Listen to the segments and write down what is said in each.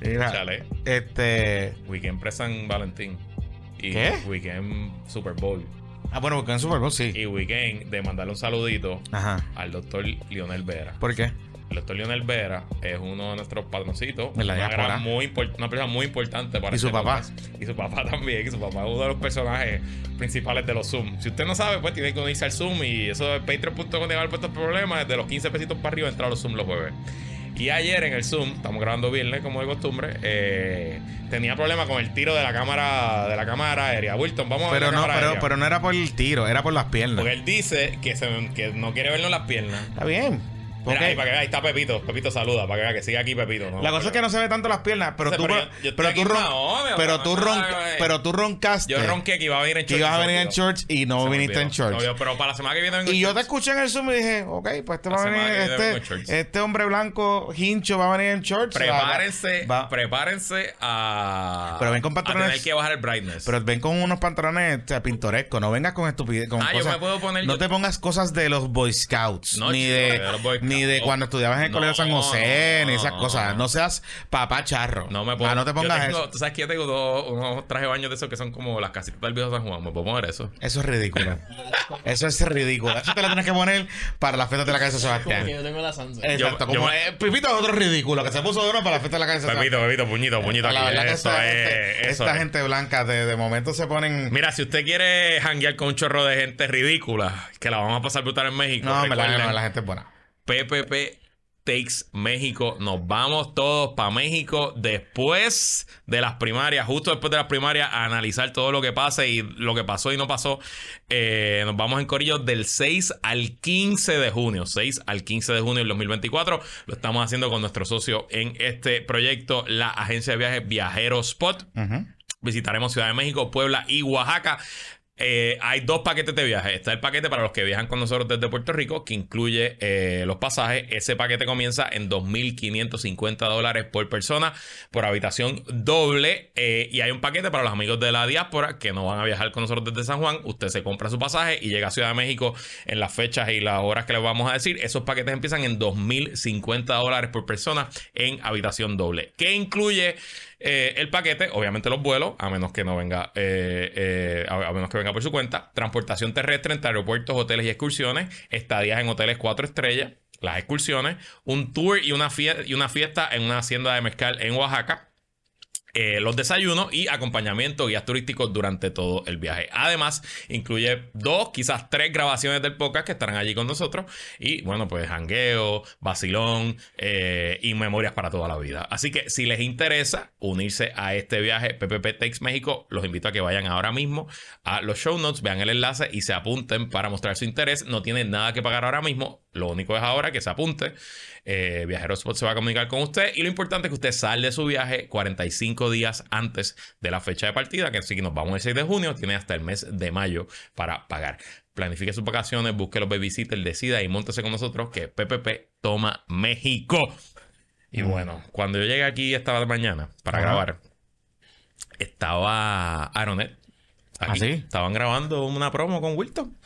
Mira, Chale. este. Weekend pre San Valentín. Y ¿Qué? Weekend Super Bowl. Ah, bueno, en Super Bowl sí. Y weekend de mandarle un saludito Ajá. al doctor Lionel Vera. ¿Por qué? El doctor Lionel Vera es uno de nuestros patroncitos. La una, gran- muy una persona muy importante para ¿Y su este papá? podcast. Y su papá también. Y su papá es uno de los personajes principales de los Zoom. Si usted no sabe, pues tiene que unirse al Zoom. Y eso es patreon.com puesto problemas. De los 15 pesitos para arriba entrar a los Zoom los jueves. Y ayer en el Zoom, estamos grabando viernes como de costumbre, eh, tenía problemas con el tiro de la cámara de la cámara aérea. Wilton, vamos a ver Pero la no, cámara pero, aérea. pero no era por el tiro, era por las piernas. Porque él dice que, se- que no quiere vernos las piernas. Está bien. Mira, Ok. ahí, para que vea, ahí está Pepito. Pepito saluda, para que vea que sigue aquí Pepito. ¿no? La cosa es que no se ve tanto las piernas, pero tú, pero yo- pero tú, ron- pero tú, ron- pero tú roncaste Yo ronqué que iba a venir en shorts. ibas a venir en shorts y no viniste en. No, pero para la semana que viene vengo Y yo te escuché en el Zoom y dije, ok, pues este va a venir, este, este hombre blanco, hincho, va a venir en shorts. Prepárense, prepárense a. Pero ven con a pantalones- tener que bajar el brightness. Pero ven con unos pantalones pintorescos, no vengas con estupidez. Con Ah, yo me puedo poner- no te pongas cosas de los Boy Scouts, No, ni, de, los Boy ni de cuando estudiabas en el No, Colegio San José, no, ni esas cosas. no. Seas papá charro. no me. Ah, no te pongas yo tengo- eso. Tú sabes que yo tengo dos- unos trajes de baño de esos que son como las casitas del viejo San Juan. Me puedo poner eso. Eso es ridículo. eso es ridículo. Eso te lo tienes que poner para la fiesta de la casa de Como Sebastián. que yo tengo la Sansa. Exacto. Yo- como yo- eh, Pipito es otro ridículo que se puso de uno para la fiesta de la casa de Sebastián. Pepito, Pepito, puñito, puñito. La aquí. verdad que Eso esta, es. gente, eso esta es. gente blanca de, de momento se ponen. Mira, si usted quiere janguear con un chorro de gente ridícula, que la vamos a pasar brutal en México. no, me la, no, la gente es buena. PPP Takes México. Nos vamos todos para México después de las primarias, justo después de las primarias, a analizar todo lo que pase y lo que pasó y no pasó. Eh, nos vamos en Corillo del 6 al 15 de junio. 6 al 15 de junio del 2024. Lo estamos haciendo con nuestro socio en este proyecto, la agencia de viajes Viajero Spot. Visitaremos Ciudad de México, Puebla y Oaxaca. Eh, hay dos paquetes de viaje. Está el paquete para los que viajan con nosotros desde Puerto Rico, que incluye eh, los pasajes. Ese paquete comienza en 2.550 dólares por persona, por habitación doble. Eh, y hay un paquete para los amigos de la diáspora que no van a viajar con nosotros desde San Juan. Usted se compra su pasaje y llega a Ciudad de México en las fechas y las horas que les vamos a decir. Esos paquetes empiezan en 2.050 dólares por persona en habitación doble. ¿Qué incluye? Eh, el paquete, obviamente los vuelos, a menos que no venga, eh, eh, a, menos que venga por su cuenta, transportación terrestre entre aeropuertos, hoteles y excursiones, estadías en hoteles cuatro estrellas, las excursiones, un tour y una, fie- y una fiesta en una hacienda de mezcal en Oaxaca. Eh, los desayunos y acompañamiento guías turísticos durante todo el viaje. Además, incluye dos, quizás tres grabaciones del podcast que estarán allí con nosotros. Y bueno, pues jangueo, vacilón eh, y memorias para toda la vida. Así que si les interesa unirse a este viaje PPP Takes México, los invito a que vayan ahora mismo a los show notes, vean el enlace y se apunten para mostrar su interés. No tienen nada que pagar ahora mismo. Lo único es ahora que se apunte. Eh, Viajero Spot se va a comunicar con usted. Y lo importante es que usted sale de su viaje 45 días antes de la fecha de partida, que sí que nos vamos el 6 de junio, tiene hasta el mes de mayo para pagar. Planifique sus vacaciones, busque los babysitters, decida y montese con nosotros que PPP toma México. Y bueno, cuando yo llegué aquí esta mañana para Ajá. grabar, estaba Aronet. Aquí. ¿Ah, sí? Estaban grabando una promo con Wilton.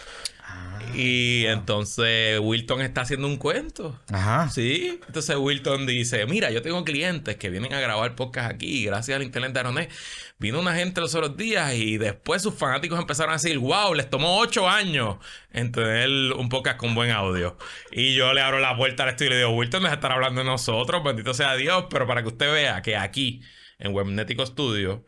Y entonces Wilton está haciendo un cuento. Ajá. Sí. Entonces Wilton dice: Mira, yo tengo clientes que vienen a grabar podcast aquí. Gracias al internet de Aronet. Vino una gente los otros días y después sus fanáticos empezaron a decir: Wow, les tomó ocho años en tener un podcast con buen audio. Y yo le abro la puerta al estudio y le digo: Wilton, deja de estar hablando de nosotros. Bendito sea Dios. Pero para que usted vea que aquí en Webnético Studio.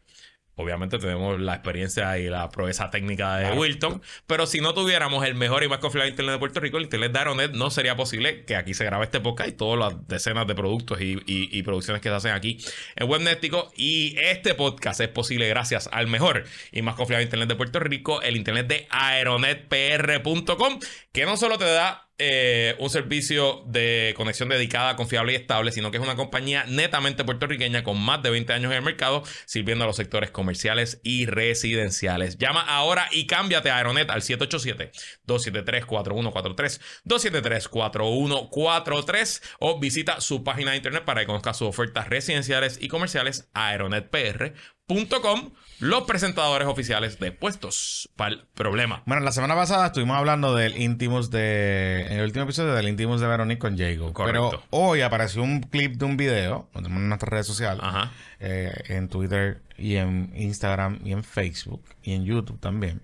Obviamente tenemos la experiencia y la proeza técnica de Wilton, pero si no tuviéramos el mejor y más confiable internet de Puerto Rico, el internet de Aeronet, no sería posible que aquí se grabe este podcast y todas las decenas de productos y, y- y producciones que se hacen aquí en Webnético. Y este podcast es posible gracias al mejor y más confiable internet de Puerto Rico, el internet de aeronetpr.com, que no solo te da eh, un servicio de conexión dedicada, confiable y estable, sino que es una compañía netamente puertorriqueña con más de 20 años en el mercado, sirviendo a los sectores comerciales y residenciales. Llama ahora y cámbiate a Aeronet al 787-273-4143, 273-4143 o visita su página de internet para que conozca sus ofertas residenciales y comerciales aeronetpr.com. los presentadores oficiales de puestos para el problema. Bueno, la semana pasada estuvimos hablando del Intimus de. En el último episodio del Intimus de Veronique con Jago. Correcto. Pero hoy apareció un clip de un video lo tenemos en nuestras redes sociales. Ajá. eh, en Twitter y en Instagram y en Facebook y en YouTube también.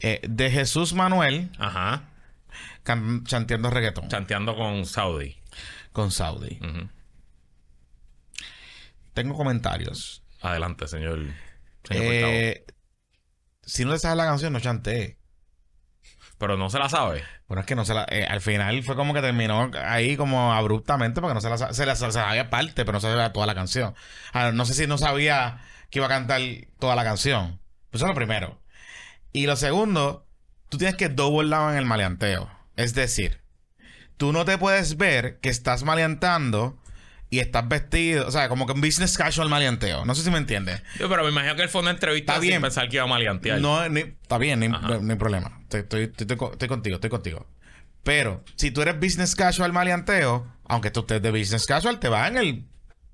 eh, de Jesús Manuel Ajá. can- chanteando reggaetón Chanteando con Saudi. con Saudi. Ujú. Tengo comentarios. Adelante, señor. Eh, si no te sabes la canción, no chanteé. Pero no se la sabe. Bueno, es que no se la. eh, al final fue como que terminó ahí como abruptamente porque no se la se la, se la sabía parte, pero no se sabía toda la canción. Ah, no sé si no sabía que iba a cantar toda la canción. Pues eso es lo primero. Y lo segundo, tú tienes que double down en el maleanteo. Es decir, tú no te puedes ver que estás maleantando y estás vestido, o sea, como que un business casual maleanteo. No sé si me entiendes. Yo, pero me imagino que él fue una entrevista Está sin bien. pensar que iba a maleantear. No, ni- está bien, ni, no, hay problema. Estoy, estoy, estoy- estoy co- estoy contigo, estoy contigo. Pero si tú eres business casual maleanteo, aunque tú estés de business casual, te va en el.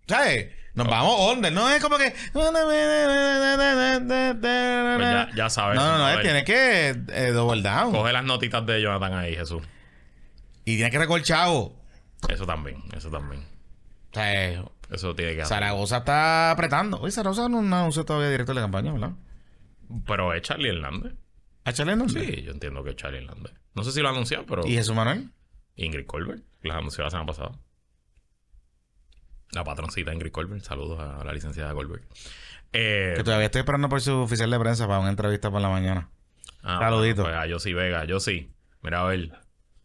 ¿Sabes? Nos vamos under, no es como que. Pues ya- ya sabes, No, no, no, a él ver. tiene que eh, double down. Coge las notitas de Jonathan ahí, Jesús. Y tiene que recoger chavo. Eso también, eso también. O sea, eh, Eso tiene que hacer. Zaragoza está apretando. Oye, Zaragoza no no anunció todavía director de campaña, ¿verdad? Pero es Charlie Hernández. ¿A Charlie no? Sí, yo entiendo que es Charlie Hernández. No sé si lo ha anunciado, pero ¿Y Jesús Manuel? Ingrid Colbert, que las anunció la semana pasada. La patroncita Ingrid Colbert. Saludos a la licenciada Colbert. Eh, Que todavía estoy esperando por su oficial de prensa para una entrevista por la mañana. ah, saludito. Pues a Yossi Vega, Yossi. Mira a ver.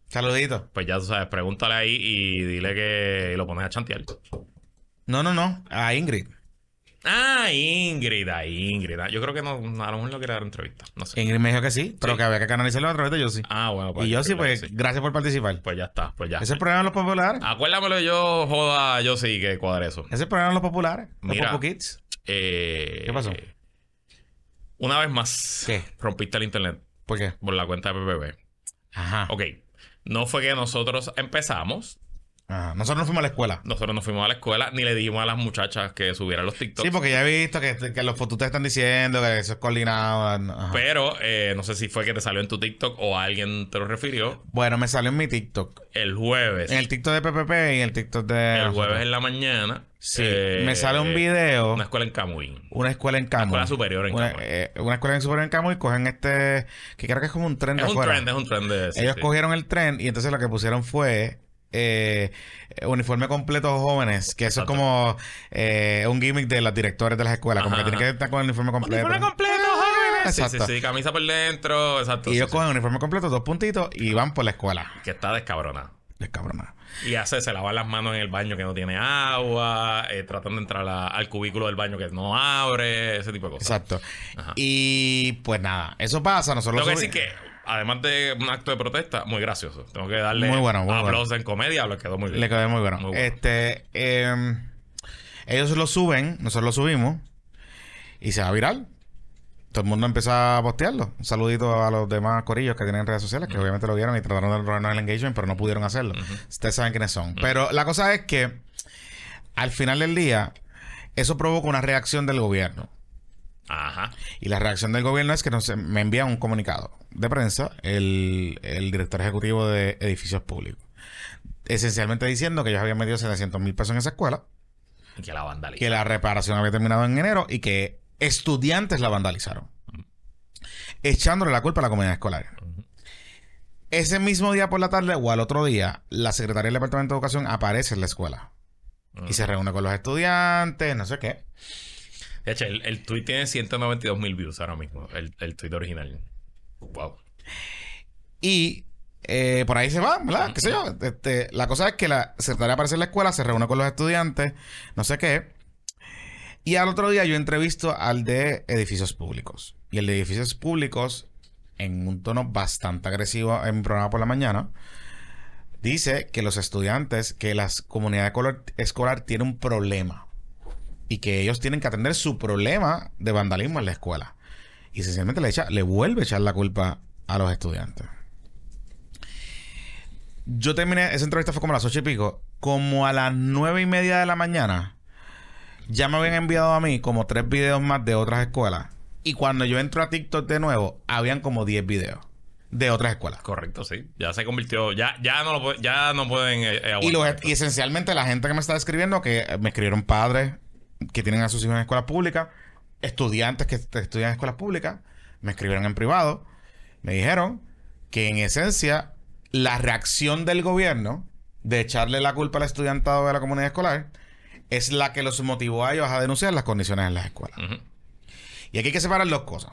Saludito. Pues ya tú sabes, pregúntale ahí y dile que lo pones a chantear. No, no, no. A Ingrid. Ah, Ingrid, ah, Ingrid. ah, Yo creo que no, a lo mejor no quiere dar entrevista. No sé. Ingrid me dijo que sí, pero Sí. que había que canalizarlo a través de Yossi. Ah, bueno, pues. y yo sí, yo creo que pues, gracias por participar. Pues ya está, pues ya. Ese es el problema de los populares. Acuérdamelo yo, joda, yo sí que cuadre eso. Ese es el problema de los populares. Los Mira. Popo Kids. Eh, ¿Qué pasó? Una vez más, ¿Qué? rompiste el internet ¿Por qué? por la cuenta de PPP. Ajá. Ok, no fue que nosotros empezamos, Ajá. Nosotros no fuimos a la escuela. nosotros no fuimos a la escuela, ni le dijimos a las muchachas que subieran los TikToks. Sí, porque ya he visto que, que los fotos te están diciendo que eso es coordinado. Ajá. Pero eh, no sé si fue que te salió en tu TikTok o alguien te lo refirió. Bueno, me salió en mi TikTok. El jueves. En el TikTok de PPP y en el TikTok de... el jueves en la mañana. Sí. eh, me sale un video. Una escuela en Camuy. Una escuela en Camuy. escuela superior en una, Camuy. eh, una escuela en superior en Camuy cogen este... Que creo que es como un tren de Es un afuera. trend, es un trend de... Ellos sí. cogieron el tren y entonces lo que pusieron fue eh, uniforme completo jóvenes, que eso Exacto. es como eh, un gimmick de los directores de las escuelas, como Ajá, que tienen que estar con el uniforme completo. Uniforme completo, jóvenes. Sí, Exacto. sí, sí, camisa por dentro, exacto. Y sí, ellos sí. cogen uniforme completo, dos puntitos y van por la escuela. Que está descabronada. Descabronado. Y hace, se lavan las manos en el baño que no tiene agua, eh, tratan de entrar a- al cubículo del baño que no abre, ese tipo de cosas. Exacto. Ajá. Y pues nada, eso pasa, nosotros Tengo que lo decir que, además de un acto de protesta, muy gracioso. Tengo que darle Muy bueno, muy aplausos en comedia, le quedó muy bien. Le quedó muy bueno. Muy bueno. Este, eh, ellos lo suben, nosotros lo subimos y se va viral. Todo el mundo empieza a postearlo. Un saludito a los demás corillos que tienen redes sociales, que obviamente lo vieron y trataron de robarnos el engagement, pero no pudieron hacerlo. Ustedes saben quiénes son. Pero la cosa es que al final del día, eso provoca una reacción del gobierno. Ajá. Y la reacción del gobierno es que nos, me envía un comunicado de prensa el, el director ejecutivo de edificios públicos. Esencialmente diciendo que ellos habían metido 700 mil pesos en esa escuela, Y que la vandaliza. que la reparación había terminado en enero y que estudiantes la vandalizaron. Echándole la culpa a la comunidad escolar. Ese mismo día por la tarde o al otro día, la secretaria del Departamento de Educación aparece en la escuela. Y se reúne con los estudiantes, no sé qué. De hecho, el, el tweet tiene 192 mil views ahora mismo. El, el tweet original. Wow. Y eh, por ahí se va, ¿verdad? ¿Qué sé yo? Este, la cosa es que la secretaria aparece en la escuela, se reúne con los estudiantes, no sé qué. Y al otro día yo entrevisto al de edificios públicos. Y el de edificios públicos, en un tono bastante agresivo en mi programa por la mañana, dice que los estudiantes, que la comunidad escolar, escolar tiene un problema. Y que ellos tienen que atender su problema de vandalismo en la escuela. Y esencialmente le, echa, le vuelve a echar la culpa a los estudiantes. Yo terminé, esa entrevista fue como a las ocho y pico. Como a las nueve y media de la mañana, ya me habían enviado a mí como tres videos más de otras escuelas. Y cuando yo entro a TikTok de nuevo, habían como 10 videos de otras escuelas. Correcto, sí. Ya se convirtió, ya, ya no lo ya no pueden eh, eh, Y, lo- aguantar. y esencialmente la gente que me está escribiendo, que me escribieron padres que tienen a sus hijos en escuelas públicas, estudiantes que est- estudian en escuelas públicas, me escribieron en privado, me dijeron que en esencia la reacción del gobierno de echarle la culpa al estudiantado de la comunidad escolar es la que los motivó a ellos a denunciar las condiciones en las escuelas. Y aquí hay que separar dos cosas.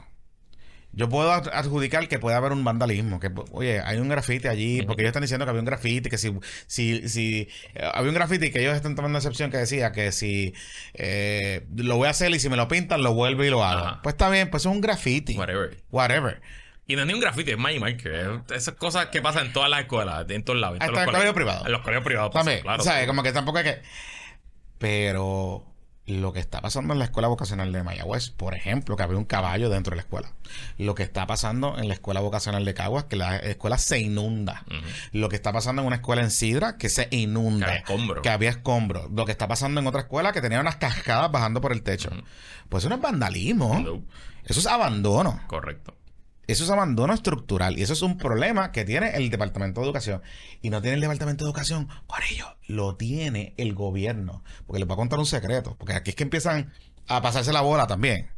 Yo puedo ad- adjudicar que puede haber un vandalismo, que oye, hay un grafiti allí, porque ellos están diciendo que había un grafiti, que si, si, si eh, había un grafiti que ellos están tomando excepción que decía que si eh, lo voy a hacer y si me lo pintan, lo vuelvo y lo hago. Ajá. Pues está bien, pues es un grafiti. Whatever. Whatever. Y no es ni un grafiti, es Magic Marker. Es- Esas cosas que pasan en todas las escuelas, en todos lados. En todos los el colegio privado. En los colegios privados. pasa, También, claro. ¿sabes? Como que tampoco es que... Pero lo que está pasando en la escuela vocacional de Mayagüez, por ejemplo, que había un caballo dentro de la escuela. Lo que está pasando en la escuela vocacional de Caguas, que la escuela se inunda. Lo que está pasando en una escuela en Sidra, que se inunda. Que había escombros. Que había escombros. Lo que está pasando en otra escuela, que tenía unas cascadas bajando por el techo. Pues eso no es vandalismo. Eso es abandono. Correcto. Eso es abandono estructural y eso es un problema que tiene el Departamento de Educación. Y no tiene el Departamento de Educación, Corillo, lo tiene el gobierno. Porque les voy a contar un secreto, porque aquí es que empiezan a pasarse la bola también.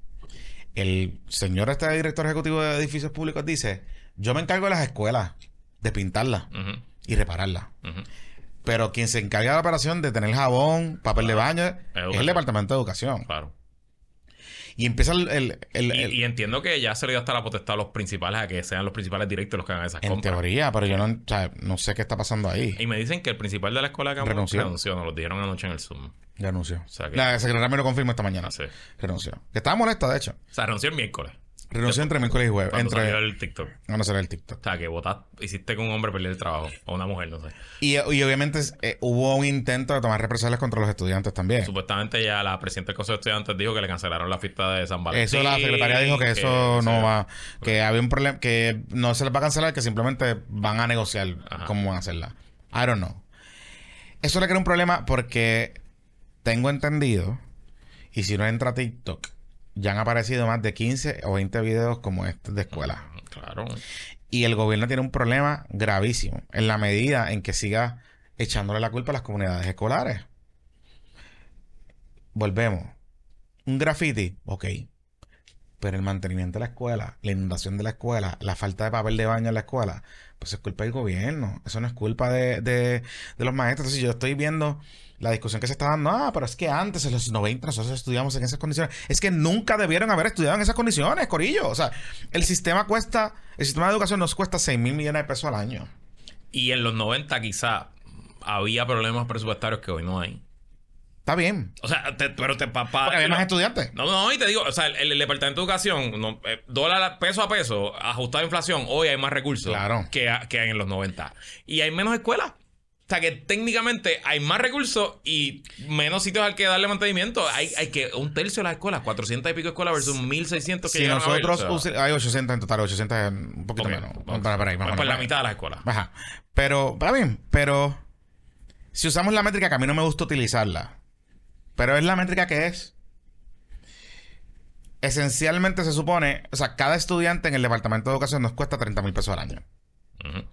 El señor este director ejecutivo de edificios públicos dice, yo me encargo de las escuelas, de pintarlas y repararlas. Pero quien se encarga de la operación de tener jabón, papel de baño, es el. Departamento de Educación. Claro. Y empieza el... el- el- Y, el- y entiendo que ya se le dio hasta la potestad a los principales a que sean los principales directos los que hagan esas en compras. teoría, pero yo no, o sea, no sé qué está pasando ahí. Y me dicen que el principal de la escuela que Renunció. renunció, nos lo dijeron anoche en el Zoom. Renunció. sea que- La secretaria me lo confirmó esta mañana. No sé. Renunció. Que estaba molesta, de hecho. O sea, renunció el miércoles. Renunció entre miércoles y jueves. Cuando salió Entre. el TikTok. Será el TikTok. O sea, que votaste, hiciste que un hombre perdiera el trabajo. O una mujer, no sé. Y, y obviamente eh, hubo un intento de tomar represalias contra los estudiantes también. Supuestamente ya la presidenta del Consejo de Estudiantes dijo que le cancelaron la fiesta de San Valentín. Eso la secretaria dijo que eso no va, que había un problema, que no se les va a cancelar, que simplemente van a negociar Ajá. cómo hacerla. I don't know. Eso le crea un problema porque tengo entendido, y si no entra a TikTok, ya han aparecido más de 15 o 20 videos como este de escuela. Claro. Y el gobierno tiene un problema gravísimo en la medida en que siga echándole la culpa a las comunidades escolares. Volvemos. Un graffiti, ok. Pero el mantenimiento de la escuela, la inundación de la escuela, la falta de papel de baño en la escuela, pues es culpa del gobierno. Eso no es culpa de, de- de los maestros. Entonces yo estoy viendo la discusión que se está dando. Ah, pero es que antes, en los 90, nosotros estudiamos en esas condiciones. Es que nunca debieron haber estudiado en esas condiciones, Corillo. O sea, el sistema cuesta, el sistema de educación nos cuesta 6 mil millones de pesos al año. Y en los 90 quizá había problemas presupuestarios que hoy no hay. Está bien. O sea, te- pero te papá. Porque había más estudiantes. No, no, y te digo, o sea, el, el Departamento de Educación, no, eh, dólar peso a peso, ajustado a inflación, hoy hay más recursos Claro. que, a- que en los 90. Y hay menos escuelas. O sea, que técnicamente hay más recursos y menos sitios al que darle mantenimiento. Hay, hay que un tercio de las escuelas, 400 y pico escuelas versus 1600 que Si llegaron a ver, nosotros o sea, hay 800 en total, 800 es un poquito menos. Vamos ahí, más Pues la mitad de las escuelas. Ajá. Pero, está bien, pero si usamos la métrica que a mí no me gusta utilizarla, pero es la métrica que es. Esencialmente se supone, o sea, cada estudiante en el departamento de educación nos cuesta 30 mil pesos al año.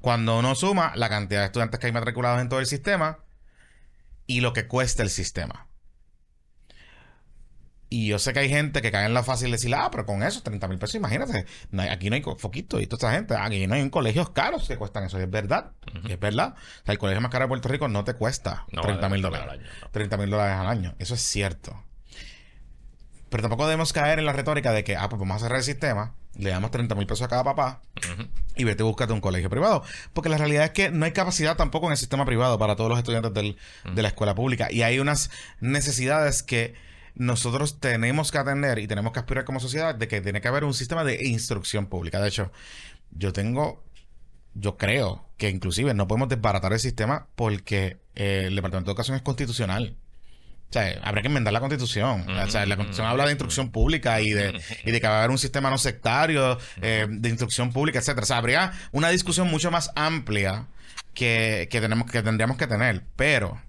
Cuando uno suma la cantidad de estudiantes que hay matriculados en todo el sistema y lo que cuesta el sistema. Y yo sé que hay gente que cae en la fácil de decir, ah, pero con eso, 30 mil pesos, imagínate. no hay- aquí no hay foquito y toda esta gente. Aquí no hay colegios caros que cuestan eso. Y es verdad. Y es verdad. O sea, el colegio más caro de Puerto Rico no te cuesta No, 30 mil 30.000 dólares. al año, no. 30 mil dólares al año. Eso es cierto. Pero tampoco debemos caer en la retórica de que, ah, pues vamos a cerrar el sistema, le damos 30 mil pesos a cada papá y vete búscate un colegio privado. Porque la realidad es que no hay capacidad tampoco en el sistema privado para todos los estudiantes del- de la escuela pública. Y hay unas necesidades que nosotros tenemos que atender y tenemos que aspirar como sociedad de que tiene que haber un sistema de instrucción pública. De hecho, yo tengo, yo creo que inclusive no podemos desbaratar el sistema porque eh, el Departamento de Educación es constitucional. O sea, habría que enmendar la constitución. O sea, la constitución habla de instrucción pública y de, y de que va a haber un sistema no sectario eh, de instrucción pública, etcétera. O sea, habría una discusión mucho más amplia que, que tenemos, que tendríamos que tener. Pero,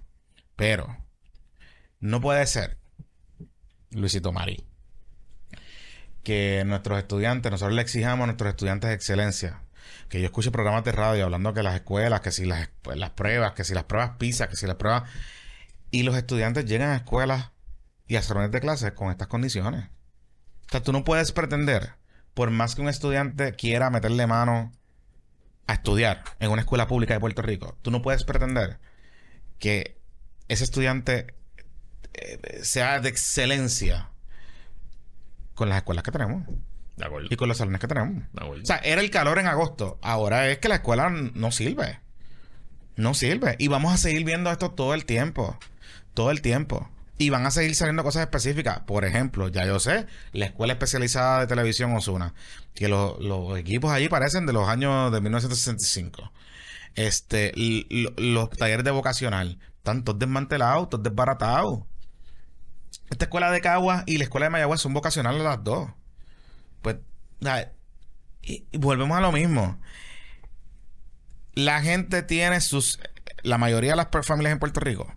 pero, no puede ser Luisito Mari. Que nuestros estudiantes, nosotros le exijamos a nuestros estudiantes de excelencia. Que yo escuche programas de radio hablando que las escuelas, que si las, las pruebas, que si las pruebas PISA, que si las pruebas... Y los estudiantes llegan a escuelas y a salones de clases con estas condiciones. O sea, tú no puedes pretender, por más que un estudiante quiera meterle mano a estudiar en una escuela pública de Puerto Rico, tú no puedes pretender que ese estudiante eh, sea de excelencia con las escuelas que tenemos De acuerdo. y con los salones que tenemos. De acuerdo. O sea, era el calor en agosto. Ahora es que la escuela no sirve. No sirve. Y vamos a seguir viendo esto todo el tiempo. Todo el tiempo. Y van a seguir saliendo cosas específicas. Por ejemplo, ya yo sé, la escuela especializada de televisión Osuna. Que lo- los equipos allí parecen de los años de 1965. Este, los talleres de vocacional. Están todos desmantelados, todos desbaratados. Esta escuela de Caguas y la escuela de Mayagüez son vocacionales las dos. Pues, y, y volvemos a lo mismo. La gente tiene sus. La mayoría de las familias en Puerto Rico.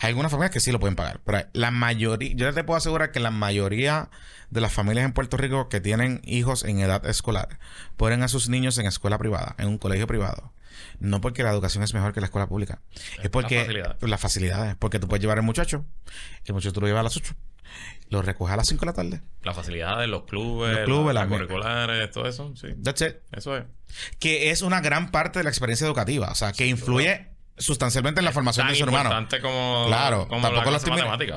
Hay algunas familias que sí lo pueden pagar. Pero la mayoría. Yo te puedo asegurar que la mayoría de las familias en Puerto Rico que tienen hijos en edad escolar ponen a sus niños en escuela privada, en un colegio privado. No porque la educación es mejor que la escuela pública. Es porque. facilidades. Las facilidades. Porque tú puedes llevar al muchacho. El muchacho tú lo llevas a las 8. Lo recoges a las 5 de la tarde. Las facilidades, los clubes, Los clubes, las, las- curriculares, todo eso. Sí. That's it. Eso es. que es una gran parte de la experiencia educativa, o sea, que influye sustancialmente en la formación del ser humano. como, Claro, como tampoco, lo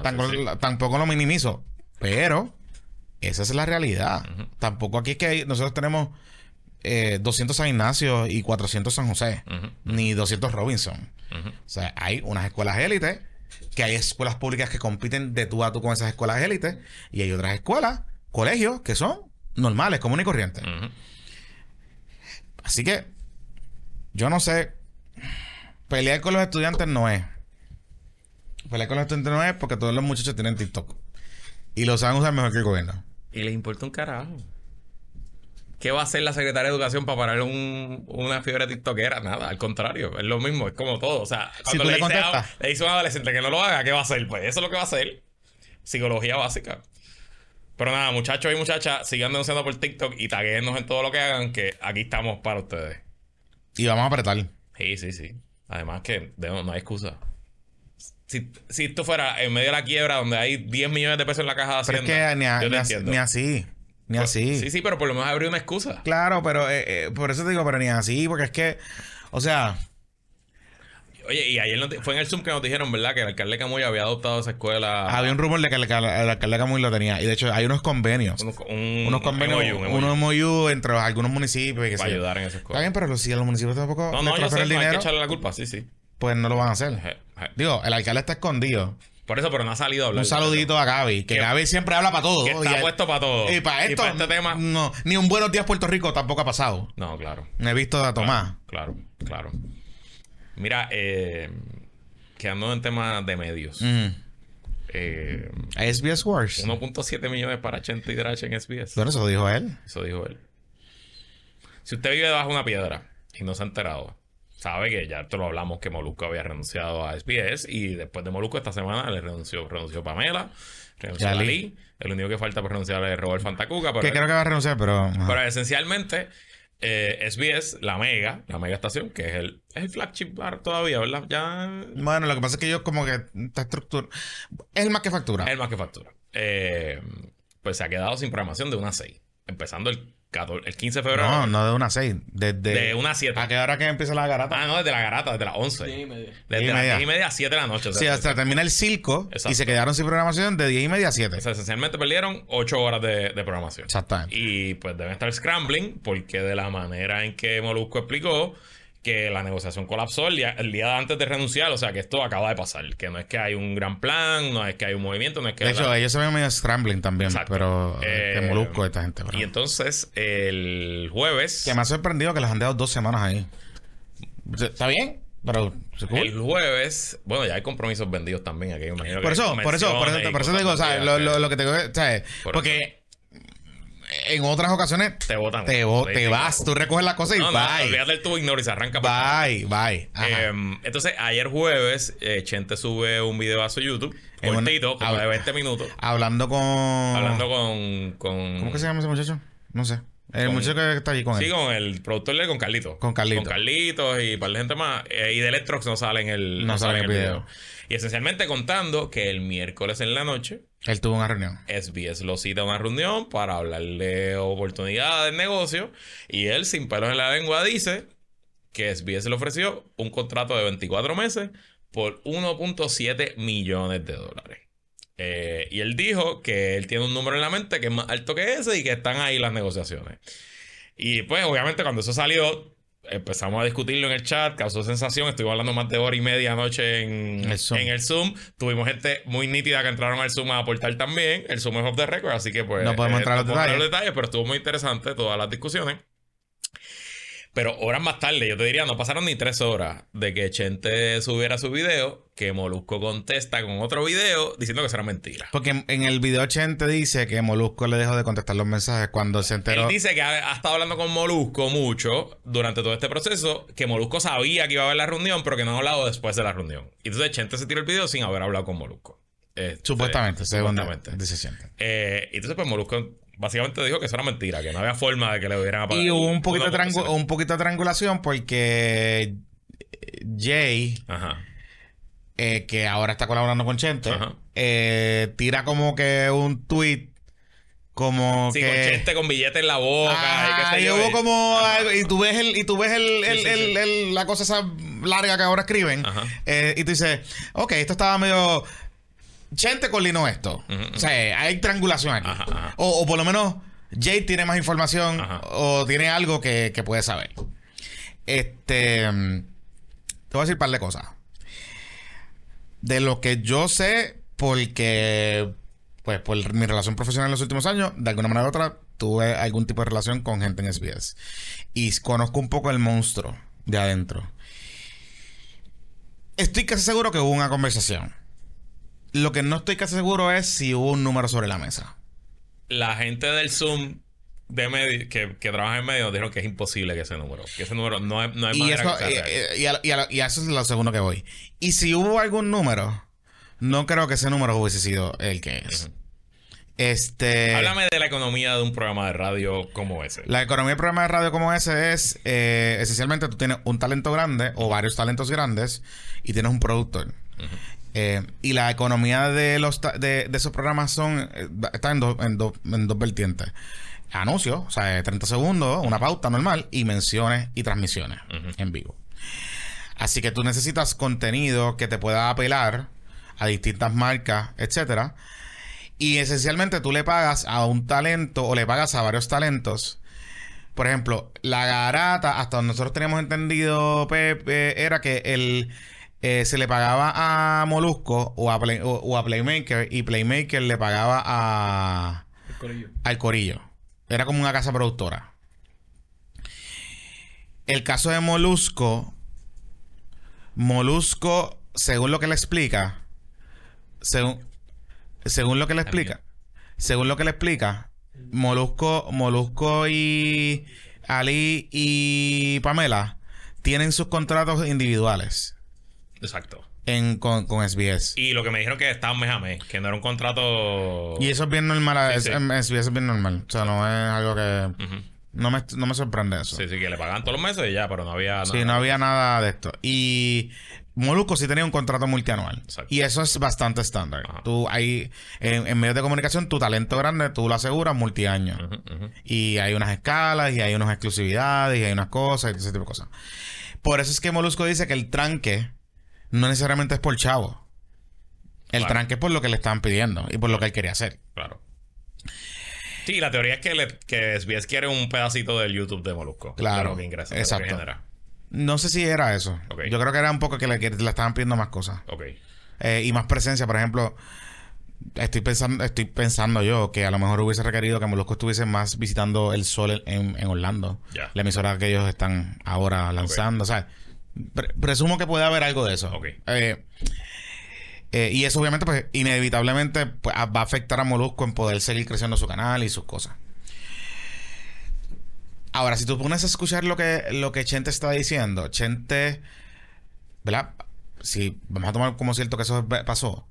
tampoco, Sí, sí. tampoco lo minimizo, pero esa es la realidad. Tampoco aquí es que hay- nosotros tenemos eh, 200 San Ignacio y 400 San José, ni 200 Robinson. O sea, hay unas escuelas élites, que hay escuelas públicas que compiten de tú a tú con esas escuelas élites, y hay otras escuelas, colegios, que son normales, comunes y corrientes. Así que yo no sé. Pelear con los estudiantes no es. Pelear con los estudiantes no es porque todos los muchachos tienen TikTok. Y lo saben usar mejor que el gobierno. Y le importa un carajo. ¿Qué va a hacer la secretaria de Educación para parar un- una fiebre tiktokera? Nada, al contrario, es lo mismo, es como todo. O sea, cuando le, le dice a, le dice a un adolescente que no lo haga, ¿qué va a hacer? Pues eso es lo que va a hacer. Psicología básica. Pero nada, muchachos y muchachas, sigan denunciando por TikTok y taguéennos en todo lo que hagan, que aquí estamos para ustedes. Y vamos a apretar. Sí, sí, sí. Además que no hay excusa. Si, si esto fuera en medio de la quiebra donde hay 10 millones de pesos en la caja de Pero es Hacienda, que ni, a- yo ni así, ni así. Ni así. Sí, sí, pero por lo menos abrir una excusa. Claro, pero eh, eh, por eso te digo, pero ni así, porque es que, o sea, Oye, y ayer fue en el Zoom que nos dijeron, ¿verdad? Que el alcalde Camuy había adoptado esa escuela. había un rumor de que el, el alcalde Camuy lo tenía. Y de hecho, hay unos convenios. unos, un- unos convenios, un MOU, un MOU, entre algunos municipios y que para ayudar en esa Está escuela. bien, pero los- si los municipios tampoco No, no, yo sé, no el hay que dinero, echarle la culpa, sí, sí. pues no lo van a hacer. Je- je. Digo, el alcalde está escondido. Por eso, pero no ha salido a hablar. Un saludito a Gaby, que Que- Gaby siempre habla para todo. Que está y, puesto para todo. y para esto, este tema. no, ni un buenos días Puerto Rico tampoco ha pasado. No, claro. No he visto a Tomás. Claro, claro. Mira, eh, quedando en temas de medios. Mm. Eh, A SBS Wars. 1.7 millones para Chente y Drach en SBS. Bueno, eso dijo él. Eso dijo él. Si usted vive debajo de una piedra y no se ha enterado, sabe que ya te lo hablamos que Molusco había renunciado a SBS y después de Molusco esta semana le renunció, renunció Pamela, renunció. Dalí. El único que falta por renunciar es Robert Fantacuca. Pero, Que creo que va a renunciar, pero. pero esencialmente, eh, SBS, la mega, la mega estación, que es el, es el flagship bar todavía, ¿verdad? Ya Bueno, lo que pasa es que ellos como que esta estructura. Es el más que factura. es el más que factura. Eh, pues se ha quedado sin programación de una 6, empezando el, 14 el 15 de febrero. No, no de una 6. Desde. De una a 7. ¿A qué hora que empieza la garata? Ah, no, desde la garata, desde las 11. Diez y media. Desde y las media. 10 y media a 7 de la noche. O sea, Sí, hasta termina el circo y Exacto. se quedaron sin programación de 10 y media a 7. o sea, esencialmente perdieron 8 horas de, de programación. Exactamente. Y pues deben estar scrambling porque de la manera en que Molusco explicó que la negociación colapsó el día, el día antes de renunciar, o sea que esto acaba de pasar, que no es que hay un gran plan, no es que hay un movimiento, no es que... De hecho, la- ellos se ven medio scrambling también, Exacto. pero Eh, de molusco esta gente. pero- Y entonces el jueves... Que me ha sorprendido que les han dado dos semanas ahí. Está bien, pero cool. El jueves, bueno, ya hay compromisos vendidos también aquí, imagino. que Por eso, por eso, por eso, por te digo, o sea, lo, que- lo, lo que te digo, ¿sabes? Por Porque en otras ocasiones Te botan. te, bo- te vas, tú recoges la cosa y No, no, bye. olvídate del tubo ignoro y se arranca Bye, bye. Em, entonces, ayer jueves, eh, Chente sube un video a su YouTube, una- cortito, como hab- de 20 minutos, Hablando con. hablando con, con... ¿Cómo que se llama ese muchacho? No sé. El Con- muchacho que está allí con Sí, él. con el productor de con Carlitos. Con Carlitos. Con Carlitos y para la gente más. Eh, y de Electrox no sale en el, No sale en el video. Y esencialmente contando que el miércoles en la noche, Él tuvo una reunión. SBS lo cita a una reunión para hablarle de oportunidades de negocio. Y él, sin pelos en la lengua, dice que SBS le ofreció un contrato de 24 meses por 1.7 millones de dólares. Eh, y él dijo que él tiene un número en la mente que es más alto que ese y que están ahí las negociaciones. Y pues, obviamente, cuando eso salió, empezamos a discutirlo en el chat, causó sensación. Estuvimos hablando más de hora y media anoche en El Zoom. en el Zoom. Tuvimos gente muy nítida que entraron al Zoom a aportar también. El Zoom es off the record, así que pues. No podemos entrar a los detalles, pero estuvo muy interesante todas las discusiones. Pero horas más tarde, yo te diría, no pasaron ni tres horas de que Chente subiera su video, que Molusco contesta con otro video diciendo que será mentira. Porque en, en el video 80 dice que Molusco le dejó de contestar los mensajes cuando se enteró. Él dice que ha, ha estado hablando con Molusco mucho durante todo este proceso, que Molusco sabía que iba a haber la reunión, pero que no ha hablado después de la reunión. Y entonces Chente se tiró el video sin haber hablado con Molusco. Este, Supuestamente, según supuestamente. dice 80. Eh, y entonces, pues Molusco básicamente dijo que eso era mentira, que no había forma de que le hubieran apagado. Y hubo un poquito, de un poquito de triangulación porque Jay, Ajá. eh, que ahora está colaborando con Chente, Ajá. eh, tira como que un tweet como Sí, que... con Chente con billete en la boca y qué sé y yo. hubo como algo- y tú ves el y tú ves el, el- sí, el- sí. el- la cosa esa larga que ahora escriben Ajá. eh, y tú dices ok esto estaba medio Chente coordinó esto o sea hay triangulación aquí Ajá, ajá. O, o por lo menos Jay tiene más información Ajá. o tiene algo que, que puede saber este mm, te voy a decir un par de cosas de lo que yo sé porque pues por mi relación profesional en los últimos años, de alguna manera u otra, tuve algún tipo de relación con gente en SBS. Y conozco un poco el monstruo de adentro. Estoy casi seguro que hubo una conversación. Lo que no estoy casi seguro es si hubo un número sobre la mesa. La gente del Zoom de medio, que, que trabaja en medio dijeron que es imposible que ese número, que ese número no hay, no hay Y, eso, que y, a, y a- y a eso es lo segundo que voy. Y si hubo algún número, no creo que ese número hubiese sido el que es. Este. Háblame de la economía de un programa de radio como ese. La economía del programa de radio como ese es eh, esencialmente tú tienes un talento grande o varios talentos grandes y tienes un productor. Eh, y la economía de los de, de esos programas son eh, está en, dos en, dos en dos vertientes. Anuncios, o sea, eh, 30 segundos, una pauta normal y menciones y transmisiones en vivo. Así que tú necesitas contenido que te pueda apelar a distintas marcas, etcétera. Y esencialmente tú le pagas a un talento o le pagas a varios talentos. Por ejemplo, la garata, hasta donde nosotros teníamos entendido, Pepe, era que el, eh, se le pagaba a Molusco o a, Play- o- o a Playmaker y Playmaker le pagaba a, al Corillo. Era como una casa productora. El caso de Molusco, Molusco, según lo que le explica, según, según lo que le explica, según lo que le explica, Molusco, Molusco y Ali y Pamela tienen sus contratos individuales Exacto. en, con, con SBS. Y lo que me dijeron que estaba mes a mes, que no era un contrato. Y eso es bien normal, Sí, es- sí. SBS es bien normal. O sea, no es algo que... No me, no me sorprende eso. Sí, sí, que le pagaban todos los meses y ya, pero no había Sí, nada. no había nada de esto. Y Molusco sí tenía un contrato multianual. Exacto. Y eso es bastante estándar. Ajá. Tú ahí, en, en medios de comunicación, tu talento grande, tú lo aseguras multiaño. Y hay unas escalas, y hay unas exclusividades, y hay unas cosas, y ese tipo de cosas. Por eso es que Molusco dice que el tranque no necesariamente es por chavo. El Claro. tranque es por lo que le estaban pidiendo y por lo que él quería hacer. Claro. Sí, la teoría es que, le, que SBS quiere un pedacito del YouTube de Molusco. Claro, lo que ingresa, de lo que exacto. No sé si era eso. Ok. Yo creo que era un poco que le, que le estaban pidiendo más cosas. Ok. Eh, y más presencia, por ejemplo, estoy pensando, estoy pensando yo que a lo mejor hubiese requerido que Molusco estuviese más visitando el sol en, en Orlando. La emisora que ellos están ahora lanzando. O sea, pre- presumo que puede haber algo de eso. Ok. Eh, eh, y eso obviamente, pues, inevitablemente pues, va a afectar a Molusco en poder seguir creciendo su canal y sus cosas. Ahora, si tú pones a escuchar lo que, lo que Chente está diciendo, Chente, ¿verdad? Si vamos a tomar como cierto que eso pasó,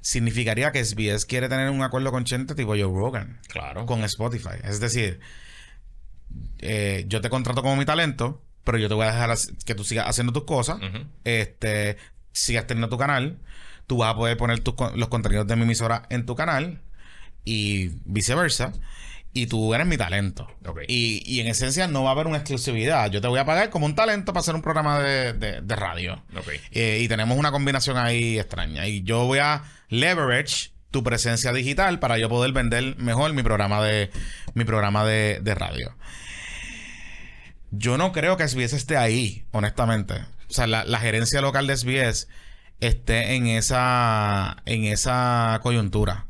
significaría que SBS quiere tener un acuerdo con Chente tipo Joe Rogan. Claro. Con Spotify. Es decir, eh, yo te contrato como mi talento, pero yo te voy a dejar que tú sigas haciendo tus cosas, este, sigas teniendo tu canal, tú vas a poder poner los contenidos de mi emisora en tu canal y viceversa. Y tú eres mi talento. Y, y, en esencia no va a haber una exclusividad. Yo te voy a pagar como un talento para hacer un programa de, de, radio. Eh, y tenemos una combinación ahí extraña. Y yo voy a leverage tu presencia digital para yo poder vender mejor mi programa de, mi programa de, de radio. Yo no creo que SBS esté ahí, honestamente. O sea, la, gerencia local de SBS esté en esa, en esa coyuntura.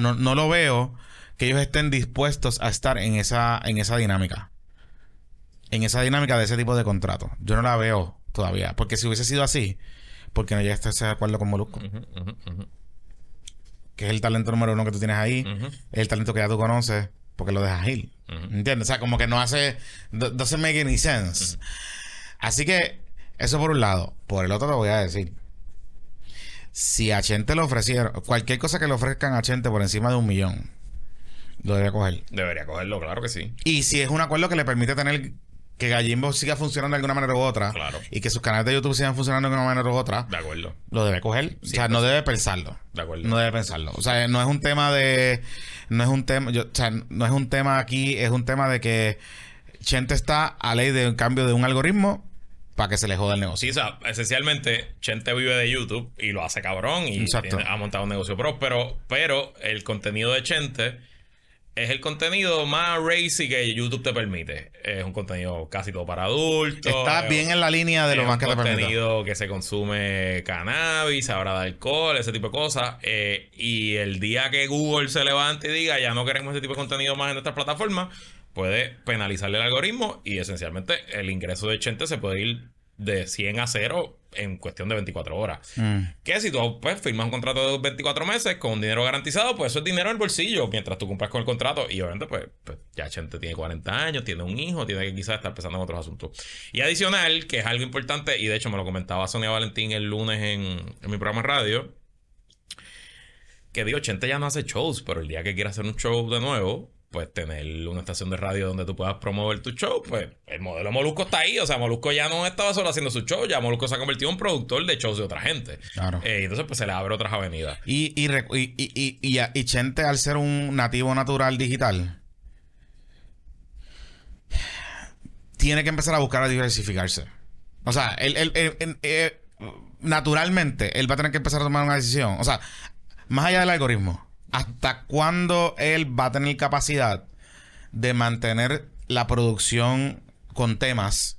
no, no, lo veo que ellos estén dispuestos a estar en esa, en esa dinámica. En esa dinámica de ese tipo de contrato. Yo no la veo todavía. Porque si hubiese sido así, porque no llegaste a ese acuerdo con Molusco? Que es el talento número uno que tú tienes ahí. Es el talento que ya tú conoces porque lo dejas ir. ¿Entiendes? O sea, como que no hace. Doesn't make any sense. Así que, eso por un lado. Por el otro te voy a decir. Si a Chente le ofrecieron. Cualquier cosa que le ofrezcan a Chente por encima de un millón. Lo debería coger. Debería cogerlo, claro que sí. Y si es un acuerdo que le permite tener que Gallimbo siga funcionando de alguna manera u otra. Claro. Y que sus canales de YouTube sigan funcionando de alguna manera u otra. De acuerdo. Lo debe coger. o sea, no debe pensarlo. De acuerdo. No debe pensarlo. O sea, no es un tema de. No es un tema. o sea, no es un tema aquí. Es un tema de que Chente está a ley de un cambio de un algoritmo para que se le joda el negocio. Sí, o sea, esencialmente, Chente vive de YouTube y lo hace cabrón y ha montado un negocio pro. Pero, pero el contenido de Chente es el contenido más racy que YouTube te permite. Es un contenido casi todo para adultos. Está bien en la línea de lo más que te permite. Es un contenido que se consume cannabis, ahora de alcohol, ese tipo de cosas. Eh, y el día que Google se levante y diga ya no queremos ese tipo de contenido más en nuestra plataforma, puede penalizarle el algoritmo y esencialmente el ingreso de Chente se puede ir de 100 a 0 en cuestión de 24 horas. Mm. Que si tú pues, firmas un contrato de 24 meses con dinero garantizado, pues eso es dinero en el bolsillo mientras tú cumplas con el contrato. Y obviamente, pues, pues ya gente tiene 40 años, tiene un hijo, tiene que quizás estar pensando en otros asuntos. Y adicional, que es algo importante, y de hecho me lo comentaba Sonia Valentín el lunes en, en mi programa de radio, que digo, Chente ya no hace shows, pero el día que quiera hacer un show de nuevo, pues tener una estación de radio donde tú puedas promover tu show, pues el modelo Molusco está ahí. O sea, Molusco ya no estaba solo haciendo su show, ya Molusco se ha convertido en un productor de shows de otra gente. Claro. Eh, entonces, pues se le abre otras avenidas. Y, y, y, y, y, Chente, al ser un nativo natural digital, tiene que empezar a buscar a diversificarse. O sea, él, él, eh, naturalmente, él va a tener que empezar a tomar una decisión. O sea, más allá del algoritmo ¿Hasta cuándo él va a tener capacidad de mantener la producción con temas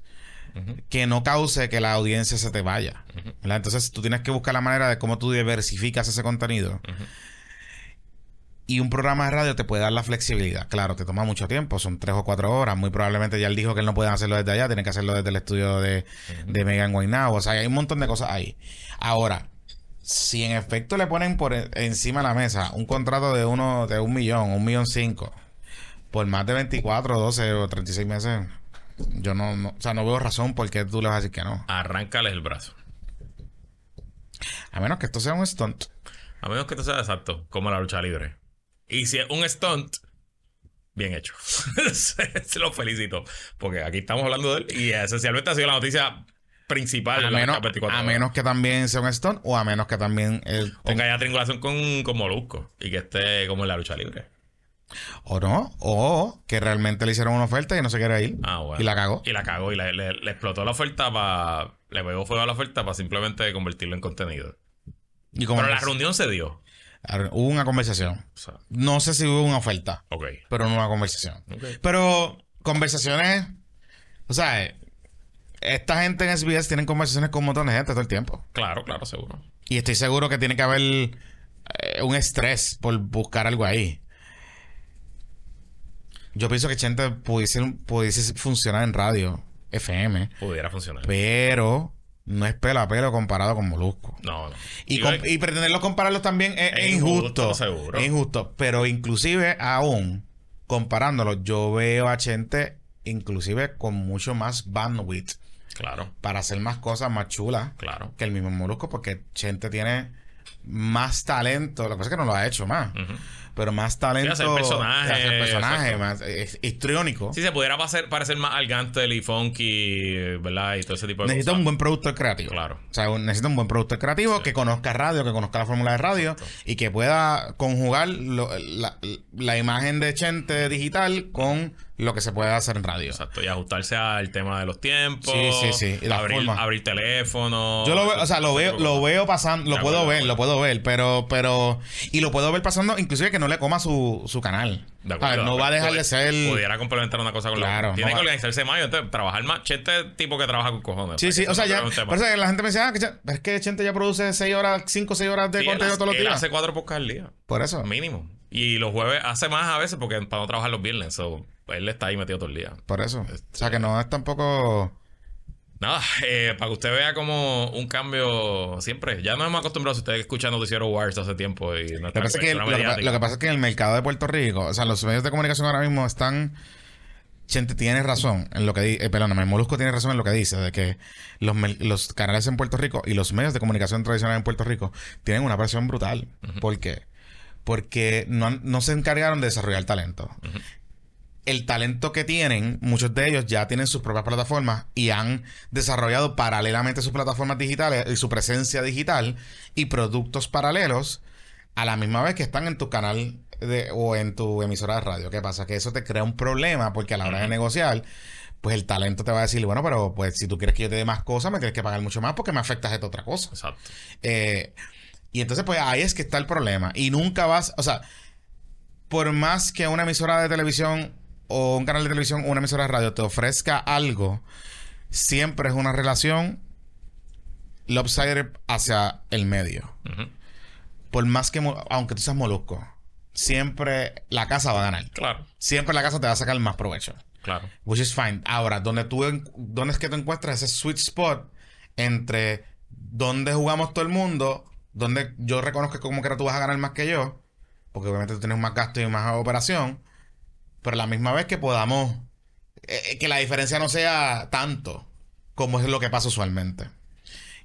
que no cause que la audiencia se te vaya? Entonces tú tienes que buscar la manera de cómo tú diversificas ese contenido. Y un programa de radio te puede dar la flexibilidad. Claro, te toma mucho tiempo, son tres o cuatro horas. Muy probablemente ya él dijo que él no puede hacerlo desde allá, tiene que hacerlo desde el estudio de, de Megan Guaynabo. O sea, hay un montón de cosas ahí. Ahora, si en efecto le ponen por e, encima de la mesa un contrato de uno de un millón, un millón cinco, por más de 24, 12 o 36 meses, yo no, o sea, no veo razón por qué tú le vas a decir que no. Arráncales el brazo. A menos que esto sea un stunt. A menos que esto sea exacto, como la lucha libre. Y si es un stunt, bien hecho. Se lo felicito. Porque aquí estamos hablando de él y esencialmente ha sido la noticia principal a, menos, a menos que también sea un Stone o a menos que también tenga ya triangulación con, con Molusco y que esté como en la lucha libre. O no, o que realmente le hicieron una oferta y no se quiere ir. Ah, y la cagó. Y la cagó y le, explotó la oferta para. Le pegó fuego a la oferta para simplemente convertirlo en contenido. ¿Y Pero la reunión se dio. Hubo una conversación. no sé si hubo una oferta. Ok. Pero no una conversación. Pero conversaciones. O sea, esta gente en SBS tienen conversaciones con un montón de gente todo el tiempo. Claro, claro, seguro. Y estoy seguro que tiene que haber eh, un estrés por buscar algo ahí. Yo pienso que Chente pudiese, pudiese funcionar en radio, FM. Pudiera funcionar. Pero no es pelo a pelo comparado con Molusco. No, no. Y, y pretenderlos compararlos también es, injusto. seguro. Es injusto. Pero inclusive aún comparándolo, yo veo a Chente inclusive con mucho más bandwidth Claro, para hacer más cosas más chulas claro. que el mismo Molusco, porque Chente tiene más talento. Lo que pasa es que no lo ha hecho más. Pero más talento. hacer personajes, de hacer personajes, exacto. más es histriónico. Si se pudiera parecer, parecer más al Gantel y Funky, ¿verdad? Y todo ese tipo de Necesita cosas. un buen productor creativo. Claro. O sea, un- necesita un buen productor creativo que conozca radio, que conozca la fórmula de radio y que pueda conjugar lo- la, la imagen de Chente digital con lo que se puede hacer en radio. Exacto, y ajustarse al tema de los tiempos. Sí, sí, sí, y la abrir, forma. abrir teléfono. Yo lo veo, o sea, lo veo, lo veo pasando, lo puedo ver, lo puedo ver, pero, pero, y lo puedo ver pasando, inclusive que no le coma su, su canal. De acuerdo, no de va a dejar de ser. Pudiera complementar una cosa con la Claro, otra. Tiene no que organizarse más entonces trabajar más. Chente es tipo que trabaja con cojones. Sí, sí, o sea, no ya. Por eso que la gente me dice, ah, que es que Chente ya produce 6 horas, 5 o 6 horas de Sí, contenido todos los él días. hace cuatro podcasts al día. Por eso. Mínimo. Y los jueves hace más a veces porque para no trabajar los viernes. So, él está ahí metido todo el día. Por eso. Este- O sea, que no es tampoco. Nada, eh, para que usted vea como un cambio siempre. Ya nos hemos acostumbrado, si usted escucha Noticiero Wars hace tiempo y Lo que, pasa es que, lo, que, lo que pasa es que en el mercado de Puerto Rico, o sea, los medios de comunicación ahora mismo están. Chente tiene razón en lo que dice, eh, perdóname, Molusco tiene razón en lo que dice, de que los, los canales en Puerto Rico y los medios de comunicación tradicionales en Puerto Rico tienen una presión brutal. ¿Por qué? Porque no, no se encargaron de desarrollar talento. El talento que tienen, muchos de ellos ya tienen sus propias plataformas y han desarrollado paralelamente sus plataformas digitales y su presencia digital y productos paralelos a la misma vez que están en tu canal de- o en tu emisora de radio. ¿Qué pasa? Que eso te crea un problema porque a la hora de negociar, pues el talento te va a decir, bueno, pero pues si tú quieres que yo te dé más cosas, me tienes que pagar mucho más porque me afectas esta otra cosa. Exacto. Eh, y entonces, pues ahí es que está el problema. Y nunca vas, o sea, por más que una emisora de televisión o un canal de televisión o una emisora de radio te ofrezca algo, siempre es una relación lopsided hacia el medio. Por más que, aunque tú seas molusco, siempre la casa va a ganar. Claro, Siempre la casa te va a sacar más provecho. claro. Which is fine. Ahora, donde tú dónde es que tú encuentras ese sweet spot entre donde jugamos todo el mundo, donde yo reconozco como que tú vas a ganar más que yo, porque obviamente tú tienes más gasto y más operación, pero a la misma vez que podamos, eh, eh, que la diferencia no sea tanto como es lo que pasa usualmente.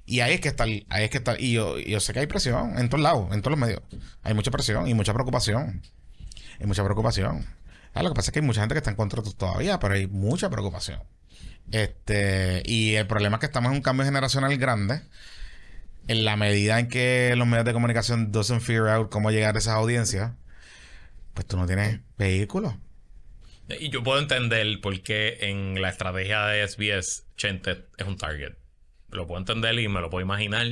Y ahí es que está, ahí es que está, y yo, yo sé que hay presión en todos lados, en todos los medios. Hay mucha presión y mucha preocupación. Hay mucha preocupación. Ah, lo que pasa es que hay mucha gente que está en contra to- todavía, pero hay mucha preocupación. Este, y el problema es que estamos en un cambio generacional grande. En la medida en que los medios de comunicación doesn't figure out cómo llegar a esas audiencias, pues tú no tienes vehículos. Y yo puedo entender por qué en la estrategia de SBS Chente es un target. Lo puedo entender y me lo puedo imaginar.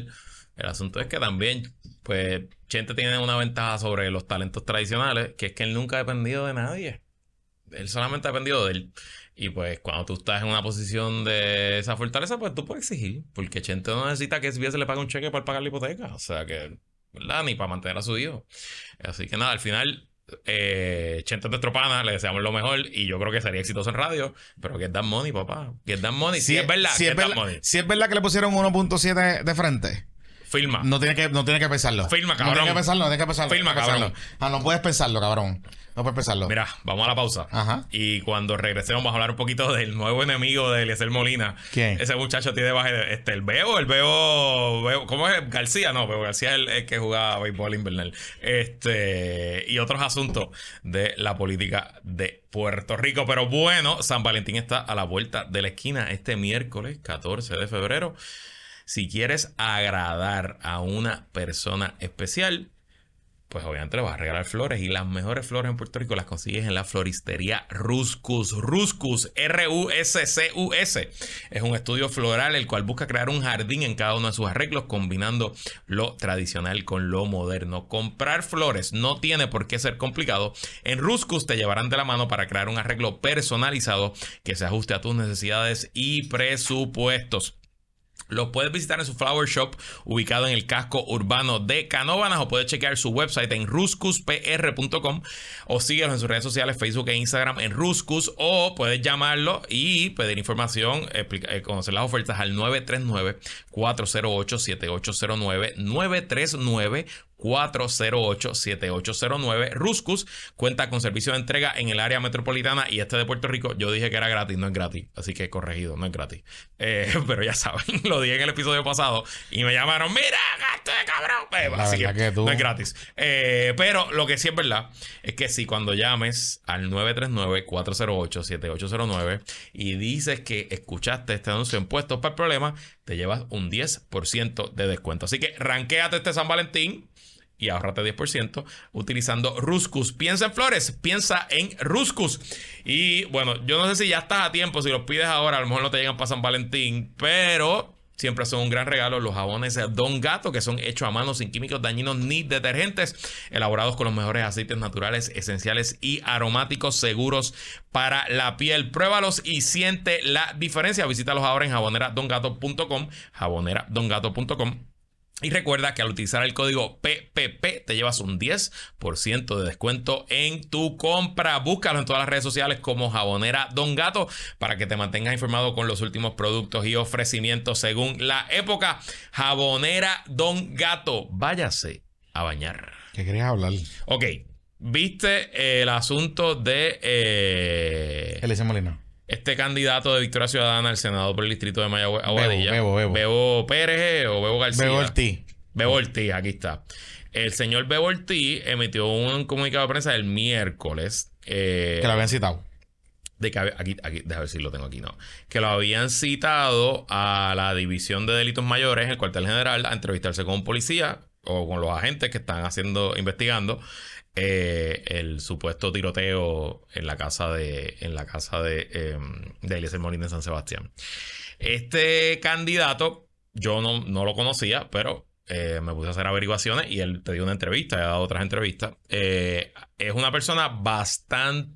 El asunto es que también, pues, Chente tiene una ventaja sobre los talentos tradicionales, que es que él nunca ha dependido de nadie. Él solamente ha dependido de él. Y pues cuando tú estás en una posición de esa fortaleza, pues tú puedes exigir. Porque Chente no necesita que SBS le pague un cheque para pagar la hipoteca. O sea que, ¿verdad? Ni para mantener a su hijo. Así que nada, al final, eh, Chente es nuestro pana, le deseamos lo mejor. Y yo creo que sería exitoso en radio. Pero get that money, papá. Get that money. Si es verdad, si es verdad, money. si es verdad que le pusieron 1.7 de frente. Firma. No tiene que, no tiene que pensarlo. Firma, No cabrón. tiene que pensarlo, no tiene que pensarlo. No que cabrón. pensarlo. Ah, no puedes pensarlo, cabrón. No puedes pensarlo. Mira, vamos a la pausa. Ajá. Y cuando regresemos vamos a hablar un poquito del nuevo enemigo de Eliezer Molina. ¿Quién? Ese muchacho tiene baje, este, el Bebo, el Bebo, Bebo- ¿cómo es? García, no, Bebo García es el, el que jugaba béisbol invernal. Este, y otros asuntos de la política de Puerto Rico. Pero bueno, San Valentín está a la vuelta de la esquina este miércoles 14 de febrero. Si quieres agradar a una persona especial, pues obviamente le vas a regalar flores. Y las mejores flores en Puerto Rico las consigues en la floristería Ruscus. Ruscus, R-U-S-C-U-S. Es un estudio floral el cual busca crear un jardín en cada uno de sus arreglos, combinando lo tradicional con lo moderno. Comprar flores no tiene por qué ser complicado. En Ruscus te llevarán de la mano para crear un arreglo personalizado que se ajuste a tus necesidades y presupuestos. Los puedes visitar en su flower shop ubicado en el casco urbano de Canóvanas o puedes chequear su website en ruscuspr.com o síguelos en sus redes sociales Facebook e Instagram en Ruscus o puedes llamarlo y pedir información, eh, conocer las ofertas al 939-408-7809 939 408-7809. Ruscus cuenta con servicio de entrega en el área metropolitana y este de Puerto Rico. Yo dije que era gratis, no es gratis. Así que corregido, no es gratis. Eh, pero ya saben, lo dije en el episodio pasado y me llamaron, mira, gasto de cabrón. Eh, así que tú- no es gratis. Eh, pero lo que sí es verdad es que si cuando llames al 939-408-7809 y dices que escuchaste este anuncio en puestos para el problema, te llevas un 10% de descuento. Así que ranquéate este San Valentín y ahorrate 10% utilizando Ruscus. Piensa en flores, piensa en Ruscus. Y bueno, yo no sé si ya estás a tiempo, si los pides ahora, a lo mejor no te llegan para San Valentín, pero siempre son un gran regalo los jabones Don Gato, que son hechos a mano sin químicos dañinos ni detergentes, elaborados con los mejores aceites naturales, esenciales y aromáticos seguros para la piel. Pruébalos y siente la diferencia. Visítalos ahora en jaboneradongato.com, jaboneradongato.com. Y recuerda que al utilizar el código PPP te llevas un 10% de descuento en tu compra. Búscalo en todas las redes sociales como Jabonera Don Gato para que te mantengas informado con los últimos productos y ofrecimientos según la época. Jabonera Don Gato. Váyase a bañar. ¿Qué querías hablar? Ok. ¿Viste el asunto de eh, Elise Molina. Este candidato de Victoria Ciudadana al Senado por el distrito de Mayagüez, Bebo, Aguadilla? Bebo, Bebo. Bebo Pérez o Bebo García. Bebo Ortiz. Bebo Ortiz, aquí está. El señor Bebo Ortiz emitió un comunicado de prensa el miércoles. eh, Que lo habían citado. de que había- aquí, aquí, déjame ver si lo tengo aquí, no. Que lo habían citado a la División de Delitos Mayores, el cuartel general, a entrevistarse con un policía o con los agentes que están haciendo, investigando eh, el supuesto tiroteo en la casa de, en la casa de, eh, de Molina en San Sebastián. Este candidato, yo no, no lo conocía, pero eh, me puse a hacer averiguaciones y él te dio una entrevista, ha dado otras entrevistas. Eh, es una persona bastante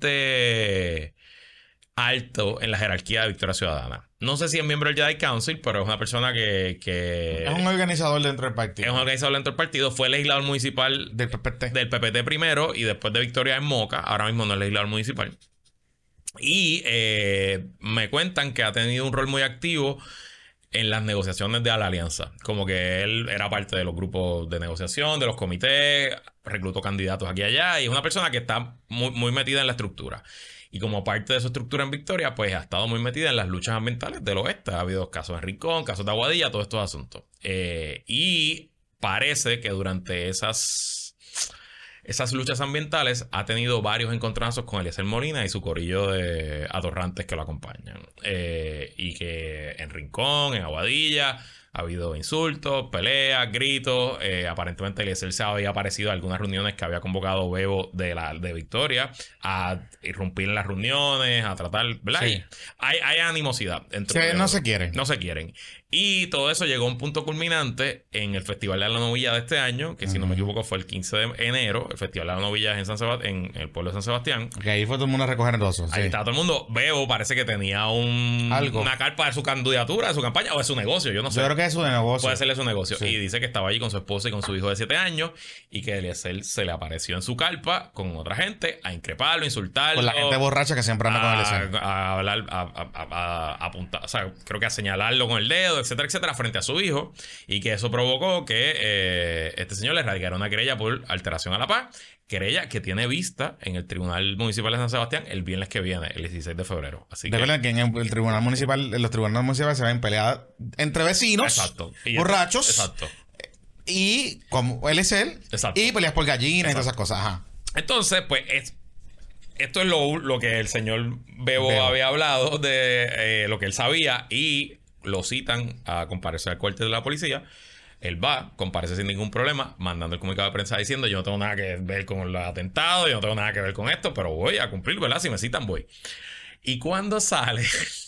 alto en la jerarquía de Victoria Ciudadana. No sé si es miembro del Jedi Council, pero es una persona que, que Es un organizador dentro del partido. es un organizador dentro del partido. Fue legislador municipal Del PPT. del PPT primero y después de Victoria en Moca. Ahora mismo no es legislador municipal. Y eh, me cuentan que ha tenido un rol muy activo en las negociaciones de la alianza. Como que él era parte de los grupos de negociación, de los comités, reclutó candidatos aquí y allá. Y es una persona que está muy, muy metida en la estructura. Y como parte de su estructura en Victoria, pues ha estado muy metida en las luchas ambientales del oeste. Ha habido casos en Rincón, casos de Aguadilla, todos estos asuntos. Eh, y parece que durante esas, esas luchas ambientales ha tenido varios encontrazos con Eliezer Molina y su corillo de atorrantes que lo acompañan. Eh, y que en Rincón, en Aguadilla, ha habido insultos, peleas, gritos. Eh, aparentemente Eliezer se había aparecido a algunas reuniones que había convocado Bebo de, la, de Victoria a irrumpir en las reuniones, a tratar, ¿verdad? Sí. Hay, hay animosidad. entre Sí, no se quieren. No se quieren. Y todo eso llegó a un punto culminante en el Festival de la Novilla de este año, que si no me equivoco fue el 15 de enero. El Festival de la Novilla en, San Sebast- en el pueblo de San Sebastián. Que ahí fue todo el mundo a recoger endosos. Ahí sí. estaba todo el mundo. Bebo parece que tenía un, Algo. una carpa de su candidatura, de su campaña o de su negocio. Yo no sé. Yo creo que es su negocio. Puede serle su negocio. Sí. Y dice que estaba allí con su esposa y con su hijo de 7 años y que Eliezer se le apareció en su carpa con otra gente a increparlo, insultarlo. Con la gente borracha que siempre anda con a, Eliezer. a hablar, a, a- a- a apuntar, o sea, creo que a señalarlo con el dedo, etcétera, etcétera, frente a su hijo, y que eso provocó que eh, este señor le radicara una querella por alteración a la paz, querella que tiene vista en el Tribunal Municipal de San Sebastián el viernes que viene, el 16 de febrero. Así que, Recuerden que en el, tribunal municipal, en los tribunales municipales se ven peleadas entre vecinos, exacto. Y- borrachos, Exacto. y como él es él, Exacto. y peleas por gallinas y todas esas cosas. Ajá. Entonces, pues es, esto es lo, lo que el señor Bebo, Bebo. había hablado de eh, lo que él sabía y lo citan a comparecer al cuartel de la policía. Él va, comparece sin ningún problema, mandando el comunicado de prensa diciendo yo no tengo nada que ver con los atentados, yo no tengo nada que ver con esto, pero voy a cumplir, ¿verdad? Si me citan, voy. Y cuando sale,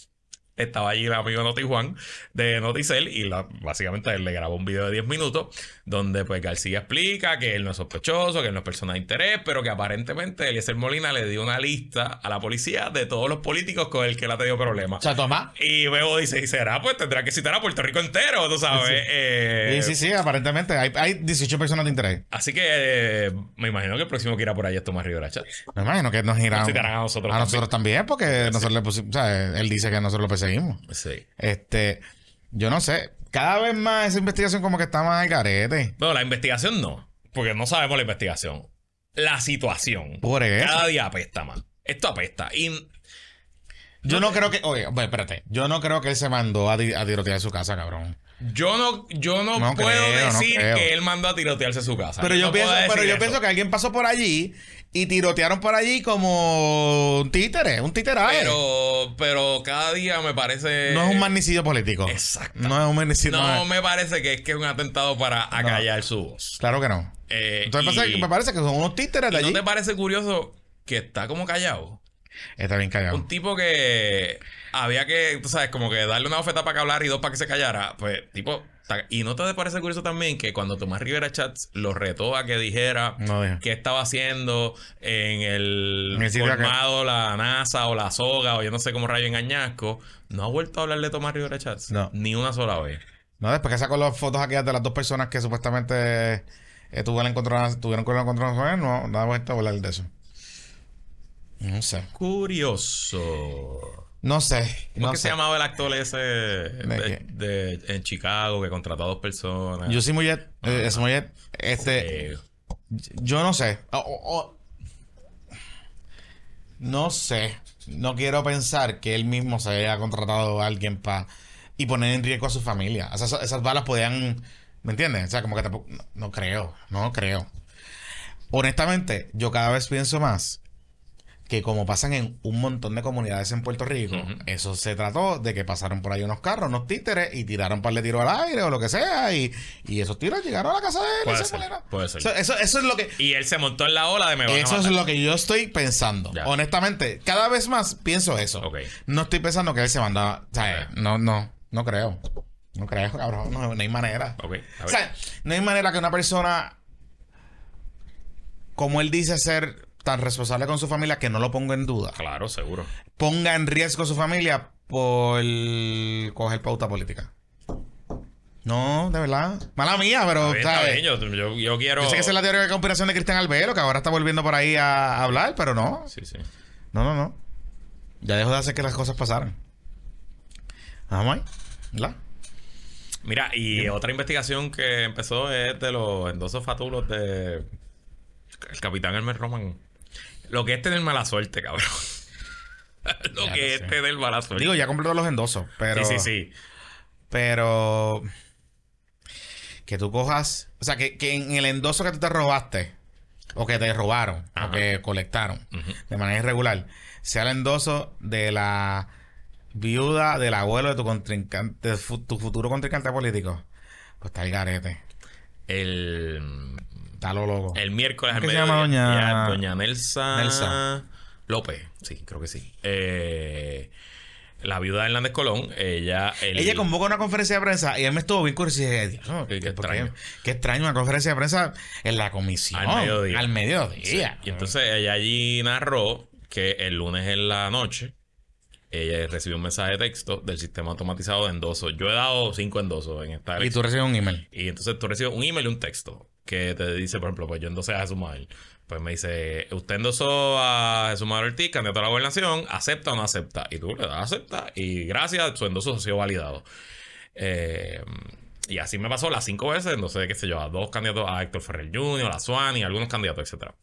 estaba allí el amigo Noti Juan de Noticel y la- básicamente él le grabó un video de 10 minutos donde pues García explica que él no es sospechoso, que él no es persona de interés, pero que aparentemente Eliezer Molina le dio una lista a la policía de todos los políticos con el que él ha tenido problemas. O sea, toma. Y Bebo dice, y será, pues tendrá que citar a Puerto Rico entero, tú sabes. Eh, Sí, sí, sí, aparentemente hay, hay 18 personas de interés. Así que eh, me imagino que el próximo que irá por ahí es Tomás Rivera Chat. Me imagino que nos irán Nos citarán a nosotros a nosotros también, porque nosotros le pusimos, o sea, él dice que nosotros lo Sí. Este, yo no sé, cada vez más esa investigación como que está más al garete. No, la investigación no. porque no sabemos la investigación. La situación. Por eso. Cada día apesta más. Esto apesta. Y Yo no creo que. Oye, bueno, espérate. Yo no creo que él se mandó a, a tirotear su casa, cabrón. yo no, yo no, No puedo creo, decir que él mandó a tirotearse su casa. Pero yo, pienso, pero yo eso. pienso que alguien pasó por allí y tirotearon por allí como un títere, un titeraje. Pero, pero cada día me parece. no es un magnicidio político. Exacto. No es un magnicidio. No no es- me parece que es que es un atentado para acallar su voz. Claro que no. Eh, Entonces y- pasa- me parece que son unos títeres de ¿y ¿No allí. te parece curioso que está como callado? Está bien callado. Un tipo que había que, tú sabes, como que darle una oferta para que hablar y dos para que se callara. Pues, tipo. Y no te parece curioso también que cuando Tomás Rivera Chats lo retó a que dijera No qué estaba haciendo en el, colmado, la NASA o la soga o yo no sé cómo rayo en Añasco, no ha vuelto a hablar de Tomás Rivera Chats. No. Ni una sola vez. No, después que sacó las fotos aquellas de las dos personas que supuestamente eh, tuvieron, tuvieron que encontrarnos con él, no, no da vuelta a hablar de eso. No sé. Curioso. No sé. ¿Cómo No que se sé. llamaba el actor ese de, en Chicago que contrató a dos personas? Yo soy Mollet. Eh, es Mollet. Este. Eh, Yo no sé. O- o- o- no sé. No quiero pensar que él mismo se haya contratado a alguien para. Y poner en riesgo a su familia. Esas, esas balas podían. ¿Me entiendes? O sea, como que tampoco. No, no creo. No creo. Honestamente, yo cada vez pienso más que como pasan en un montón de comunidades en Puerto Rico, eso se trató de que pasaron por ahí unos carros, unos títeres y tiraron un par de tiros al aire o lo que sea y, y esos tiros llegaron a la casa de él. Puede se ser, puede ser. Eso, eso, eso es lo que... y él se montó en la ola de me van a Eso es lo que yo estoy pensando. Ya. Honestamente, cada vez más pienso eso. No estoy pensando que él se manda. O sea, no, no, no creo. No creo, cabrón. No, no hay manera. O sea, no hay manera que una persona, como él dice ser tan responsable con su familia, que no lo ponga en duda, Claro, seguro. ponga en riesgo su familia por coger pauta política. No, de verdad. Mala mía, pero. Está bien, ¿sabes? Yo, yo- yo quiero. Yo sé que esa es la teoría de conspiración de Cristian Albero, que ahora está volviendo por ahí a hablar, pero no. Sí, sí. No, no, no. Ya dejó de hacer que las cosas pasaran. Vamos ahí. ¿Verdad? Mira, y otra investigación que empezó es de los endosos fatulos de el capitán Elmer Roman. Lo que es tener mala suerte, cabrón. lo Ya que es sé. tener mala suerte. Digo, ya completó los endosos, pero. sí, sí, sí. Pero. Que tú cojas. O sea, que, que en el endoso que tú te robaste, o que te robaron, Ajá. o que colectaron de manera irregular, sea el endoso de la viuda del abuelo de tu contrincante, de tu futuro contrincante político. Pues está el garete. El, Está lo loco. el miércoles al ¿Qué se mediodía, llama doña- doña Nelsa, Nelsa. López. Sí, creo que sí. Eh, la viuda de Hernández Colón, ella... el- Ella convocó una conferencia de prensa y él me estuvo bien curioso y dije, Dios, Qué- qué ¿por qué? extraño. Qué extraño una conferencia de prensa en la comisión. Al mediodía. Al mediodía. Y entonces ella allí narró que el lunes en la noche ella recibió un mensaje de texto del sistema automatizado de endosos. Yo he dado cinco endosos en esta Y elección. tú recibes un email. Y entonces tú recibes un email y un texto que te dice, por ejemplo, pues yo endosé a Jesús Manuel. Pues me dice, usted endosó a Jesús Manuel Ortiz, candidato a la gobernación, ¿acepta o no acepta? Y tú le das acepta y gracias, su endoso ha sido validado. Eh, y así me pasó las cinco veces, endosé, qué sé yo, a dos candidatos, a Héctor Ferrer Jr., a Swan y algunos candidatos, etcétera.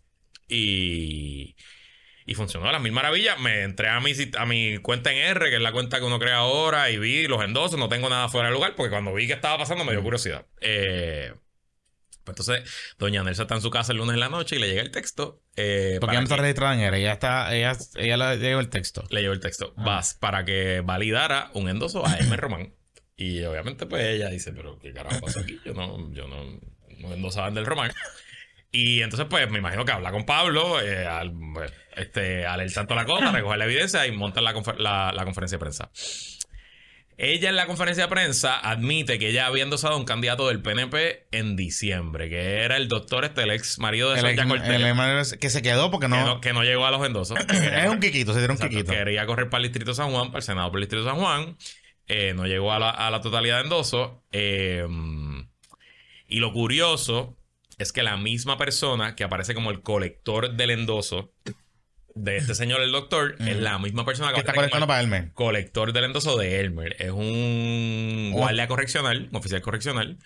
Y, y funcionó a las mil maravillas. Me entré a mi, a mi cuenta en R, que es la cuenta que uno crea ahora, y vi los endosos. No tengo nada fuera de lugar, porque cuando vi que estaba pasando me dio curiosidad. Eh, entonces, doña Nelsa está en su casa el lunes en la noche y le llega el texto. eh, Porque ella no está registrada en. Ella está, ella, ella le llegó el texto. le llegó el texto. Ah. Vas para que validara un endoso a Elmer Román. Y obviamente, pues ella dice, pero ¿qué carajo pasa aquí? Yo no, yo no, no endosaba del Román. Y entonces, pues, me imagino que habla con Pablo, eh, al, pues, este, alertando la cosa, recoger la evidencia y la, confer- la- la conferencia de prensa. Ella en la conferencia de prensa admite que ella había endosado a un candidato del PNP en diciembre, que era el doctor, este, el ex marido de el- Cortés, que se quedó porque que, no. que no llegó a los endosos. es un quiquito, se dieron un Exacto, quiquito. Quería correr para el Distrito San Juan, para el Senado por el Distrito San Juan. Eh, no llegó a la, a la totalidad de endosos. Eh, y lo curioso es que la misma persona que aparece como el colector del endoso de este señor, el doctor, es la misma persona que, Que está colectando para Elmer. colector del endoso de Elmer. Es un Oh. guardia correccional, un oficial correccional,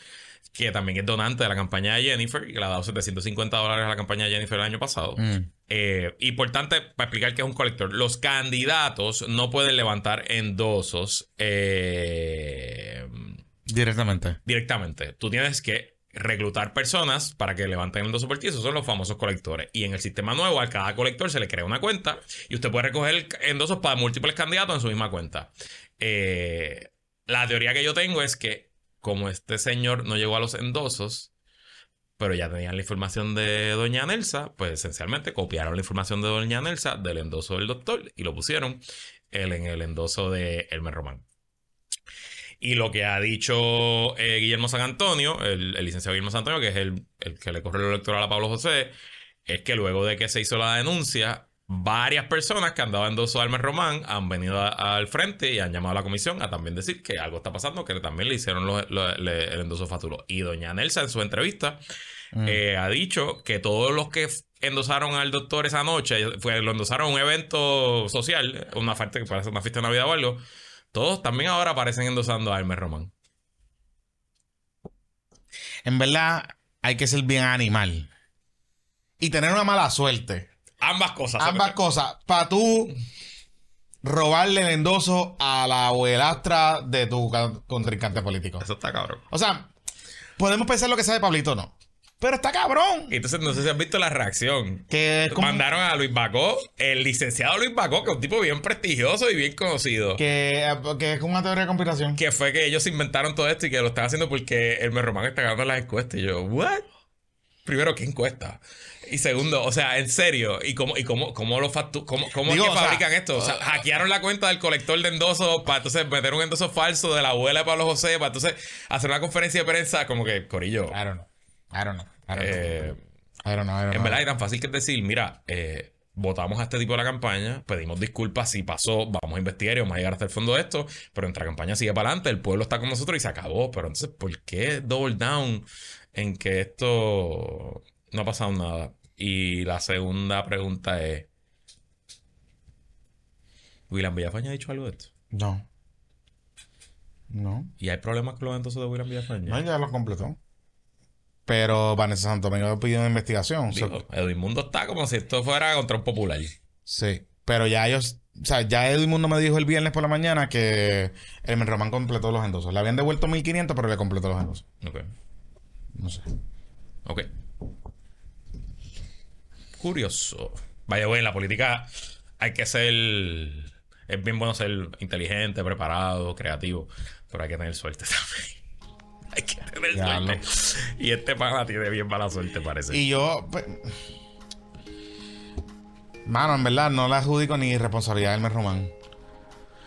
que también es donante de la campaña de Jennifer, que le ha dado 750 dólares a la campaña de Jennifer el año pasado. Mm. Eh, importante para explicar que es un colector. Los candidatos no pueden levantar endosos eh, Directamente. directamente. Tú tienes que reclutar personas para que levanten el endoso por ti. Esos son los famosos colectores. Y en el sistema nuevo, a cada colector se le crea una cuenta y usted puede recoger endosos para múltiples candidatos en su misma cuenta. Eh, la teoría que yo tengo es que como este señor no llegó a los endosos, pero ya tenían la información de Doña Nelsa, pues esencialmente copiaron la información de Doña Nelsa del endoso del doctor y lo pusieron él en el endoso de Elmer Román. Y lo que ha dicho eh, Guillermo San Antonio, el, el licenciado Guillermo San Antonio, que es el, el que le corre el electoral a Pablo José, es que luego de que se hizo la denuncia, varias personas que andaban de Elmer Román han venido a- al frente y han llamado a la comisión a también decir que algo está pasando, que también le hicieron lo- lo- le- el endoso Faturo. Y doña Nelsa en su entrevista Mm. eh, ha dicho que todos los que endosaron al doctor esa noche, fue, lo endosaron a un evento social, una, que parece una fiesta de Navidad o algo, todos también ahora aparecen endosando a Hermes Román. En verdad, hay que ser bien animal. Y tener una mala suerte. Ambas cosas. Ambas cosas. Para tú robarle el endoso a la abuelastra de tu ca- contrincante político. Eso está cabrón. O sea, podemos pensar lo que sabe Pablito, no. Pero está cabrón. Entonces no sé si has visto la reacción. Que como Mandaron a Luis Bacó, el licenciado Luis Bacó, que es un tipo bien prestigioso y bien conocido. que, que es como una teoría de conspiración. Que fue que ellos inventaron todo esto y que lo están haciendo porque el Román está ganando las encuestas. Y yo, ¿what? Primero, ¿qué encuesta? Y segundo, o sea, en serio, ¿y cómo, y cómo, cómo lo factu cómo, cómo Digo, es que sea, fabrican esto? O sea, hackearon la cuenta del colector de endosos para entonces meter un endoso falso de la abuela de Pablo José, para entonces hacer una conferencia de prensa, como que, Corillo. Don't know. I don't know. I don't know. eh, I don't know, I don't en verdad, es tan fácil que es decir, mira, eh, votamos a este tipo de la campaña, pedimos disculpas si pasó, vamos a investigar y vamos a llegar hasta el fondo de esto, pero nuestra campaña sigue para adelante, el pueblo está con nosotros y se acabó. Pero entonces, ¿por qué double down en que esto no ha pasado nada? Y la segunda pregunta es, ¿William Villafaña ha dicho algo de esto? No. No. ¿Y hay problemas con los entonces de William Villafaña? No, ya lo completó. Pero Vanessa Santo Domingo pidió una investigación. Digo, Edwin Mundo está como si esto fuera contra un popular. sí. Pero ya ellos. O sea, ya Edwin Mundo me dijo el viernes por la mañana que el Román completó los endosos. Le habían devuelto 1500, pero le completó los endosos. Ok. No sé. Ok. Curioso. Vaya, bueno, en la política hay que ser. Es bien bueno ser inteligente, preparado, creativo, pero hay que tener suerte también. Hay que tener Ya, suerte. Y este pana tiene bien mala suerte, parece. Y yo. pues, Mano, en verdad, no le adjudico ni responsabilidad a Elmer Román.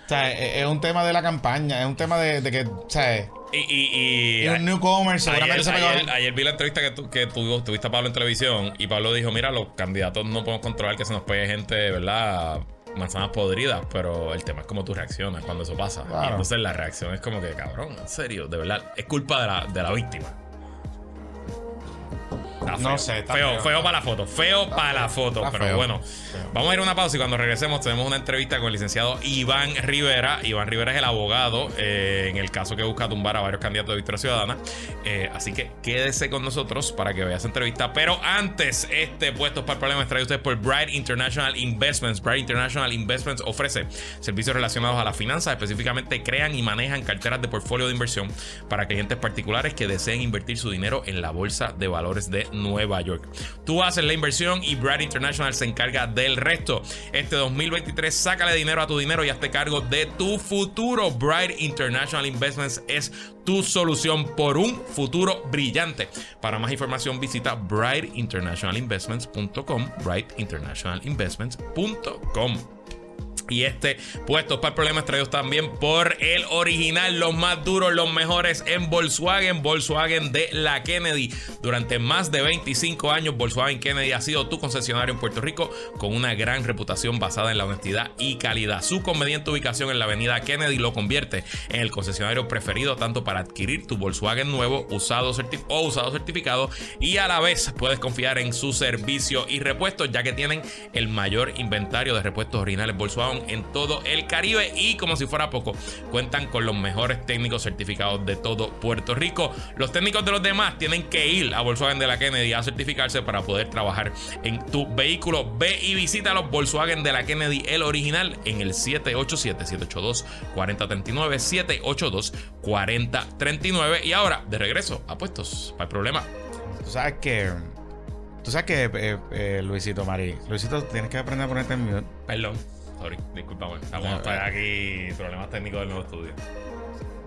O sea, es, es un tema de la campaña, es un tema de, de que, Y, y, y- y un newcomer seguramente ayer, se pegó. ayer- ayer vi la entrevista que, tu, que tu- tuviste a Pablo en televisión y Pablo dijo, mira, los candidatos no podemos controlar que se nos pegue gente, ¿verdad? Manzanas podridas, pero el tema es cómo tú reaccionas cuando eso pasa. Claro. Y entonces la reacción es como que, cabrón, en serio, de verdad, es culpa de la, de la víctima. Está No feo. sé, está feo, feo. feo para la foto, feo para la foto. está Pero feo. bueno, Feo. vamos a ir a una pausa y cuando regresemos tenemos una entrevista con el licenciado Iván Rivera. Iván Rivera es el abogado eh, en el caso que busca tumbar a varios candidatos de Victoria Ciudadana. Eh, así que quédese con nosotros para que vea esa entrevista. Pero antes, este puesto para el problema es traído usted por Bright International Investments. Bright International Investments ofrece servicios relacionados a las finanzas, específicamente crean y manejan carteras de portfolio de inversión para clientes particulares que deseen invertir su dinero en la bolsa de valores de Nueva York. Tú haces la inversión y Bright International se encarga del resto. Este 2023, sácale dinero a tu dinero y hazte cargo de tu futuro. Bright International Investments es tu solución por un futuro brillante. Para más información visita brightinternationalinvestments.com brightinternationalinvestments.com y este puesto para el problema es traído también por el original, los más duros, los mejores en Volkswagen, Volkswagen de la Kennedy. Durante más de 25 años, Volkswagen Kennedy ha sido tu concesionario en Puerto Rico con una gran reputación basada en la honestidad y calidad. Su conveniente ubicación en la avenida Kennedy lo convierte en el concesionario preferido tanto para adquirir tu Volkswagen nuevo, usado o usado certificado y a la vez puedes confiar en su servicio y repuestos ya que tienen el mayor inventario de repuestos originales Volkswagen en todo el Caribe y como si fuera poco, cuentan con los mejores técnicos certificados de todo Puerto Rico. Los técnicos de los demás tienen que ir a Volkswagen de la Kennedy a certificarse para poder trabajar en tu vehículo. Ve y visita los Volkswagen de la Kennedy, el original, en el 787-782-4039, 782-4039. Y ahora, de regreso a puestos para el problema. Tú sabes que. Tú sabes que, eh, eh, Luisito Mari. Luisito, tienes que aprender a ponerte en mute. Perdón. Sorry, discúlpame. Estamos No, aquí, problemas técnicos del nuevo estudio.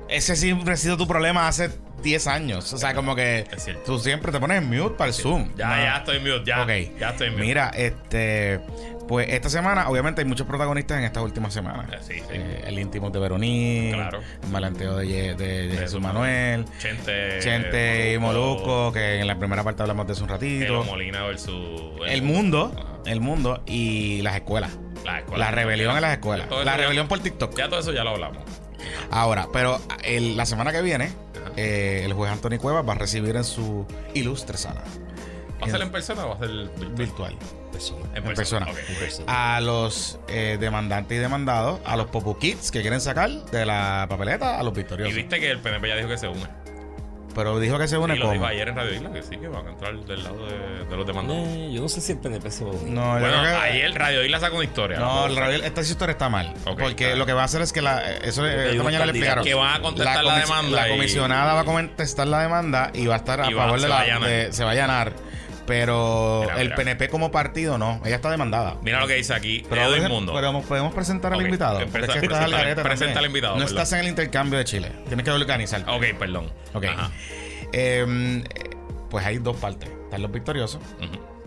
Ese siempre ha sido tu problema hace 10 años. O sea, como que tú siempre te pones en mute para el Zoom. Ya, No. ya estoy en mute, ya. Ok. Ya estoy en mute. Mira, este. Pues esta semana, obviamente, hay muchos protagonistas en estas últimas semanas. Sí, sí. Eh, el íntimo de Veroní. Claro. El malanteo de, Ye- de- de De Jesús Manuel. Chente. Chente y Molusco, que en la primera parte hablamos de eso un ratito. Molina versus. El mundo, Ajá. el mundo y las escuelas. La, rebelión en las escuelas. La ya- rebelión por TikTok. Ya todo eso ya lo hablamos. Ahora, pero el- la semana que viene, eh, el juez Anthony Cuevas va a recibir en su ilustre sala ¿Va a ser en persona o va a ser virtual? virtual Persona. En en persona. persona. Ok. En persona. a los eh, demandantes y demandados, a los Popu Kids que quieren sacar de la papeleta, a los Y victoriosos. viste que el PNP ya dijo que se une. Pero dijo que se une Y lo dijo ayer en Radio Isla, que sí, que van a entrar del lado de, de los demandantes. Eh, yo no sé si el PNP se va a unir. No, bueno, que- ayer Radio Isla sacó una historia. No, ¿no? el radio- esta historia está mal. Porque claro. lo que va a hacer es que la, eso hay esta mañana le explicaron. que van a contestar la demanda La y- comisionada va a contestar la demanda y va a estar a Y va- favor se de va la. a allanar. de- se va a allanar. Pero Mira, el mira. PNP como partido no. Ella está demandada. Mira lo que dice aquí. Pero, Edwin podemos- Mundo. pero podemos presentar al invitado. empresa- porque es que estás al presenta- al invitado, No perdón. estás en el intercambio de Chile. Tienes que organizarte. Ok, perdón. Ok. Eh, pues hay dos partes. Están los victoriosos,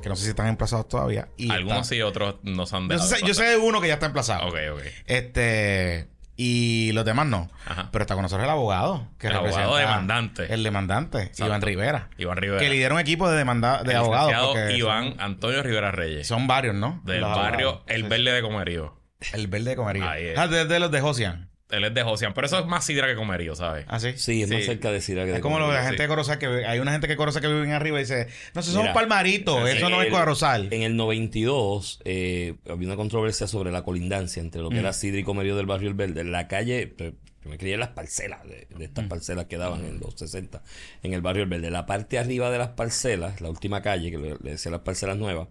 que no sé si están emplazados todavía. Y Algunos está- sí, otros no se han Yo dejado. sé, yo sé de uno que ya está emplazado. Ok, ok. Este. Y los demás no. Ajá. Pero está con nosotros el abogado. Que El abogado demandante. El demandante, Exacto. Iván Rivera. Iván Rivera. Que lidera un equipo de demanda, de El abogados. Iván Antonio Rivera Reyes. Son, varios, ¿no? del Los barrio abogados. El Verde de Comerío. El verde de es. Ah, de, de los de Josian. Él es de Josian, pero eso es más sidra que Comerío, ¿sabes? Ah, sí. Sí, es más cerca de Sira que de Es como lo de la gente de Corozal que hay una gente que Corozal que vive en arriba y dice, no, eso son Mira, palmaritos, eso no es Corozal. En el 92 eh, había una controversia sobre la colindancia entre lo que Mm. era Sidra y Comerío del Barrio El Verde. En la calle, pues, yo me crié en las parcelas, de, de estas Mm. parcelas que daban en los 60 en el Barrio El Verde. La parte arriba de las parcelas, la última calle, que le, le decía las parcelas nuevas,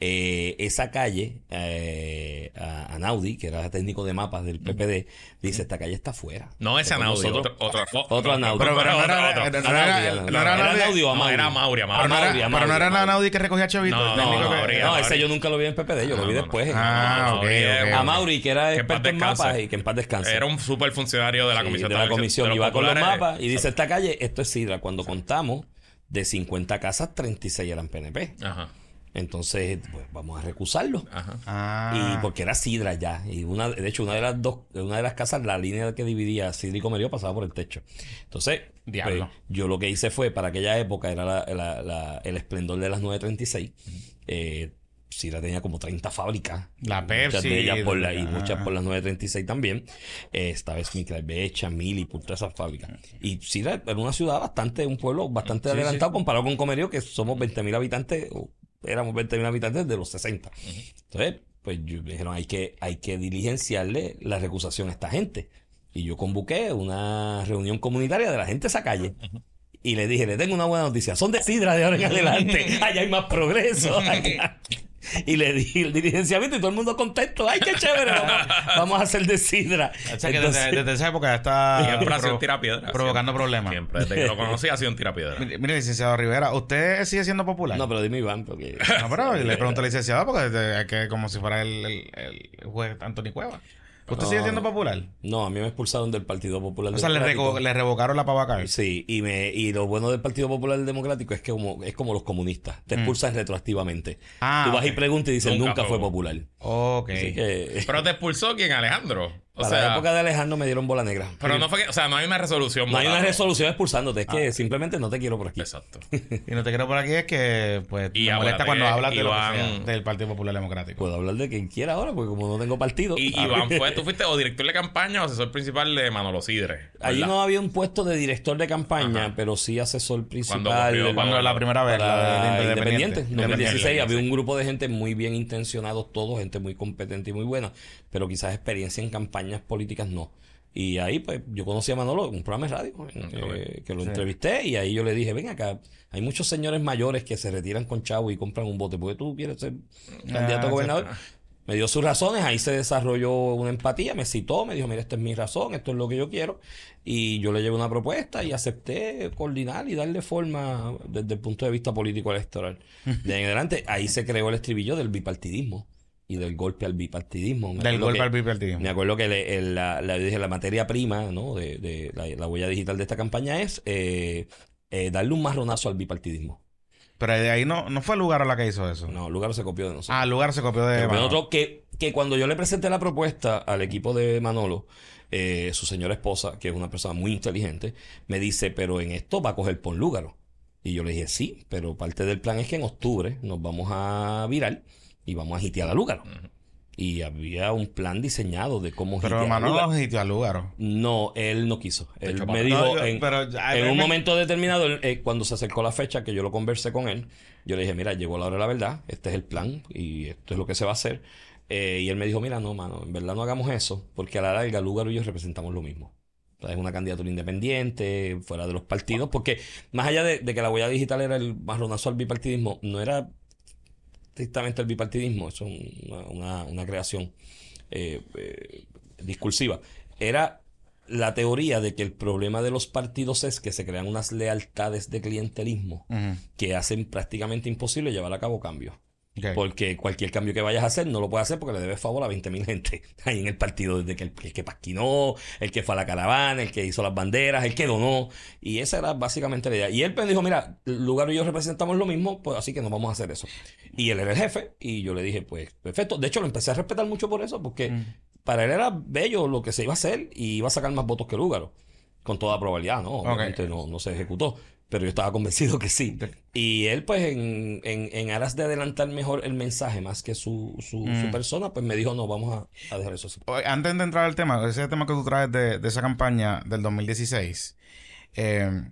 eh, esa calle, eh, a, a Naudi, que era técnico de mapas del PPD, dice, esta calle está afuera. No ese Con Anaudi, otro, otro, Otro Anaudi. Pero, pero no era, otro. no era- Anaudi, Anaudi. no era ¿Era Anaudi- Anaudi o Amauri? era Mauri, pero Amauri. no era- Amauri, pero no Amauri. era la Naudi que recogía Chavito. No, no, ese yo nunca lo vi en PPD, yo lo vi después. Ah, ok, Amauri es- que era experto en mapas y que en paz descanse. Era un super funcionario de la comisión. de la comisión. Iba con los mapas y dice esta calle, esto es Sidra. Cuando contamos, de 50 casas, 36 eran PNP. Ajá, Entonces, pues vamos a recusarlo. ajá. Ah. Y porque era Sidra ya. Y una, de hecho, una de las dos, una de las casas, la línea que dividía Sidra y Comerío pasaba por el techo. Entonces, Diablo. pues, yo lo que hice fue, para aquella época, era la- la- la- el esplendor de las 936. Eh, Sidra tenía como 30 fábricas. La Muchas Pepsi. de ellas por la, y Ah. muchas por las 936 también. Eh, esta vez Micra Becha, Mili, por todas esas fábricas. Y Sidra era una ciudad bastante, un pueblo bastante Sí, adelantado sí. comparado con Comerío, que somos 20.000 habitantes, o éramos 20.000 habitantes de los 60. Entonces, pues yo- me dijeron, hay que, hay que diligenciarle la recusación a esta gente. Y yo convoqué una reunión comunitaria de la gente de esa calle. Y le dije, le tengo una buena noticia. Son de Sidra de ahora en adelante. Allá hay más progreso. Acá. Y le di el diligenciamiento y todo el mundo contento. ¡Ay, qué chévere! Vamos, vamos a hacer de Sidra. O sea que Entonces, desde, desde esa época ya está Siempre ha sido provo- un tirapiedra. provocando siempre. problemas. Siempre, desde que lo conocí ha sido un tirapiedra. Mire, mire, licenciado Rivera, ¿usted sigue siendo popular? no, pero dime Iván, porque... No, pero le pregunto al licenciado porque es que como si fuera el, el, el juez Anthony Cueva. ¿Usted No. sigue siendo popular? No, a mí me expulsaron del Partido Popular O sea, le, revocaron la pavaca. Sí, y me y lo bueno del Partido Popular Democrático es que como, es como los comunistas, te expulsan retroactivamente. Mm. Ah, Tú vas y preguntas y dicen Nunca nunca, fue popular. Ok. Que Pero te expulsó quién, Alejandro. O Para sea, la época de Alejandro me dieron bola negra. pero no fue que, o sea, no hay una resolución. No hay una resolución expulsándote, es que simplemente no te quiero por aquí. Exacto. Y no te quiero por aquí es que, pues, Y me molesta cuando hablas de lo que Iván- sea, del Partido Popular Democrático. Puedo hablar de quien quiera ahora, porque como no tengo partido. Y Iván fue, tú fuiste o director de campaña o asesor principal de Manolo Sidre. Allí no había un puesto de director de campaña, Ajá. pero sí asesor principal. corrió Cuando la primera vez, la de Independiente. Independiente. 2016 había un grupo de gente muy bien intencionados todos, gente muy competente y muy buena, pero quizás experiencia en campañas políticas no. Y ahí pues yo conocí a Manolo en un programa de radio en que, que lo entrevisté y ahí yo le dije, ven acá, hay muchos señores mayores que se retiran con chavo y compran un bote, porque tú quieres ser candidato a Ah, gobernador. Me dio sus razones, ahí se desarrolló una empatía, me citó, me dijo, mira, esta es mi razón, esto es lo que yo quiero. Y yo le llevé una propuesta y acepté coordinar y darle forma desde el punto de vista político electoral. De ahí en adelante, ahí se creó el estribillo del bipartidismo y del golpe al bipartidismo. Me Del golpe que- al bipartidismo. Me acuerdo que le- el- la, la- dije, la materia prima ¿no? de, de la, la huella digital de esta campaña es eh, eh, darle un marronazo al bipartidismo. Pero de ahí no, no fue el lugar a la que hizo eso. No, Lugaro se copió de nosotros. Ah, el lugar se copió de. Manolo. otro que, que cuando yo le presenté la propuesta al equipo de Manolo, eh, su señora esposa, que es una persona muy inteligente, me dice, pero en esto va a coger por Lúgaro. Y yo le dije, sí, pero parte del plan es que en octubre nos vamos a virar y vamos a hitear a Lúgaro. Y había un plan diseñado de cómo Pero a Manolo Lúgaro. no sitió al lugar. No, él no quiso. Él me dijo, atrás. No, yo- en, pero ya- en me- un me- momento determinado, él, eh, cuando se acercó la fecha que yo lo conversé con él, yo le dije, mira, llegó la hora de la verdad, este es el plan y esto es lo que se va a hacer. Eh, y él me dijo, mira, no, mano, en verdad no hagamos eso, porque a la larga Lugaro y yo representamos lo mismo. O sea, es una candidatura independiente, fuera de los partidos, porque más allá de, de que la huella digital era el marronazo al bipartidismo, no era estrictamente el bipartidismo, eso es una, una- una creación eh, eh, discursiva. Era la teoría de que el problema de los partidos es que se crean unas lealtades de clientelismo que hacen prácticamente imposible llevar a cabo cambios. Porque cualquier cambio que vayas a hacer no lo puedes hacer porque le debes favor a 20.000 gente ahí en el partido, desde que el, el que pasquinó, el que fue a la caravana, el que hizo las banderas, el que donó. Y esa era básicamente la idea. Y él me dijo, mira, Lugar y yo representamos lo mismo, pues así que no vamos a hacer eso. Y él era el jefe y yo le dije, pues perfecto. De hecho, lo empecé a respetar mucho por eso, porque para él era bello lo que se iba a hacer y iba a sacar más votos que Lúgaro. Con toda probabilidad, ¿no? Obviamente no, no se ejecutó. Pero yo estaba convencido que sí. Y él, pues, en, en, en aras de adelantar mejor el mensaje más que su, su, su persona, pues me dijo, no, vamos a, a dejar eso así. Antes de entrar al tema, ese tema que tú traes de, de esa campaña del 2016, eh,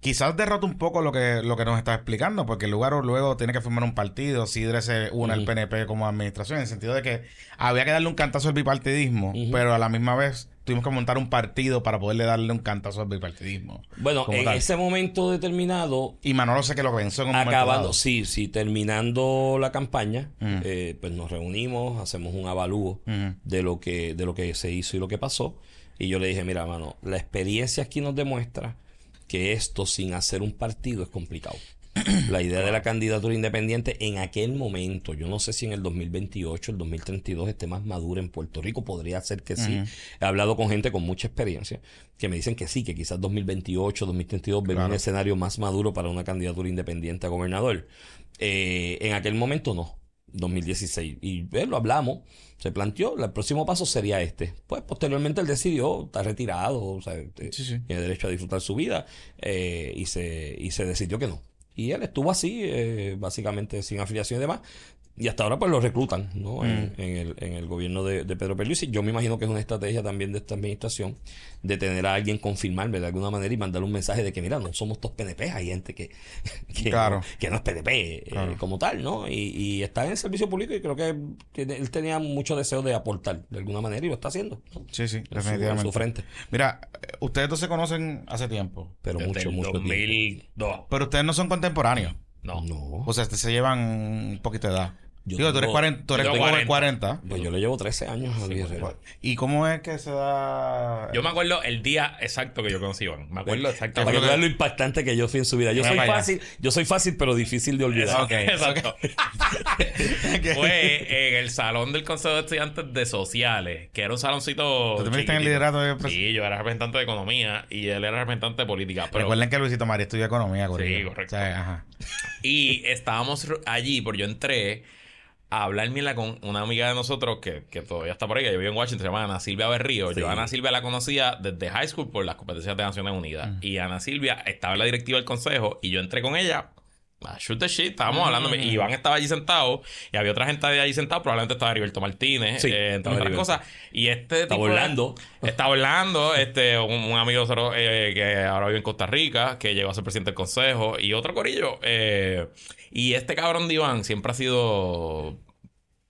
quizás derrota un poco lo que, lo que nos estás explicando, porque el lugar luego tiene que formar un partido, Sidre se une al. PNP como administración, en el sentido de que había que darle un cantazo al bipartidismo, pero a la misma vez tuvimos que montar un partido para poderle darle un cantazo al bipartidismo. Bueno, en tal. ese momento determinado, Y Manolo sé que lo pensó en un acabando, sí, sí, terminando la campaña, eh, pues nos reunimos, hacemos un avalúo de lo que de lo que se hizo y lo que pasó y yo le dije mira mano la experiencia aquí nos demuestra que esto sin hacer un partido es complicado la idea de la candidatura independiente en aquel momento yo no sé si en el 2028 el 2032 esté más madura en Puerto Rico podría ser que sí he hablado con gente con mucha experiencia que me dicen que sí que quizás 2028 2032 ven Claro. un escenario más maduro para una candidatura independiente a gobernador Eh, en aquel momento no 2016. Y eh, lo hablamos, se planteó, el próximo paso sería este. Pues posteriormente él decidió, está retirado, o sea, este, Sí, sí. tiene derecho a disfrutar su vida, eh, y, se, y se decidió que no. Y él estuvo así, eh, básicamente sin afiliación y demás. Y hasta ahora pues lo reclutan ¿no? en, en el, en el gobierno de, de Pedro Pierluisi. Yo me imagino que es una estrategia también de esta administración de tener a alguien confirmarme de alguna manera y mandarle un mensaje de que mira, no somos todos PNP, hay gente que, que, Claro. no, que no es PNP eh, Claro. como tal, ¿no? Y, y está en el servicio público y creo que tiene- él tenía mucho deseo de aportar de alguna manera y lo está haciendo. ¿no? Sí, sí, En su- en definitivamente. su frente. Mira, eh, ustedes dos se conocen hace tiempo, Pero Desde mucho, el mucho tiempo. 2002. pero ustedes no son contemporáneos. No. No. O sea, se llevan un poquito de edad. Yo Digo, tú eres tengo- 40, tú eres yo tú tengo eres 40. Pues yo le llevo 13 años a Luis Herrera. ¿Y cómo es que se da? Yo me acuerdo el día exacto que yo conocí a Iván. Me acuerdo Para exactamente. que vean lo impactante que yo fui en su vida. Yo soy para allá. fácil, yo soy fácil, pero difícil de olvidar. Exacto. Fue en el salón del Consejo de Estudiantes de Sociales, que era un saloncito. ¿Tú en el liderato de Sí, yo era representante de economía y él era representante de política. Pero, Recuerden que Luisito María estudia economía, correcto. O sea, ajá. Y estábamos allí, porque yo entré a hablar mierda con una amiga de nosotros que, que todavía está por ahí, que yo vivo en Washington, se llama Ana Silvia Berrío. Sí. Yo a Ana Silvia la conocía desde high school por las competencias de Naciones Unidas. Y Ana Silvia estaba en la directiva del consejo y yo entré con ella. A shoot the shit, estábamos hablando. Iván estaba allí sentado y había otra gente de allí sentado. Probablemente estaba Heriberto Martínez, Sí, eh, entre estaba otras cosas. Y este Estaba Orlando. Está Orlando, este, un, un amigo nosotros eh, que ahora vive en Costa Rica, que llegó a ser presidente del consejo, y otro corillo. eh, y este cabrón de Iván siempre ha sido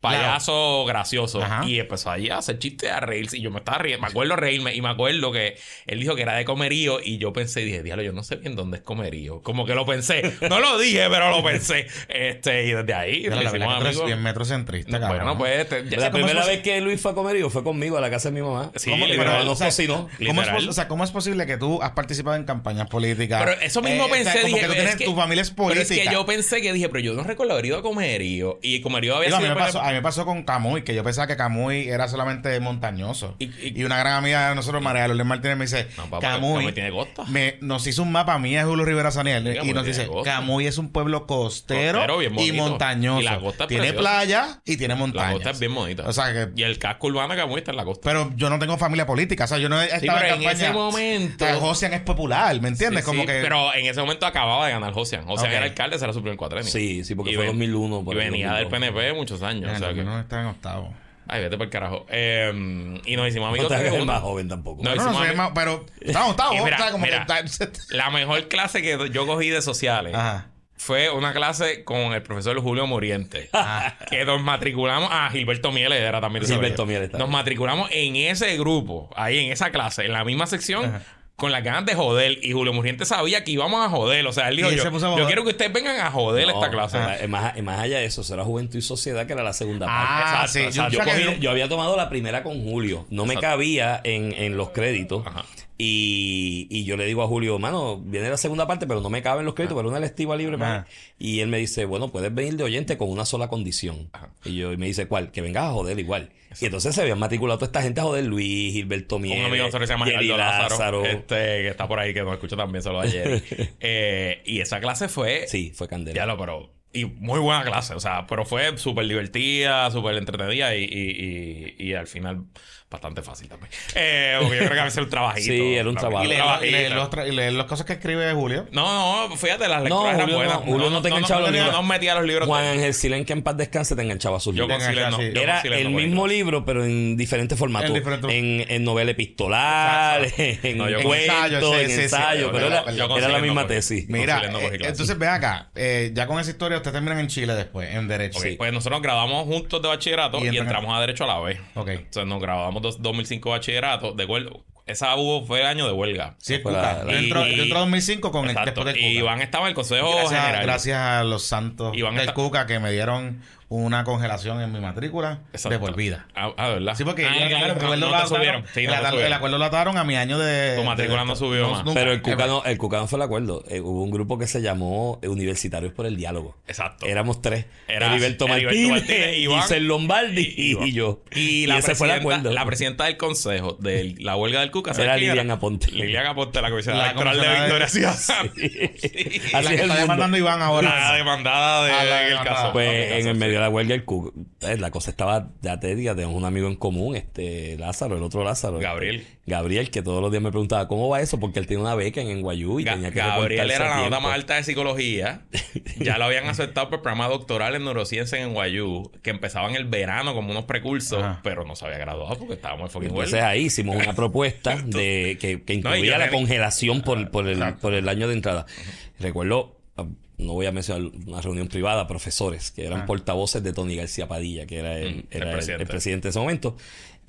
payaso gracioso. Ajá. Y empezó allí a hacer chistes, a reírse. Y yo me estaba riendo, me acuerdo reírme, y me acuerdo que él dijo que era de comerío, y yo pensé, dije, diablo, yo no sé bien dónde es comerío. Como que lo pensé. No lo dije, pero lo pensé. Este, y desde ahí la verdad que bien metrocentrista, cabrón. Bueno, pues, este, ya- La ¿cómo primera vez que Luis fue a comer fue conmigo a la casa de mi mamá. Sí. Pero no O sea, cocinó. ¿Cómo es, o sea, ¿cómo es posible que tú has participado en campañas políticas? Pero eso mismo Eh, o sea, pensé, como dije, que tú es tienes, que- tu familia es Pero política. es que yo pensé que dije, pero yo no recuerdo haber ido a Comerío. Y Comerío había Digo, a, mí sido. Me pasó, con Camuy, que yo pensaba que Camuy era solamente montañoso. Y- Y, y- una gran amiga de nosotros, María Lourdes Martínez, me dice, No, papá, Camuy, tiene costa. me- nos hizo un mapa, mía Julio Rivera Saniel, Sí, y nos dice, costa. Camuy es un pueblo costero, y montañoso. Y la costa es tiene playa y tiene La montañas. costa es bien bonita. O sea que... y el casco urbano de Camuy está en la costa. Pero yo no tengo familia política, o sea, yo no he estado pero en en campaña. ese momento- Josian es popular, ¿me entiendes? Sí, Como sí, que... Pero en ese momento acababa de ganar Josian. Josian Ok. era alcalde, será su primer cuatrenio. Sí, sí, porque Y fue ven- 2001. por Y venía del 2002. PNP muchos años. O sea que- no está en octavo. Ay, vete por el carajo. Eh, y nos hicimos No amigos. te el una. más joven tampoco. No, No, no, soy más- pero está en octavo. Y mira, o sea, como mira. que... La mejor clase que yo cogí de sociales Ajá. fue una clase con el profesor Julio Muriente. Ah. que nos matriculamos. Ah, Gilberto Mieles era también. Gilberto. Mieles Nos matriculamos en ese grupo, ahí en esa clase, en la misma sección. Con las ganas de joder. Y Julio Muriente sabía que íbamos a joder. O sea, él dijo: yo, yo quiero que ustedes vengan a joder No, esta clase. ah, Más, más allá de eso, será Juventud y Sociedad, que era la segunda Ah, parte. sí. Exacto, Yo. Yo, había tomado la primera con Julio. No me cabía en, en los créditos. Ajá. Y, y yo le digo a Julio, mano, viene la segunda parte, pero no me cabe en los créditos, pero una electiva libre para Ajá. mí. Y él me dice, bueno, puedes venir de oyente con una sola condición. Y yo y me dice, ¿cuál? Que vengas a joder igual. Y entonces se habían matriculado toda esta gente a joder Luis, Gilberto Mieles, Un amigo nosotros se llama Gerardo Lázaro, Lázaro. este, que está por ahí, que nos escucha también, solo ayer. eh, y esa clase fue. Sí, fue Candela. Ya lo, pero. Y muy buena clase, o sea, pero fue súper divertida, súper entretenida y, y, y al final bastante fácil también. Eh, porque yo creo que a veces un trabajito. Sí, era un trabajo. Y leer, trabajito. y leer los, tra- y leer las cosas que escribe Julio. No, no, fíjate, las No, lecturas eran Julio no, buenas. Julio no te enganchaba los no, libros. no metía los libros. Juan Ángel Silén, que en paz descanse, te enganchaba sus yo libros. con Silen no. Sí. yo con Era Silen el no mismo libro, pero en diferentes formatos. En diferentes- En, en novela epistolar, en No, yo- en ensayo, sí, en sí, sí. ensayo, Yo- pero era, yo con era la Silen no misma tesis. Mira, Chile no cogí eh, clase. entonces ve acá. eh, ya con esa historia, ustedes terminan en Chile después, en Derecho. Ok. Pues nosotros nos graduamos juntos de bachillerato Y y, entran- entramos a Derecho a la vez. Ok. Entonces nos graduamos dos- 2005 bachillerato. De huelga. Esa hubo fue año de huelga. Sí, el Cuca. Yo entro, y- yo entro en 2005 con el, Exacto. después del Cuca. Y Iván estaba en el Consejo gracias, General. gracias a los santos Iván del está- Cuca que me dieron una congelación en mi matrícula Exacto. de por vida. Ah, ah, ¿verdad? Sí, porque Ah, el, claro, el acuerdo no ataron- subieron. Sí, no el, subieron. el acuerdo lo ataron a mi año de. Tu matrícula de- no subió más. Pero el Cuca, no, el Cuca no fue el acuerdo. Eh, hubo un grupo que se llamó Universitarios por el Diálogo. Exacto. Éramos tres. Era Heriberto Martínez, Martínez, Iván Giselle Lombardi y, y yo. Y, la, ese fue el presidenta, acuerdo. la presidenta del consejo de la huelga del Cuca ¿sabes Era Lilian Aponte. Lilian Aponte, la comisionada electoral de Victoria Ciudadana. Sí. A la que está demandando Iván ahora. La demandada de, Ah, caso. Pues en el medio la huelga, el Cuca, eh, la cosa estaba, ya te digo, tenemos un amigo en común, este Lázaro, el otro Lázaro. Gabriel. Gabriel, que todos los días me preguntaba, ¿cómo va eso? Porque él tiene una beca en NYU y Ga- tenía que Gabriel era la nota más alta de psicología. Ya lo habían aceptado por programa doctoral en neurociencia en NYU, que empezaba en el verano como unos precursos, Ajá. pero no se había graduado porque estábamos en fucking Entonces huelga. ahí hicimos una propuesta de que, incluía la congelación por, por, el, por el año de entrada. Recuerdo, no voy a mencionar una reunión privada, profesores que eran portavoces de Tony García Padilla, que era el, Mm, era el- el presidente. presidente de ese momento.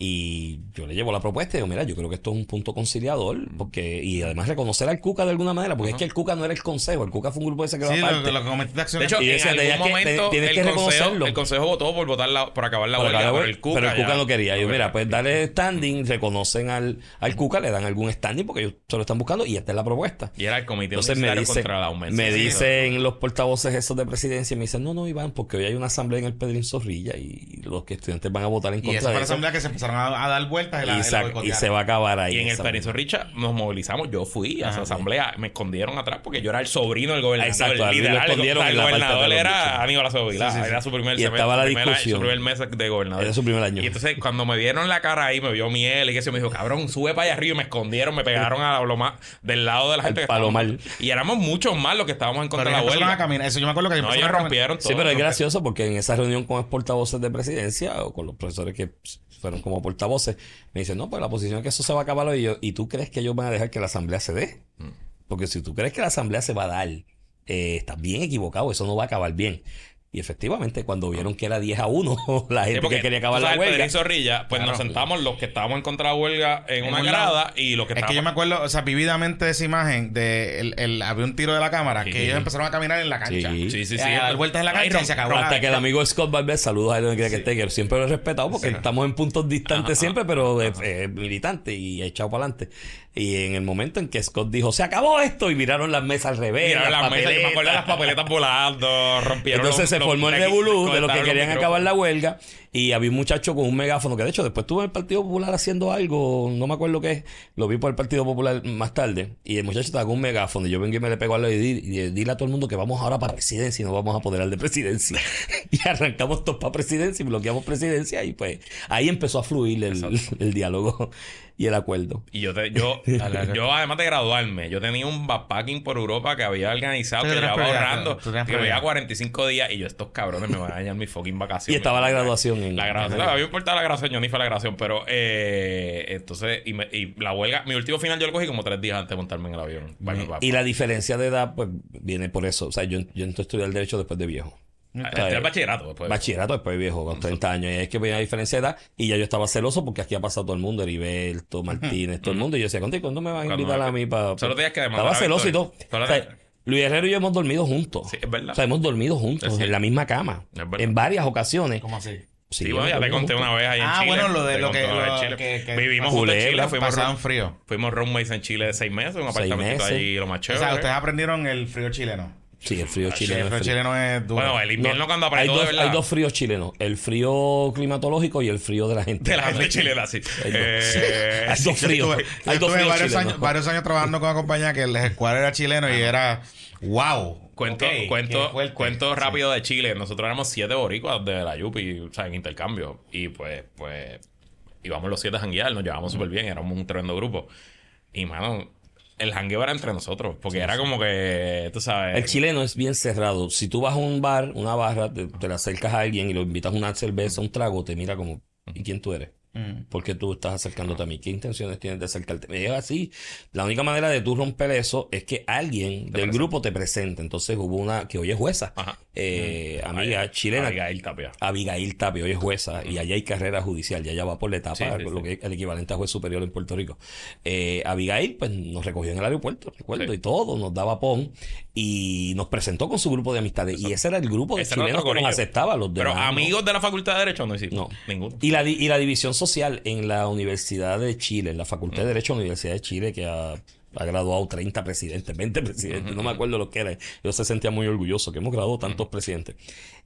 Y yo le llevo la propuesta y digo, mira, yo creo que esto es un punto conciliador, porque, y además reconocer al Cuca de alguna manera, porque es que el Cuca no era el consejo, el Cuca fue un grupo de ese que Sí, lo, aparte. lo cometiste De hecho, Y en decía, algún que- momento tienes el, que consejo, el consejo votó por votar la, por acabar la Por huelga, acá, pero el Cuca, pero el Cuca ya- no quería. Yo, no mira, pues dale standing, reconocen al, al Cuca, le dan algún standing porque ellos se lo están buscando y esta es la propuesta. Y era el comité Entonces me dicen, contra el aumento. me Sí, dicen los portavoces esos de presidencia, me dicen, no, no, Iván, porque hoy hay una asamblea en el Pedrín Zorrilla y los que estudiantes van a votar en Y contra esa fue de la eso. asamblea que se Y empezaron a, a dar vueltas y, la, y, y se, la y boicotearon. se va a acabar ahí. Y en el Permiso Richard nos movilizamos. Yo fui a esa sí. asamblea. Me escondieron atrás porque yo era el sobrino del gobernador. Exacto, lo literal, escondieron el la de gobernador era Acevedo Vilá. Sí, sí, sí. Era su primer Y semestre, estaba la primer año, discusión. Su primer mes de gobernador. Era su primer año. Y entonces cuando me vieron la cara ahí, me vio miel y que se me dijo, cabrón, sube para allá arriba y me escondieron, me pegaron a lo más del lado de la gente estábamos- palomar. Y éramos muchos más los que estábamos en contra de ellos la empezaron a huelga. caminar. Eso yo me acuerdo que No, ellos rompieron todo. Sí, pero es gracioso porque en esa reunión con los portavoces de presidencia o con los profesores que pues, fueron como portavoces, me dicen, no, pues la posición es que eso se va a acabar hoy. Y, yo, ¿y tú crees que ellos van a dejar que la asamblea se dé? Mm. Porque si tú crees que la asamblea se va a dar, eh, estás bien equivocado, eso no va a acabar bien. Y efectivamente, cuando vieron que era 10 a 1, la gente que quería acabar la huelga. Pedro y Zorrilla, pues Claro. nos sentamos los que estábamos en contra de la huelga en, En una grada y los que Es que estábamos... yo me acuerdo, o sea, vividamente esa imagen de el, el- había un tiro de la cámara Sí. que ellos empezaron a caminar en la cancha. Sí. Sí, sí, Eh, sí. a dar vueltas en la cancha y se acabó. Hasta la- que el amigo Scott Barber, saludos a él donde quiera que esté, que siempre lo he respetado porque estamos en puntos distantes Ajá, siempre, pero eh, eh, militante y echado para adelante. Y en el momento en que Scott dijo, se acabó esto, y miraron las mesas al revés, Mira, las las mesas, yo me acuerdo de las papeletas. papeletas volando, rompieron Entonces los- se formó el revolú de los que querían acabar la huelga y había un muchacho con un megáfono que de hecho después estuvo en el Partido Popular haciendo algo, no me acuerdo qué es, lo vi por el Partido Popular más tarde y el muchacho estaba con un megáfono y yo vengo y me le pego a lo y, di- y dile a todo el mundo que vamos ahora para presidencia y no vamos a apoderar de presidencia y arrancamos todos para presidencia y bloqueamos presidencia y pues ahí empezó a fluir el, el diálogo y el acuerdo. Y yo, te, yo, yo, además de graduarme, yo tenía un backpacking por Europa que había organizado, que llevaba ahorrando, que me prioridad. iba 45 días y yo, estos cabrones me van a dañar mi fucking vacaciones. Y estaba la graduación en- La graduación, en- a mí me importaba la graduación, yo ni fue la graduación, pero eh, entonces, y, me- y la huelga, mi último final yo lo cogí como tres días antes de montarme en el avión. Bueno, Y la diferencia de edad pues viene por eso. O sea, yo, yo entré a estudiar derecho después de viejo. Ah, O sea, entré al bachillerato después. Bachillerato después de viejo, con 30 años. Y es que veía la diferencia de edad. Y ya yo estaba celoso porque aquí ha pasado todo el mundo, Heriberto, Martínez, todo el mundo. Y yo decía, contigo, ¿cuándo me van a invitar me- a mí para...? Solo que demandar Estaba celoso y todo. Victoria. Solo O sea, tenías- Luis Herrero y yo hemos dormido juntos. Sí, es verdad. O sea, hemos dormido juntos en la misma cama. En varias ocasiones. ¿Cómo así? Sí, Sí, bueno, ya te conté una vez ahí en Ah, Chile. bueno, lo de lo que- lo Chile. Vivimos en Chile, fuimos, Pasaban room- frío. fuimos roommates en Chile de seis meses, un meses. allí, lo más O sea, ustedes aprendieron el frío chileno. Sí, el frío Ah, El chileno. es frío frío. chileno es duro. bueno, el invierno No, cuando hay, apretó dos, de verdad. hay dos fríos chilenos. El frío climatológico y el frío de la gente. de la gente chilena, sí. Hay dos. Eh, Hay dos fríos. estuve, Hay yo dos estuve fríos varios, chilenos. años, varios años trabajando con una compañía que el escuadro era chileno y era wow. Cuento, Ok, qué cuento, fuerte. cuento Sí. rápido de Chile. Nosotros éramos siete boricuas de la Yupi, o sea, en intercambio. Y pues, pues, íbamos los siete a janguear, nos llevábamos súper bien, éramos un tremendo grupo. Y, mano, el jangueo era entre nosotros, porque era como que, tú sabes... El chileno es bien cerrado. Si tú vas a un bar, una barra, te, te le acercas a alguien y lo invitas a una cerveza, un trago, te mira como, ¿y quién tú eres? Mm. ¿Por qué tú estás acercándote a mí? ¿Qué intenciones tienes de acercarte? Me llega así. La única manera de tú romper eso es que alguien del grupo te presente. Entonces hubo una que hoy es jueza, eh, amiga chilena, Abigail Tapia. Abigail Tapia, hoy es jueza, y allá hay carrera judicial, ya ella va por la etapa, Sí, sí, lo sí. que es el equivalente a juez superior en Puerto Rico. Eh, Abigail, pues nos recogió en el aeropuerto, recuerdo, y todo, nos daba pon, y nos presentó con su grupo de amistades, y ese era el grupo de Ese chilenos que nos aceptaba, los Pero demás, ¿no? amigos de la Facultad de Derecho no hicimos. No. Ninguno. Y la, y la división social en la Universidad de Chile, en la Facultad de Mm. Derecho de la Universidad de Chile, que ha, ha graduado 30 presidentes, 20 presidentes, no me acuerdo lo que era. Yo se sentía muy orgulloso que hemos graduado tantos presidentes.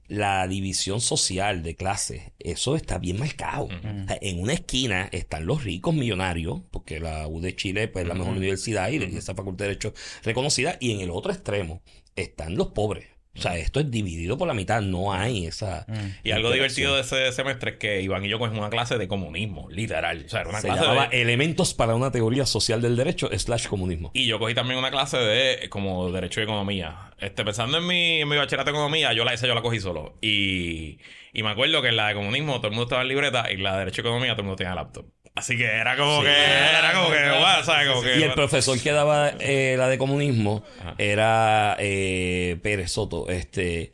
La división social de clases, eso está bien marcado. O sea, en una esquina están los ricos millonarios, porque la U de Chile pues, es la mejor universidad y, y esa Facultad de Derecho reconocida, y en el otro extremo están los pobres. O sea, esto es dividido por la mitad, no hay esa... Y algo divertido de ese semestre es que Iván y yo cogimos una clase de comunismo, literal. O sea, era una Se clase llamaba de... Elementos para una teoría social del derecho slash comunismo. Y yo cogí también una clase de como Derecho y Economía. Este, pensando en mi, en mi bachillerato de Economía, yo la, esa yo la cogí solo. Y, y me acuerdo que en la de Comunismo todo el mundo estaba en libreta y la de Derecho y Economía todo el mundo tenía laptop. Así que era como que... Era como que... guau, ¿sabes? Como que Y el profesor que daba eh, la de comunismo Ajá. era eh, Pérez Soto, este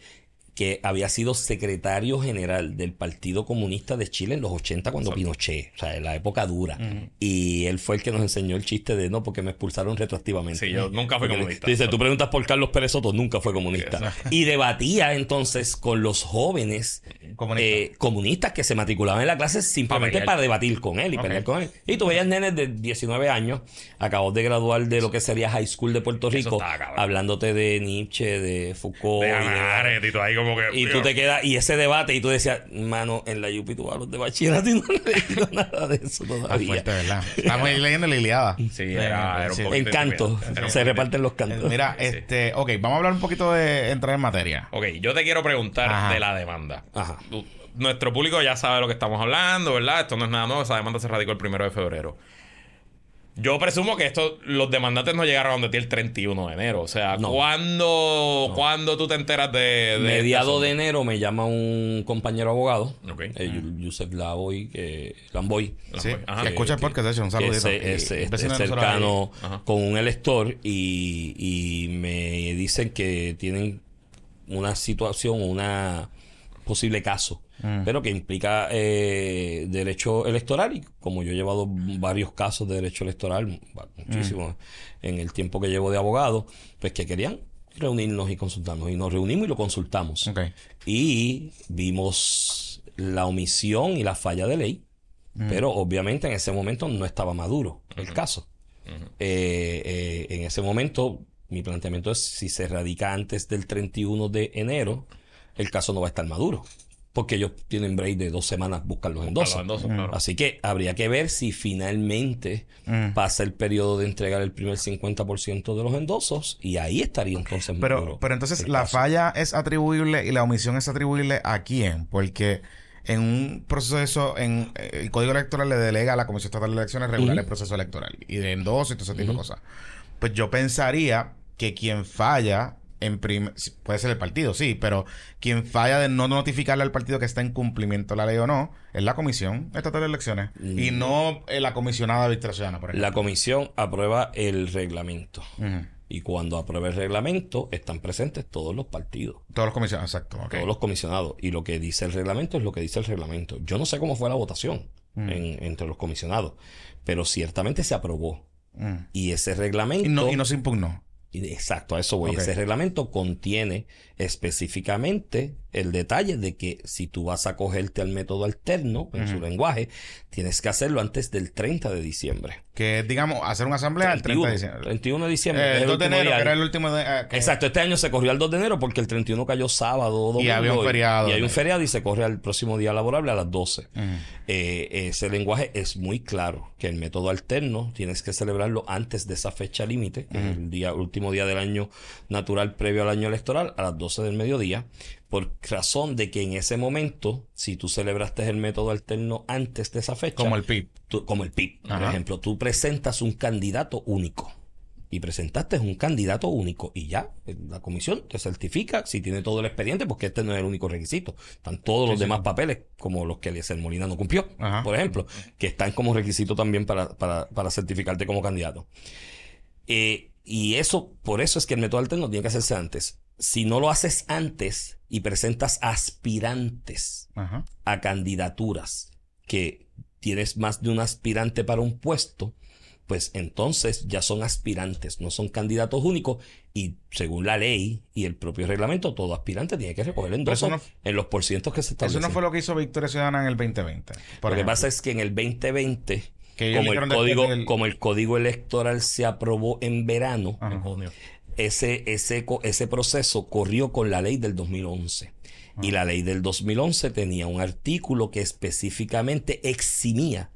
que había sido secretario general del Partido Comunista de Chile en los 80 cuando Pinochet, o sea, en la época dura. Y él fue el que nos enseñó el chiste de no, porque me expulsaron retroactivamente. Sí, yo nunca fui Porque comunista. Dice, tú preguntas por Carlos Pérez Soto, nunca fue comunista. Y debatía entonces con los jóvenes Comunista. eh, comunistas que se matriculaban en la clase simplemente para debatir con él y Ok. pelear con él. Y tú veías nenes de 19 años, acabó de graduar de lo que sería High School de Puerto Rico, estaba hablándote de Nietzsche, de Foucault, De Arendt y todo ahí como que. Y tú te quedas, y ese debate, y tú decías, mano, en la UP tú hablas de bachillerato y no he leído nada de eso todavía. fuerte, ¿verdad? Estamos ahí leyendo la Iliada. Sí, era, era un Sí. En canto, se reparten los cantos. Mira, este, ok, vamos a hablar un poquito de entrar en materia. Ok, yo te quiero preguntar Ajá. de la demanda. Ajá. Nuestro público ya sabe lo que estamos hablando, ¿verdad? Esto no es nada nuevo. Esa demanda se radicó el primero de febrero. Yo presumo que esto, los demandantes no llegaron a donde ti el 31 de enero. O sea, No. ¿cuándo, ¿cuándo tú te enteras de. de Mediado este de enero me llama un compañero abogado, Ok. eh, Yusef Lavoy, que, Lamboy? Sí, que escucha el podcast, de hecho, un que saludito. es, es- Y- es- vecino es de nosotros cercano con un elector y, y me dicen que tienen una situación, una posible caso, Mm. pero que implica eh, derecho electoral. Y como yo he llevado varios casos de derecho electoral, muchísimos en el tiempo que llevo de abogado, pues que querían reunirnos y consultarnos. Y nos reunimos y lo consultamos. Y vimos la omisión y la falla de ley, pero obviamente en ese momento no estaba maduro el caso. Eh, eh, en ese momento mi planteamiento es si se radica antes del 31 de enero, el caso no va a estar maduro, porque ellos tienen break de dos semanas buscar los endosos. Los endosos, claro. Así que habría que ver si finalmente Mm. pasa el periodo de entregar el primer 50% de los endosos y ahí estaría entonces Pero, maduro pero entonces, ¿la caso. falla es atribuible y la omisión es atribuible a quién? Porque en un proceso, en eh, el Código Electoral le delega a la Comisión Estatal de Elecciones regular el proceso electoral y de endoso y todo ese tipo de cosas. Pues yo pensaría que quien falla en prim- puede ser el partido, sí, pero quien falla de no notificarle al partido que está en cumplimiento de la ley o no es la Comisión Estatal de Elecciones y no eh, la comisionada Ciudadana, por ejemplo. La comisión aprueba el reglamento. Ujú. Y cuando aprueba el reglamento, están presentes todos los partidos, Todos los comisionados, exacto. ok. todos los comisionados. Y lo que dice el reglamento es lo que dice el reglamento. Yo no sé cómo fue la votación Mm. en- entre los comisionados, pero ciertamente se aprobó. Mm. Y ese reglamento. Y no, y no se impugnó. Exacto, a eso voy. Ese reglamento contiene específicamente el detalle de que si tú vas a cogerte al método alterno en su lenguaje, tienes que hacerlo antes del 30 de diciembre. Que digamos, hacer una asamblea el 30 de diciembre. 31 de diciembre. Eh, el 2 de enero, que era el último de... eh, Exacto, este año se corrió al 2 de enero porque el 31 cayó sábado domingo. había un feriado. Y hay un feriado y se corre al próximo día laborable a las 12. Ujú. Eh, ese lenguaje es muy claro, que el método alterno tienes que celebrarlo antes de esa fecha límite, que es el día, último día del año natural previo al año electoral, a las 12 del mediodía, por razón de que en ese momento, si tú celebraste el método alterno antes de esa fecha, Como el PIB. tú- como el PIB, por ejemplo, tú presentas un candidato único. Y presentaste un candidato único y ya, eh, la comisión te certifica si tiene todo el expediente, porque este no es el único requisito. Están todos los demás papeles, como los que Eliezer Molina no cumplió, Ajá. por ejemplo, que están como requisito también para, para, para certificarte como candidato. Eh, y eso, por eso es que el método alterno tiene que hacerse antes. Si no lo haces antes y presentas aspirantes Ajá. a candidaturas que tienes más de un aspirante para un puesto, pues entonces ya son aspirantes, no son candidatos únicos y según la ley y el propio reglamento, todo aspirante tiene que recoger eso endosos no- en los porcientos que se Eso establecen. no fue lo que hizo Victoria Ciudadana en el 2020. por lo que pasa es que en el 2020, Que como el, código, como el código electoral se aprobó en verano, Ajá. En junio. Ese, ese, ese proceso corrió con la ley del 2011. Ah. Y la ley del 2011 tenía un artículo que específicamente eximía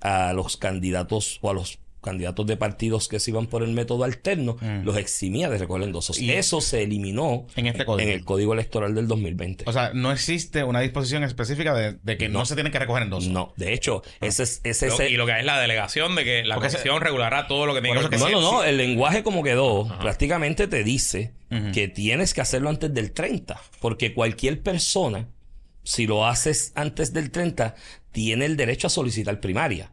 a los candidatos o a los candidatos de partidos que se iban por el método alterno, los eximía de recoger endosos. Mm. Y- Eso se eliminó En este código. en el código electoral del 2020. O sea, no existe una disposición específica de, de que no, se tiene que recoger endosos. no, de hecho, ese es ese, y lo que es la delegación de que la Porque comisión regulará todo lo que tiene Por que No, no, no. Sí. El lenguaje como quedó, prácticamente te dice que tienes que hacerlo antes del 30. Porque cualquier persona, si lo haces antes del 30, tiene el derecho a solicitar primaria.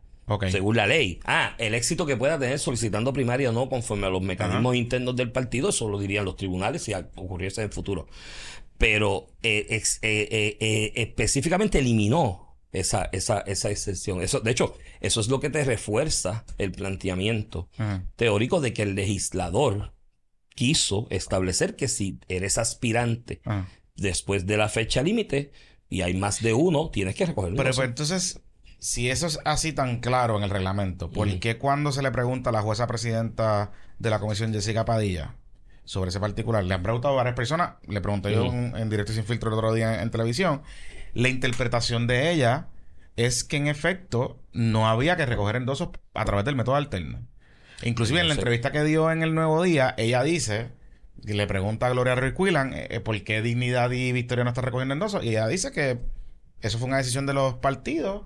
Según la ley. Ah, el éxito que pueda tener solicitando primaria o no, conforme a los mecanismos internos del partido, eso lo dirían los tribunales si ocurriese en el futuro. Pero eh, ex- eh, eh, específicamente eliminó esa, esa, esa excepción. Eso, de hecho, eso es lo que te refuerza el planteamiento teórico de que el legislador quiso establecer que si eres aspirante Ajá. después de la fecha límite y hay más de uno, tienes que recoger el Pero pues, entonces, si eso es así tan claro en el reglamento, ¿por qué cuando se le pregunta a la jueza presidenta de la comisión, Jessica Padilla, sobre ese particular. Le han preguntado a varias personas, le pregunté yo en, en directo y sin filtro el otro día en, en televisión, la interpretación de ella es que en efecto no había que recoger endosos a través del método alterno. Inclusive en la sé. entrevista que dio en el Nuevo Día, ella dice, y le pregunta a Gloria Ruiz Quillan, eh, por qué Dignidad y Victoria no están recogiendo endosos, y ella dice que eso fue una decisión de los partidos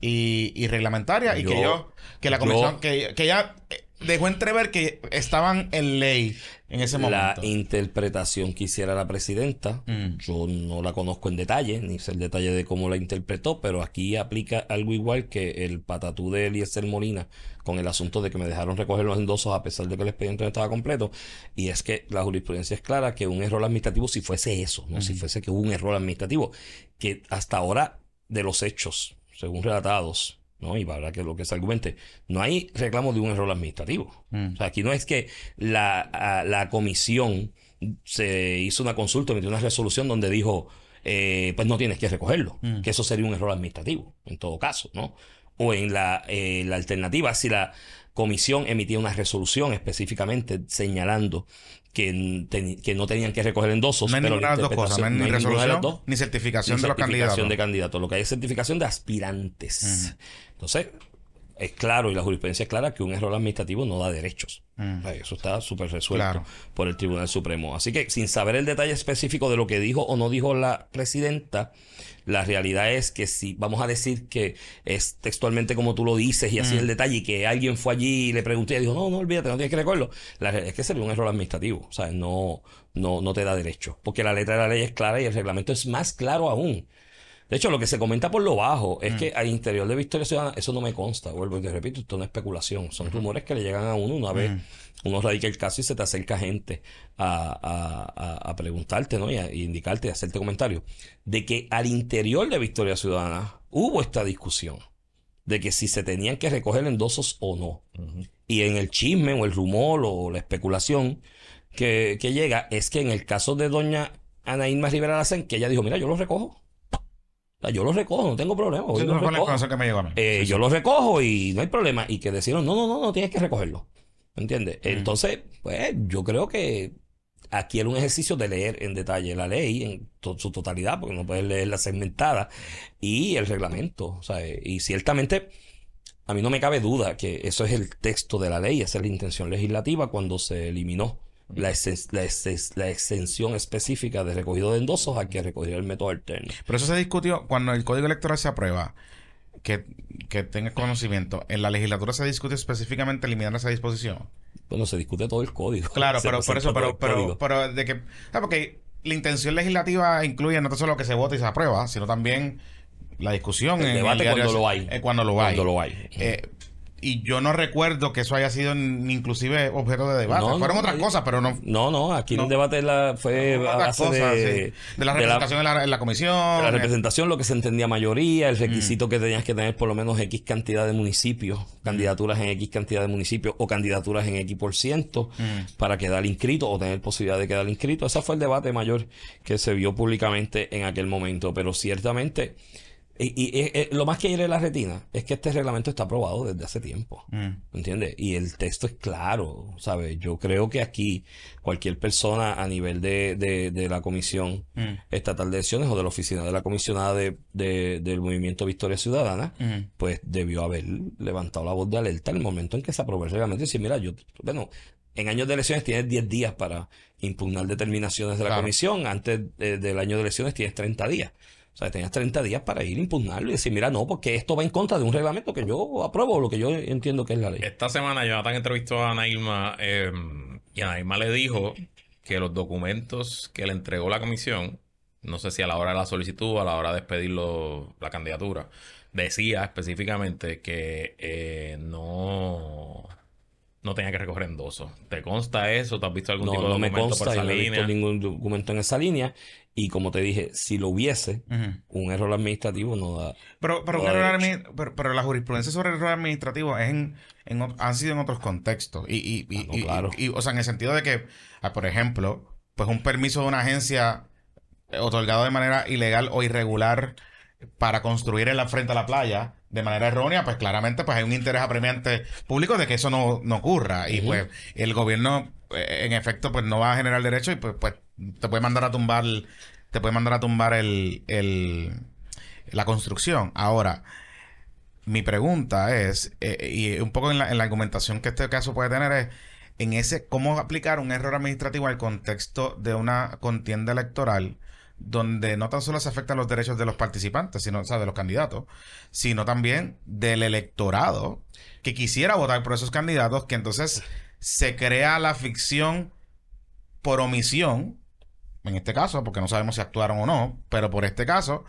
y, y reglamentaria, y que yo, que la yo- comisión, que, que ella eh, dejó entrever que estaban en ley en ese La momento. interpretación que hiciera la presidenta, Mm. yo no la conozco en detalle, ni sé el detalle de cómo la interpretó, pero aquí aplica algo igual que el patatú de Eliezer Molina con el asunto de que me dejaron recoger los endosos a pesar de que el expediente no estaba completo. Y es que la jurisprudencia es clara que un error administrativo, si fuese eso, no si fuese que hubo un error administrativo, que hasta ahora de los hechos, según relatados, ¿no? Y para que lo que se argumente, no hay reclamo de un error administrativo. Mm. O sea, aquí no es que la, a- la comisión se hizo una consulta, emitió una resolución donde dijo, eh, pues no tienes que recogerlo, Mm. que eso sería un error administrativo, en todo caso, ¿no? O en la, eh, la alternativa, si la comisión emitía una resolución específicamente señalando que, no tenían que recoger endosos, no hay ninguna de la las dos cosas, no hay ni las resolución dos ni certificación ni de los certificación candidatos. de candidatos. Lo que hay es certificación de aspirantes. Entonces, es claro y la jurisprudencia es clara que un error administrativo no da derechos. Mm. Eso está súper resuelto Claro. por el Tribunal Supremo. Así que sin saber el detalle específico de lo que dijo o no dijo la presidenta, la realidad es que si vamos a decir que es textualmente como tú lo dices y así Mm. el detalle y que alguien fue allí y le pregunté y dijo, no, no olvídate, no tienes que recuerdo. La realidad es que sería un error administrativo. O sea, no, no, no te da derecho. Porque la letra de la ley es clara y el reglamento es más claro aún. De hecho, lo que se comenta por lo bajo es que al interior de Victoria Ciudadana, eso no me consta, vuelvo y te repito, esto no es especulación, son rumores que le llegan a uno una vez uno radica el caso y se te acerca gente a, a- a- a preguntarte, ¿no? Y a y indicarte, y hacerte comentarios, de que al interior de Victoria Ciudadana hubo esta discusión de que si se tenían que recoger endosos o no. Y en el chisme o el rumor o la especulación que, que llega es que en el caso de doña Ana Irma Rivera Lacen, que ella dijo, mira, yo los recojo. Sea, yo los recojo, no tengo problema. voy y Sí, los no fue la recojo. información que me llegó a mí. Eh, Sí, yo los recojo y no hay problema. Y que decidieron, no, no, no, no tienes que recogerlo. ¿Me entiendes? Mm. Entonces, pues yo creo que aquí era un ejercicio de leer en detalle la ley en to- su totalidad, porque no puedes leerla segmentada, y el reglamento. Sea, y ciertamente, a mí no me cabe duda que eso es el texto de la ley, esa es la intención legislativa cuando se eliminó la, exen- la, exen- la exención específica de recogido de endosos a que recogiera el método alterno. Pero eso se discutió cuando el código electoral se aprueba. Que, que tengas conocimiento. En la legislatura se discute específicamente eliminar esa disposición. Bueno, se discute todo el código. Claro, Se pero por eso, pero, el pero, pero de que. ah, porque la intención legislativa incluye no solo que se vote y se aprueba, sino también la discusión. El en debate diario cuando lo hay. eh, cuando lo hay. Cuando lo hay. Eh, y yo no recuerdo que eso haya sido ni inclusive objeto de debate. No, Fueron no, otras cosas, pero no. No, no, aquí No. el debate la- fue a base cosas, de, sí. de la representación en la, en la comisión. de la eh, representación, lo que se entendía mayoría, Mm. el requisito que tenías que tener por lo menos X cantidad de municipios, candidaturas en X cantidad de municipios o candidaturas en X por ciento Mm. para quedar inscrito o tener posibilidad de quedar inscrito. Ese fue el debate mayor que se vio públicamente en aquel momento, pero ciertamente... Y, y- y- y lo más que hiere la retina es que este reglamento está aprobado desde hace tiempo. mm. ¿Entiendes? Y el texto es claro, ¿sabes? Yo creo que aquí cualquier persona a nivel de, de, de la Comisión Mm. Estatal de Elecciones o de la oficina de la comisionada de, de- del Movimiento Victoria Ciudadana, Mm. pues debió haber levantado la voz de alerta en el momento en que se aprobó el reglamento y decir, mira, yo, bueno, en años de elecciones tienes 10 días para impugnar determinaciones de la Claro. comisión, antes de- del año de elecciones tienes 30 días. O sea, tenías 30 días para ir a impugnarlo y decir, mira, no, porque esto va en contra de un reglamento que yo apruebo, lo que yo entiendo que es la ley. Esta semana Jonathan entrevistó a Ana Irma eh, y Ana Irma le dijo que los documentos que le entregó la comisión, no sé si a la hora de la solicitud o a la hora de expedirlo la candidatura, decía específicamente que eh, no, no tenía que recoger endoso. ¿Te consta eso? ¿Te has visto algún No, tipo de no me documento por consta y esa no he visto línea? ningún documento en esa línea. Y como te dije, si lo hubiese, un error administrativo no da. Pero, pero, No da error pero, pero la jurisprudencia sobre el error administrativo es en, en han sido en otros contextos. Y, y, y, Ah, no, claro. y- o sea, en el sentido de que, ah, por ejemplo, pues un permiso de una agencia eh, otorgado de manera ilegal o irregular para construir en la frente a la playa de manera errónea, pues claramente pues hay un interés apremiante público de que eso no, no ocurra. Y pues el gobierno, eh, en efecto, pues no va a generar derecho y pues, pues te puede mandar a tumbar, te puede mandar a tumbar el, el la construcción. Ahora, mi pregunta es, eh, y un poco en la, en la argumentación que este caso puede tener es, en ese, cómo aplicar un error administrativo al contexto de una contienda electoral donde no tan solo se afectan los derechos de los participantes, sino, o sea, de los candidatos, sino también del electorado que quisiera votar por esos candidatos, que entonces se crea la ficción por omisión, en este caso, porque no sabemos si actuaron o no, pero por este caso,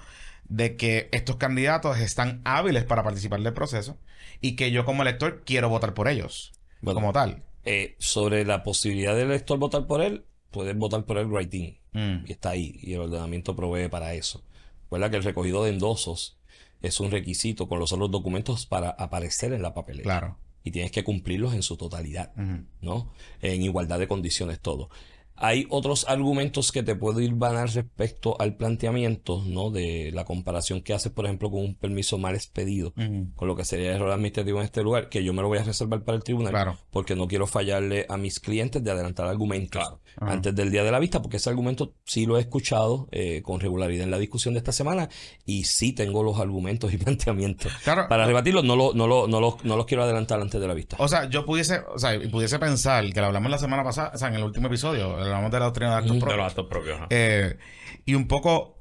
de que estos candidatos están hábiles para participar del proceso y que yo como elector quiero votar por ellos, Bueno. como tal. Eh, sobre la posibilidad del elector votar por él, puedes votar por él writing. Mm. Y está ahí. Y el ordenamiento provee para eso. Recuerda que el recogido de endosos es un requisito con los otros documentos para aparecer en la papelera. Claro. Y tienes que cumplirlos en su totalidad. ¿no? En igualdad de condiciones, todo. Hay otros argumentos que te puedo ir banar respecto al planteamiento, ¿no? De la comparación que haces, por ejemplo, con un permiso mal expedido, con lo que sería error administrativo en este lugar, que yo me lo voy a reservar para el tribunal, Claro. porque no quiero fallarle a mis clientes de adelantar argumentos antes del día de la vista, porque ese argumento sí lo he escuchado eh, con regularidad en la discusión de esta semana y sí tengo los argumentos y planteamientos Claro. para rebatirlos. No, lo, no, lo, no, los, no los quiero adelantar antes de la vista. O sea, yo pudiese, o sea, y pudiese pensar, que lo hablamos la semana pasada, o sea, en el último episodio, hablamos de la doctrina de actos los actos propios. Eh, y un poco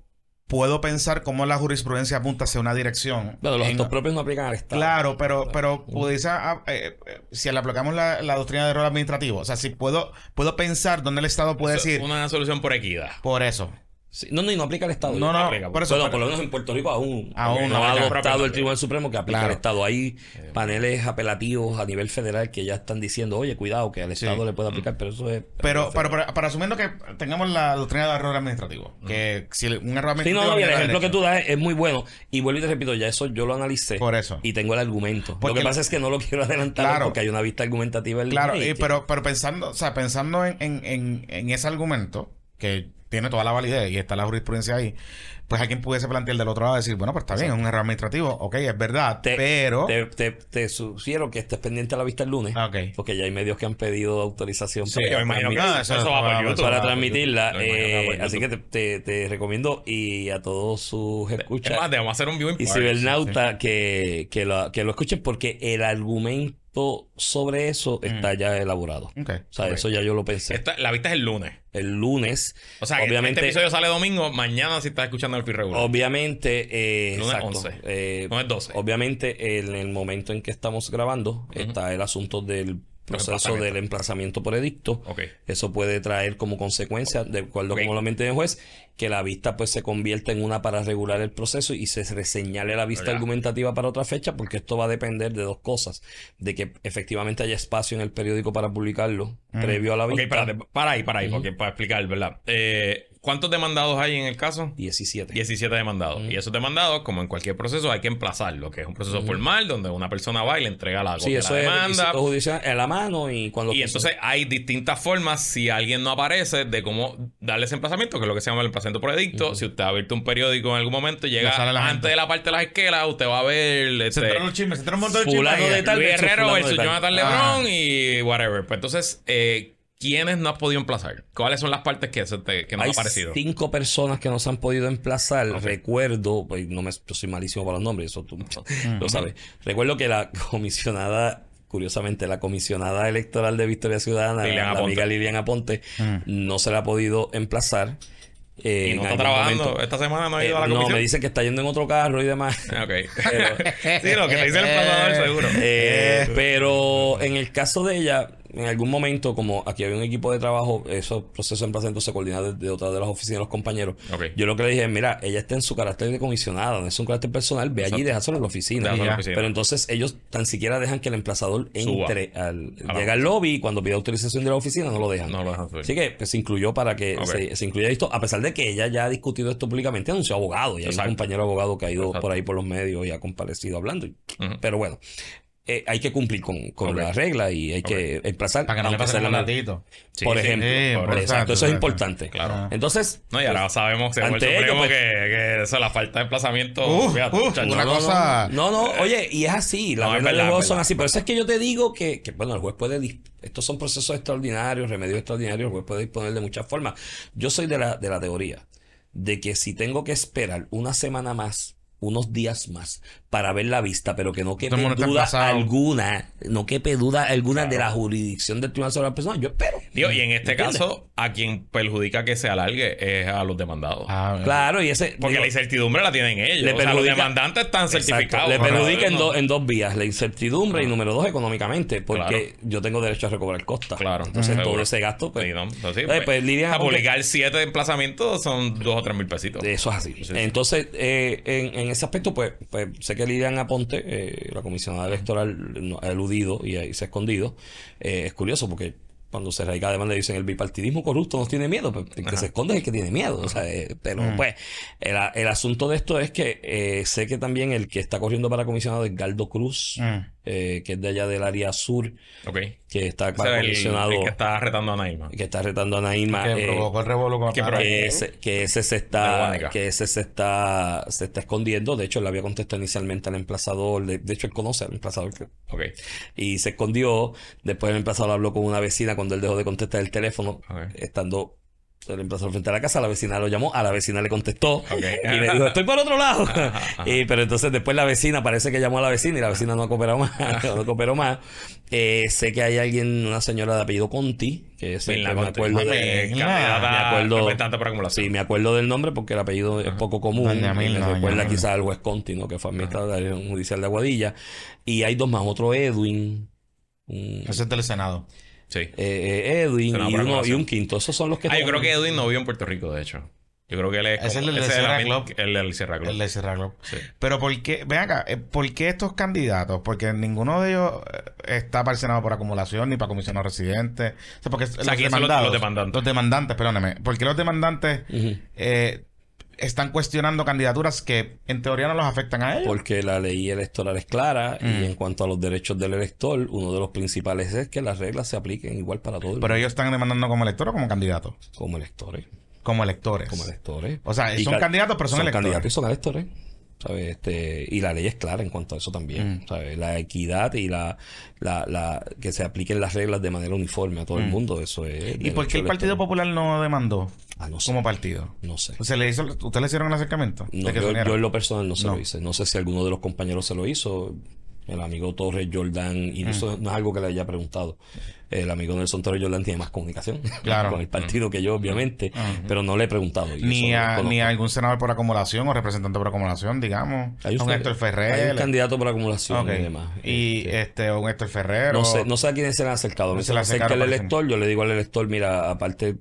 puedo pensar cómo la jurisprudencia apunta hacia una dirección. Bueno, los en- actos propios no aplican al Estado. Claro, pero, pero pudiese, ah, eh, eh, si le aplicamos la, la doctrina de error administrativo, o sea, si puedo, puedo pensar dónde el Estado puede Eso, decir, Una solución por equidad. por eso. Sí, no, no, y no aplica al Estado. No, no, aplica, por eso. Bueno, por lo menos en Puerto Rico aún, Aún no no ha adoptado el Tribunal Supremo que aplica Claro. al Estado. Hay paneles apelativos a nivel federal que ya están diciendo, oye, cuidado, que al Sí. Estado le puede aplicar, pero eso es... Pero, pero, pero, pero asumiendo que tengamos la doctrina de error administrativo, que si un error Sí, administrativo... no, no, y el ejemplo que tú das es muy bueno. Y vuelvo y te repito, ya eso yo lo analicé. Por eso. Y tengo el argumento. Porque lo que pasa es que no lo quiero adelantar Claro. porque hay una vista argumentativa en Claro, y- pero, pero pensando, o sea, pensando en, en, en, en ese argumento, que tiene toda la validez y está la jurisprudencia ahí, pues alguien pudiese plantear del otro lado decir, bueno, pues está bien, es un error administrativo, ok, es verdad, te, pero... te, te- te sugiero que estés pendiente a la vista el lunes. Ah, ok. Porque ya hay medios que han pedido autorización Sí, yo me imagino que eso, eso va por YouTube. para transmitirla. Eh, así que te, te- te recomiendo y a todos sus Es escuchas más, debemos hacer un viewing y cibernauta que, que, lo, que lo escuchen porque el argumento sobre eso está ya elaborado. O sea, eso ya yo lo pensé. Esta- la vista es el lunes. El lunes, O sea, que obviamente, este episodio sale domingo, mañana si estás escuchando el free regular. obviamente, eh, Lunes exacto, 11. eh, No es 12. Obviamente, en el momento en que estamos grabando, está el asunto del proceso del emplazamiento por edicto. Ok. Eso puede traer como consecuencia, de acuerdo Ok. como lo mencionó el juez, que la vista pues se convierta en una para regular el proceso y se reseñale la vista ¿Verdad? argumentativa para otra fecha, porque esto va a depender de dos cosas. De que efectivamente haya espacio en el periódico para publicarlo previo a la Ok, vista. espérate, para ahí, para ahí, porque para explicar, ¿verdad? Eh, ¿Cuántos demandados hay en el caso? 17. 17 demandados. Y esos demandados, como en cualquier proceso, hay que emplazarlo, que es un proceso formal donde una persona va y le entrega la Sí, eso la es demanda. requisito judicial en la mano y cuando... Y entonces hay distintas formas, si alguien no aparece, de cómo darle ese emplazamiento, que es lo que se llama el emplazamiento por edicto. Si usted ha abierto un periódico en algún momento y llega la antes gente. de la parte de las esquelas, usted va a ver Se este, entraron los chismes, se entraron un montón de chismes. de tal Luis versus. Jonathan Ah. Lebron y whatever. Pues entonces, eh, ¿quiénes no has podido emplazar? ¿Cuáles son las partes que, se te- que no Hay han aparecido? cinco personas que nos han podido emplazar. Recuerdo, pues, no me, yo soy malísimo para los nombres, eso tú lo sabes. Recuerdo que la comisionada, curiosamente, la comisionada electoral de Victoria Ciudadana, Liliana la amiga Aponte. Liliana Ponte, no se la ha podido emplazar. eh, Y no está algún trabajando. momento. Esta semana no ha Eh, ido a la no, comisión. me dicen que está yendo en otro carro y demás. Ok. sí, lo que te dice el emplazador, seguro. Eh, pero en el caso de ella, en algún momento, como aquí había un equipo de trabajo, esos procesos de emplazamiento se coordinan desde otra de las oficinas de los compañeros. Yo lo que le dije, mira, ella está en su carácter de comisionada, no es un carácter personal, ve allí y déjaselo en la oficina. En la. Pero entonces ellos tan siquiera dejan que el emplazador entre al llega al lobby y cuando pide autorización de la oficina no lo dejan. No lo dejan. Así que pues, se incluyó para que se, se incluya esto, a pesar de que ella ya ha discutido esto públicamente, anunció abogado y hay un compañero abogado que ha ido Exacto. por ahí por los medios y ha comparecido hablando. Pero bueno, eh, hay que cumplir con, con Ok. la regla y hay que emplazar. Para que no le pase. Sí, por sí, ejemplo. sí, Por por exacto, eso es importante. Claro. Entonces, No, y ahora sabemos, según el Supremo, pues- que, que eso, la falta de emplazamiento. Uh, fíjate, uh, una no, no, cosa- No, no, oye, y es así, las No, reglas del juego son así. Por eso es que yo te digo que, que, bueno, el juez puede, estos son procesos extraordinarios, remedios extraordinarios, el juez puede disponer de muchas formas. Yo soy de la, de la teoría de que si tengo que esperar una semana más, unos días más, para ver la vista, pero que no quepe duda alguna, no quepe duda alguna de la jurisdicción del Tribunal sobre la Persona, yo espero. Digo, y en este ¿Entiendes? caso, a quien perjudica que se alargue es a los demandados. Ah, Claro, y ese... Porque digo, la incertidumbre la tienen ellos. Le o sea, los demandantes están Exacto. certificados. Le perjudica en, dos- en dos vías, la incertidumbre y número dos, económicamente, porque Claro. yo tengo derecho a recobrar costas. Claro, Entonces seguro. todo ese gasto, pues, Sí, ¿no? Entonces, eh, pues, pues, a publicar siete emplazamientos son dos o tres mil pesitos. Eso es así. Sí, sí. Entonces, eh, en, en ese aspecto, pues, pues sé que Lilian Aponte, eh, la comisionada electoral, no- ha eludido y, ahí se ha escondido. Eh, es curioso porque cuando se radica demanda dicen el bipartidismo corrupto nos tiene miedo, pues el que se esconde es el que tiene miedo. O sea, eh, pero pues, el, el asunto de esto es que eh, sé que también el que está corriendo para comisionado es Galdo Cruz, Mm. eh, que es de allá del área sur, Ok. que está para el, comisionado, el que está retando a Naima. que está retando a Naima. que eh, provocó el revuelo con que que ese, que ese se está que ese se está se está escondiendo de hecho él le había contestado inicialmente al emplazador de, de hecho él conoce al emplazador que- Ok. y se escondió después el emplazador habló con una vecina cuando él dejó de contestar el teléfono Ok. estando el emplazador frente a la casa la vecina lo llamó a la vecina le contestó y le dijo estoy por otro lado y, pero entonces después la vecina parece que llamó a la vecina y la vecina no ha cooperado más no cooperó más Eh, sé que hay alguien una señora de apellido Conti que es el que me acuerdo Mami, de, me acuerdo-. Sí, me acuerdo del nombre porque el apellido es poco común. Y Milna, me recuerda quizás al juez Conti, ¿no? que fue administrador judicial de Aguadilla. Y hay dos más, otro Edwin. un- Ese es del Senado. Sí. eh, eh, Edwin y, uno, y un quinto. Esos son los que... Ah, yo creo que Edwin no vive en Puerto Rico, de hecho. Yo creo que él es. Ese es como- el del ese Sierra Club. El del Sierra Club. El de Sierra Club. Sí. Pero ¿por qué? Ven acá, eh, ¿por qué estos candidatos? Porque ninguno de ellos eh, está para el Senado por acumulación ni para comisionado residente. O sea, porque sea, ¿quiénes son los- los demandantes? Los demandantes, perdóname. ¿Por qué los demandantes eh, están cuestionando candidaturas que en teoría no los afectan a ellos? Porque la ley electoral es clara Mm. y en cuanto a los derechos del elector, uno de los principales es que las reglas se apliquen igual para todos Pero ellos están demandando como electores o como candidatos. como electores. Como electores. Como electores. O sea, son ca- candidatos, pero son, electores. candidatos y son electores. ¿Sabes? Este, y la ley es clara en cuanto a eso también. Mm. ¿sabes? La equidad y la, la, la que se apliquen las reglas de manera uniforme a todo el mundo. Eso es. Mm. ¿Y por qué el Partido. Popular no demandó Ah, no sé. como partido? No sé. ¿Se le hizo, ¿Usted le hicieron el acercamiento? No, yo, yo en lo personal no se No. lo hice. No sé si alguno de los compañeros se lo hizo. El amigo Torres Jordan, y Mm. eso no es algo que le haya preguntado. El amigo Nelson Torres Jordan tiene más comunicación Claro. con el partido que yo, obviamente, pero no le he preguntado. ni a, ni a algún senador por acumulación o representante por acumulación, digamos. Hay un Héctor Ferrer. hay un candidato por acumulación y demás. Y Este, este, un Héctor Ferrer. no sé, no sé a quiénes se le han acercado. No se le acerca el elector, yo le digo al elector, mira, aparte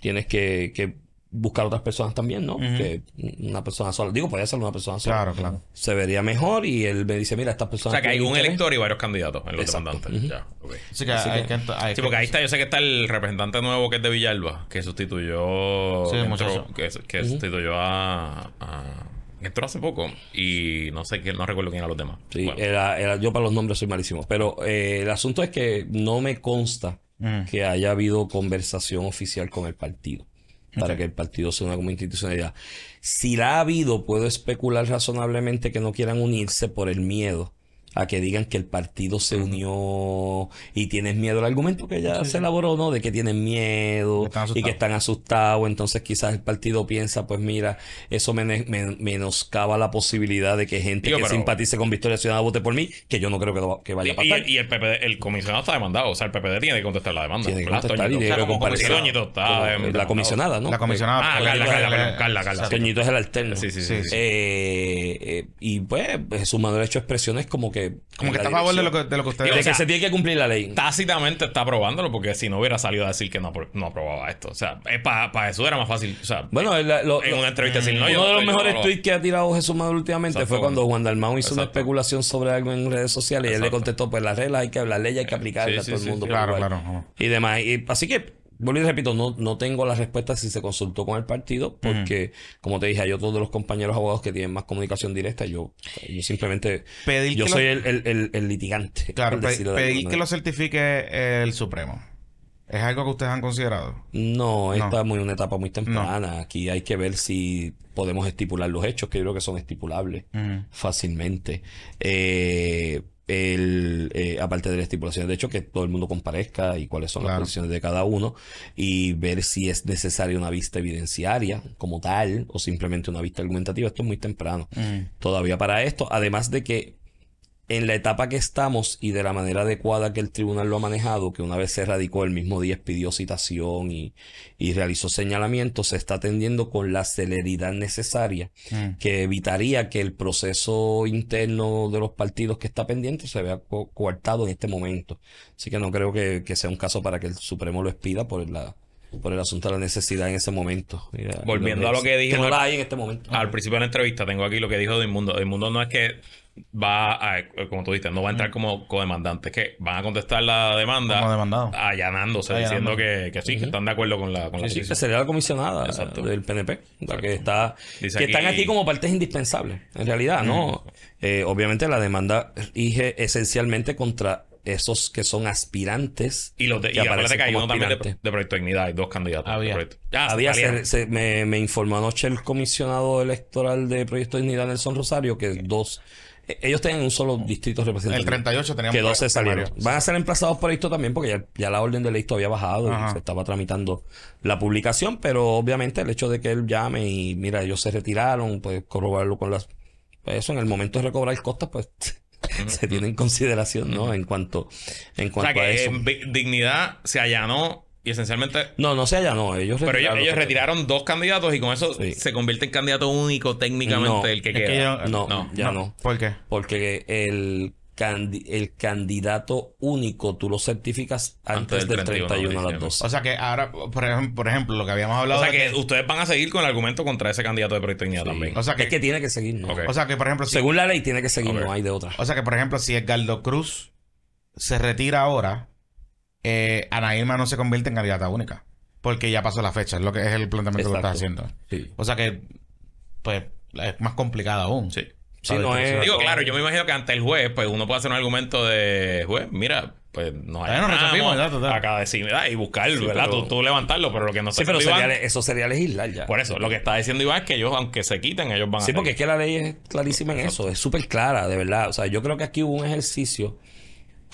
tienes que, que buscar otras personas también, ¿no? Que una persona sola, digo, podría ser una persona sola. Claro, claro. Se vería mejor y él me dice, mira, estas O personas... sea, que hay un interés. elector y varios candidatos en los demandantes. Ya, ok. Así que Así hay que- que... hay Sí, que- porque ahí está, yo sé que está el representante nuevo que es de Villalba, que sustituyó. Sí, entró- que, que sustituyó a, a. Entró hace poco y no sé quién, no recuerdo quién eran los demás. Sí, Bueno, era, era- yo para los nombres soy malísimo. Pero eh, el asunto es que no me consta Mm. que haya habido conversación oficial con el partido para que el partido sea una como institucionalidad. Si la ha habido, puedo especular razonablemente que no quieran unirse por el miedo a que digan que el partido se unió y tienes miedo. El argumento que ya se elaboró, ¿no? De que tienen miedo Que y que están asustados. Entonces quizás el partido piensa, pues mira, eso mene- men- menoscaba la posibilidad de que gente Digo, que pero- simpatice con Victoria Ciudadana vote por mí, que yo no creo que, lo- que vaya a y, pasar. y el PPD, el comisionado está demandado. O sea, el PPD tiene que contestar la demanda. Tiene que ¿verdad, contestar y tiene que comparecer. La comisionada, ¿no? La comisionada. Ah, por- Carla, la- Carla, Carla. Toñito es el alterno. Sí, sí, sí. Sí, sí. sí. Eh, eh, y pues Jesús Manuel ha hecho expresiones como que... Como que está a favor de lo que, de lo que ustedes... de o sea, que se tiene que cumplir la ley. Tácitamente está aprobándolo porque si no hubiera salido a decir que no, no aprobaba esto. O sea, para Jesús era más fácil. O sea, Bueno, lo- en una entrevista decir, no, yo uno de los yo mejores no tweets que ha tirado Jesús Manuel últimamente Exacto. fue cuando Juan Dalmau hizo una especulación sobre algo en redes sociales y él le contestó, pues las reglas hay que, la ley hay que aplicarla Sí, a sí, todo el mundo. sí. Claro, igual. claro. Y demás. Y, así que vuelvo y repito, no, no tengo la respuesta si se consultó con el partido, porque, como te dije, hay otros de los compañeros abogados que tienen más comunicación directa. Yo, yo simplemente. Pedir yo soy el, el- el- el litigante. Claro, pe- pedir que lo certifique el Supremo. ¿Es algo que ustedes han considerado? No, esta No. es muy una etapa muy temprana. Aquí hay que ver si podemos estipular los hechos, que yo creo que son estipulables fácilmente. Eh, el, eh, aparte de la estipulación de hecho, que todo el mundo comparezca y cuáles son Claro. las posiciones de cada uno y ver si es necesaria una vista evidenciaria como tal o simplemente una vista argumentativa. Esto es muy temprano Ujú. todavía para esto, además de que en la etapa que estamos y de la manera adecuada que el tribunal lo ha manejado, que una vez se radicó el mismo día pidió citación y, y realizó señalamientos, se está atendiendo con la celeridad necesaria Ujú. que evitaría que el proceso interno de los partidos que está pendiente se vea co- coartado en este momento. Así que no creo que, que sea un caso para que el Supremo lo expida por la por el asunto de la necesidad en ese momento. Volviendo a lo que dije- Que no la hay en este momento. Al principio de la entrevista tengo aquí lo que dijo Edmundo. Edmundo no es que va a, como tú dices, no va a entrar como co-demandante, que van a contestar la demanda Como demandado. allanándose, Allanando. diciendo que, que sí, que están de acuerdo con la, con la Sí, sí, que decisión. sería la comisionada Exacto. del PNP, la que está, Dice que aquí- están aquí como partes indispensables, en realidad, ¿no? Eh, obviamente la demanda rige esencialmente contra esos que son aspirantes. Y, los de, y que aparecen que hay uno también de, de Proyecto Dignidad, hay dos candidatos. de Había. Proyecto- Ah, Había, se- se- me, me informó anoche el comisionado electoral de Proyecto de Dignidad, Nelson Rosario, que dos, ellos tenían un solo distrito representativo. El 38 teníamos que 12 salieron. primario. Van a ser emplazados por esto también porque ya, ya la orden de ley había bajado Ajá. y se estaba tramitando la publicación, pero obviamente el hecho de que él llame y mira, ellos se retiraron, pues corroborarlo con las... pues eso en el momento de recobrar costas, pues se tiene en consideración, ¿no? En cuanto, en O cuanto sea a que eso. eh, Dignidad se allanó y esencialmente... No, no se no, ellos Pero ellos, retiraron- ellos retiraron dos candidatos y con eso Sí. se convierte en candidato único técnicamente No, el que queda. yo- No, No, ya no. ¿Por qué? Porque el, candi- el candidato único tú lo certificas antes, Antes del del 31 31 a las diciembre. 12. O sea que ahora, por ejemplo, por ejemplo lo que habíamos O hablado sea de que ustedes van a seguir con el argumento contra ese candidato de Proyecto Dignidad también. O sea que, es que tiene que seguir, ¿no? O sea que, por ejemplo, si, Según la ley tiene que seguir, no hay de otra. o sea que, por ejemplo, si Edgardo Cruz se retira ahora, eh, Ana Irma no se convierte en candidata única. Porque ya pasó la fecha, es lo que es el planteamiento que estás Exacto. haciendo. Sí. O sea que, pues, es más complicado aún. Sí. Sí, no es- Digo, claro, yo me imagino que ante el juez, pues uno puede hacer un argumento de juez, mira, pues nos Bueno, resolvimos, ya, total. a cada vecindad y buscar, Sí, ¿verdad? pero- Tú, tú levantarlo, pero lo que no Sí, está pero haciendo sería, Iván- eso sería legislar ya. por eso, lo que está diciendo Iván es que ellos, aunque se quiten, ellos van a Sí, porque es que la ley es clarísima en eso, es súper clara, de verdad. O sea, yo creo que aquí hubo un ejercicio,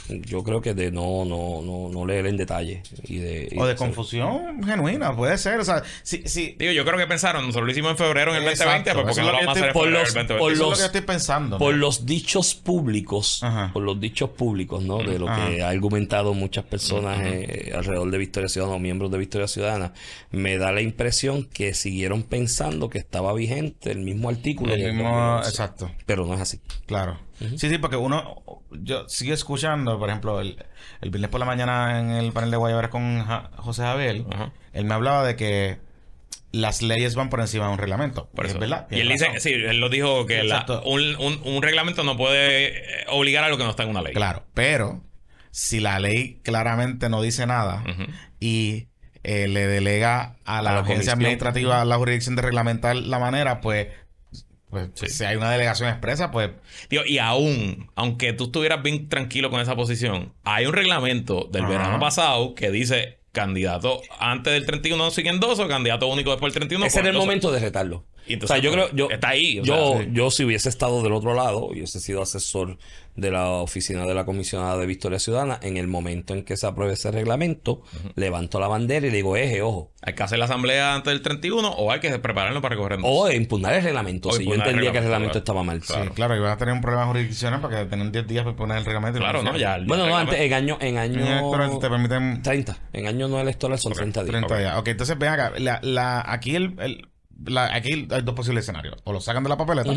yo creo que de no, no, no, no leer en detalle. Y de, y O de confusión genuina, puede ser. O sea, si, si, Digo, yo creo que pensaron, nosotros lo hicimos en febrero en el Exacto, 2020, pues porque no lo vamos a hacer en por febrero los- del 2020. por eso es lo los- que estoy pensando. Por ¿no? los dichos públicos, Ajá. por los dichos públicos, ¿no? De lo Ajá. que ha argumentado muchas personas eh, alrededor de Victoria Ciudadana o miembros de Victoria Ciudadana, me da la impresión que siguieron pensando que estaba vigente el mismo artículo. El mismo- 2011. exacto. Pero no es así. Claro. Sí, sí, porque uno, yo sigo escuchando, por ejemplo, el, el viernes por la mañana en el panel de Guayaberas con Ja- José Javier, él me hablaba de que las leyes van por encima de un reglamento. Por eso. es verdad. Y él dice, sí, él lo dijo que la- un, un- un reglamento no puede eh, obligar a lo que no está en una ley. Claro, pero si la ley claramente no dice nada y eh, le delega a la, agencia administrativa la jurisdicción de reglamentar la manera, pues, pues Sí. si hay una delegación expresa, pues Digo, y aún, aunque tú estuvieras bien tranquilo con esa posición, hay un reglamento del Ajá. verano pasado que dice candidato antes del 31 sin endoso, candidato único después del 31. Ese era el momento de retarlo. Y O entonces, sea, yo creo, yo, está ahí, o yo, sea, sí. yo si hubiese estado del otro lado, hubiese sido asesor de la oficina de la comisionada de Victoria Ciudadana, en el momento en que se apruebe ese reglamento, levanto la bandera y le digo, eje, ojo. Hay que hacer la asamblea antes del 31 o hay que prepararlo para recoger endoso. O impugnar el reglamento, O si yo el entendía que el reglamento estaba mal. Claro. sí, claro, y van a tener un problema jurisdiccional porque tienen 10 días para poner el reglamento. y Claro, ¿no? Ya. Bueno, no, antes, en año, en En el electoral año te permiten 30, en año no electoral son 30 días. 30 Ok. días. Ok, entonces ven acá. La, la, aquí el, el- la- aquí hay dos posibles escenarios. O lo sacan de la papeleta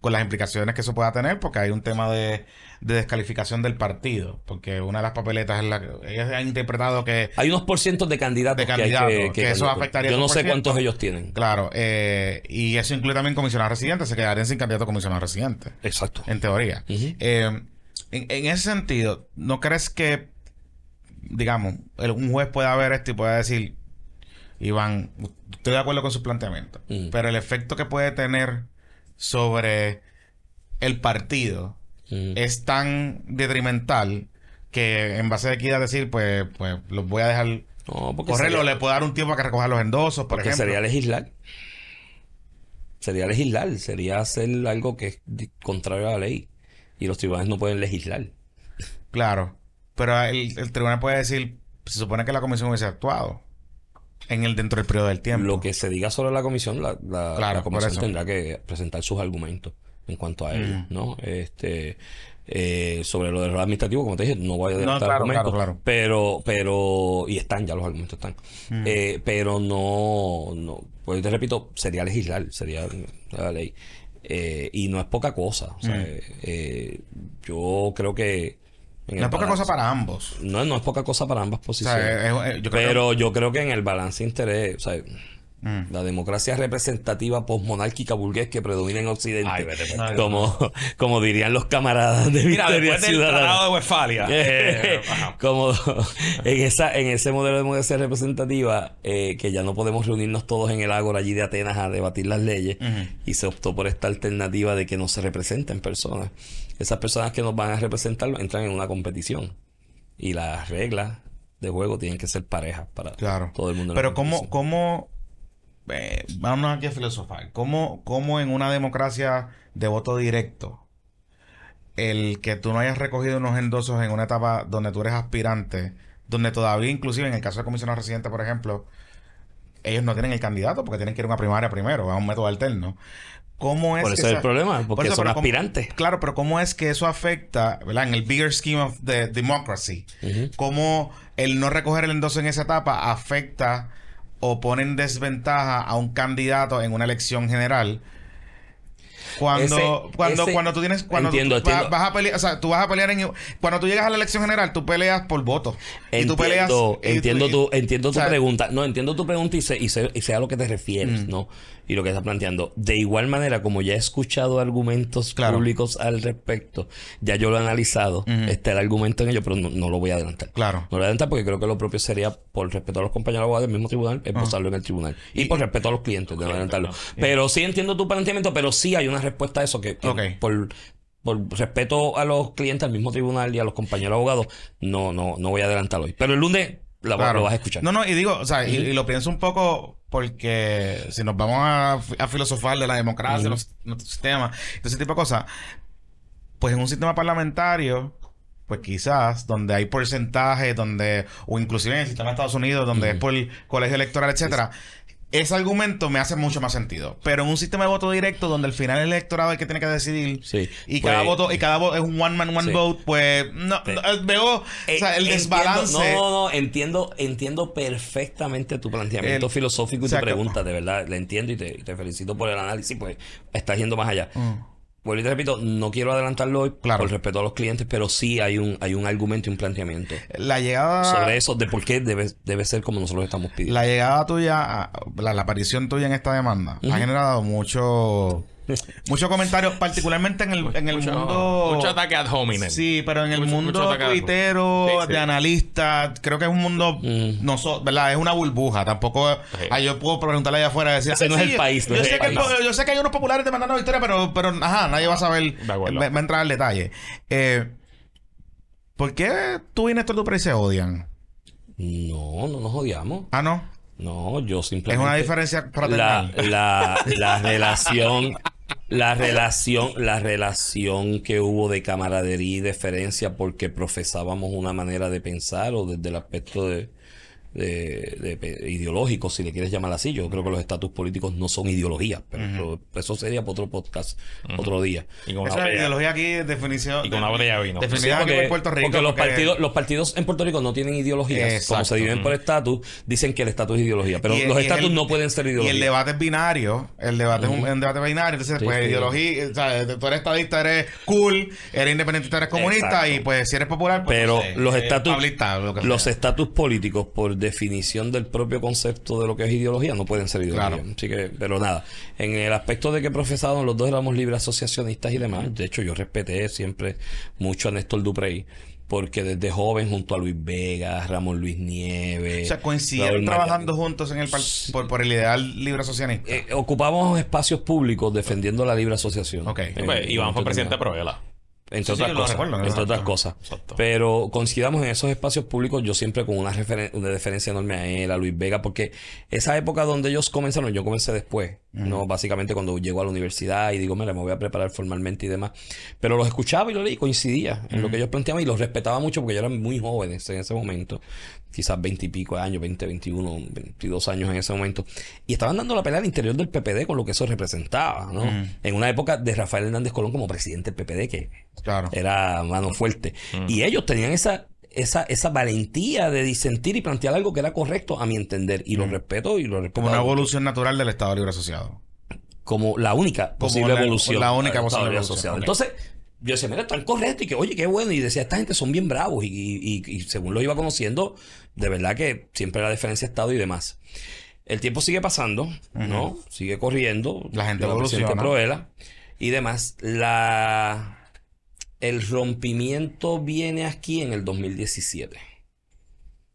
con las implicaciones que eso pueda tener, porque hay un tema de, de descalificación del partido. Porque una de las papeletas es la que ellos han interpretado que. Hay unos porcientos de candidatos, De que, hay candidatos, que, que eso afectaría Yo no sé por cuántos ellos tienen. Claro, eh, y eso incluye también comisionados residentes. Se quedarían sin candidato a comisionado residente. Exacto. En teoría. Eh, en, en ese sentido, ¿no crees que digamos, el- un juez pueda ver esto y pueda decir, Iván, estoy de acuerdo con su planteamiento, Mm. pero el efecto que puede tener sobre el partido Mm. es tan detrimental que en base de equidad decir, pues, pues los voy a dejar No, porque correr o sería- le puedo dar un tiempo a que recoja los endosos, por Porque ejemplo. sería legislar. Sería legislar, sería hacer algo que es contrario a la ley. Y los tribunales no pueden legislar. Claro. Pero el, el tribunal puede decir, se supone que la comisión hubiese actuado en el dentro del periodo del tiempo. Lo que se diga sobre la comisión, la, la- Claro, la comisión tendrá que presentar sus argumentos en cuanto a ello, Mm. ¿no? Este, eh, sobre lo del error administrativo, como te dije, no voy a No, claro, argumentos, claro, claro. pero, pero, y están ya los argumentos están, Mm. Eh, pero no, no, pues te repito, sería legislar, sería la ley, Eh, y no es poca cosa, o sea, Mm. eh, yo creo que no es poca balance- cosa para ambos. no, no es poca cosa para ambas O posiciones. sea, es- es- yo creo Pero yo creo que en el balance de interés, o sea, Mm. la democracia representativa posmonárquica burgués que predomina en Occidente, Ay, vete, pues. Ay, como, como dirían los camaradas de Mira, Victoria Ciudadana. De Westfalia. eh, ajá. como en esa en ese modelo de democracia representativa eh, que ya no podemos reunirnos todos en el ágora allí de Atenas a debatir las leyes y se optó por esta alternativa de que no se representen personas esas personas que nos van a representar entran en una competición y las reglas de juego tienen que ser parejas para Claro. todo el mundo Pero cómo, cómo, eh, vamos aquí a filosofar, ¿Cómo, cómo en una democracia de voto directo, el que tú no hayas recogido unos endosos en una etapa donde tú eres aspirante, donde todavía inclusive en el caso de comisionado residente, por ejemplo, ellos no tienen el candidato porque tienen que ir a una primaria primero, a un método alterno. ¿Cómo es por que eso es el problema por porque eso, son cómo- aspirantes. Claro, pero ¿cómo es que eso afecta, ¿verdad? En el bigger scheme of the democracy, cómo el no recoger el endoso en esa etapa afecta o pone en desventaja a un candidato en una elección general. Cuando, Ese- cuando, ese- cuando tú tienes, cuando Entiendo, tú vas, entiendo. vas a pelear, o sea, tú vas a pelear en, cuando tú llegas a la elección general, tú peleas por voto. y tú peleas. Entiendo, y entiendo tu, entiendo tu o sea, pregunta. No, entiendo tu pregunta y sé, y sé, y sé a lo que te refieres, Mm. ¿no? Y lo que estás planteando. De igual manera, como ya he escuchado argumentos Claro. públicos al respecto, ya yo lo he analizado, está el argumento en ello, pero no, no lo voy a adelantar. Claro. No lo voy a adelantar porque creo que lo propio sería, por respeto a los compañeros abogados del mismo tribunal, esposarlo en el tribunal. Y, por respeto a los clientes, de no adelantarlo. ¿no? Pero sí entiendo tu planteamiento, pero sí hay una respuesta a eso que, por, por respeto a los clientes, al mismo tribunal y a los compañeros abogados, no, no, no voy a adelantar hoy. Pero el lunes la, Claro. lo vas a escuchar. No, no, y digo, o sea, y, y lo pienso un poco porque si nos vamos a, a filosofar de la democracia, Ujú. los- nuestro sistema, ese tipo de cosas, pues en un sistema parlamentario, pues quizás donde hay porcentajes, donde, o inclusive en el sistema de Estados Unidos, donde es por colegio electoral, etcétera. Ese argumento me hace mucho más sentido. Pero en un sistema de voto directo donde al final el electorado es el que tiene que decidir Sí. y Pues- cada voto y cada voto es un one man one Sí. vote, pues no, Sí. no, eh, veo o sea, el Eh, desbalance. no, no, no, entiendo, entiendo perfectamente tu planteamiento El- filosófico y tu pregunta, de verdad, la entiendo y te, y te felicito por el análisis, pues estás yendo más allá. Mm. Vuelvo y te repito, no quiero adelantarlo hoy Claro. por respeto a los clientes, pero sí hay un, hay un argumento y un planteamiento La llegada sobre eso, de por qué debe, debe ser como nosotros estamos pidiendo. La llegada tuya, la aparición tuya en esta demanda, ha generado mucho, mucho comentario, particularmente en el, en el mucho, mundo. mucho ataque ad hominem. Sí, pero en el Mucho- mundo tuitero, Sí, sí. de analistas, creo que es un mundo, Mm. no so- ¿verdad? Es una burbuja. Tampoco, Sí. ah, yo puedo preguntarle allá afuera decir, Ese "Ay, no es el país, no yo, es sé el que país". po- yo sé que hay unos populares demandando victoria, pero, pero, ajá, nadie va a saber, De acuerdo. va, va a entrar al detalle. Eh, ¿Por qué tú y Néstor Duprey se odian? No, no nos odiamos. Ah, no. No, yo Es simplemente... una diferencia la, fraternal. la, la relación la relación la relación que hubo de camaradería y deferencia porque profesábamos una manera de pensar o desde el aspecto de, de- de pe- ideológico si le quieres llamar así yo creo que los estatus políticos no son ideologías pero eso- eso sería para otro podcast otro día Y con una Esa ideología aquí, definición. Y con una botella de vino. Definición Sí, aquí porque, en Puerto Rico. porque los porque- partidos los partidos en Puerto Rico no tienen ideologías Exacto. como se dividen por estatus dicen que el estatus es ideología pero y- los y es estatus el- no pueden ser Y ideología el debate es binario. El debate es un, un debate binario. Entonces, Sí, pues, sí. ideología. O sea, tú eres estadista, eres cool. Eres independentista, eres comunista. Exacto. Y pues, si eres popular, pues. pero no sé, los estatus los estatus políticos por definición del propio concepto de lo que es ideología no pueden ser ideología Claro. así que pero nada en el aspecto de que profesábamos los dos éramos libres asociacionistas y demás de hecho yo respeté siempre mucho a Néstor Duprey porque desde joven junto a Luis Vega, Ramón Luis Nieves. O sea, coincidieron trabajando juntos en el par- por, por el ideal libre socialista. Eh, ocupamos espacios públicos defendiendo la libre asociación. Ok. Eh, Pues, Iván fue presidente de. Provela. Entre Sí, otras cosas. recuerdo, entre exacto. otras cosas. Exacto. Pero coincidamos en esos espacios públicos, yo siempre con una, referen- una deferencia enorme a él, a Luis Vega, porque esa época donde ellos comenzaron, yo comencé después, ¿no? Básicamente cuando llego a la universidad y digo, mira, me voy a preparar formalmente y demás. Pero los escuchaba y lo leí, coincidía en lo que ellos planteaban y los respetaba mucho porque yo eran muy jóvenes en ese momento. Quizás 20 y pico de años, 20, 21, 22 años en ese momento. Y estaban dando la pelea al interior del PPD con lo que eso representaba, ¿no? En una época de Rafael Hernández Colón como presidente del PPD, que Claro. era mano fuerte. Y ellos tenían esa, esa, esa valentía de disentir y plantear algo que era correcto a mi entender. Y lo respeto y lo respeto. Como una evolución natural del Estado Libre Asociado. Como la única Como posible la- evolución. la única del Estado posible Libre evolución, Asociado. Entonces, yo decía, mira, están correctos y que, oye, qué bueno. Y decía, esta gente son bien bravos. Y, y- y- y según lo iba conociendo, de verdad que siempre la diferencia de Estado y demás. El tiempo sigue pasando, ¿no? Sigue corriendo. La gente evoluciona. Proela y demás. La el rompimiento viene aquí en el 2017.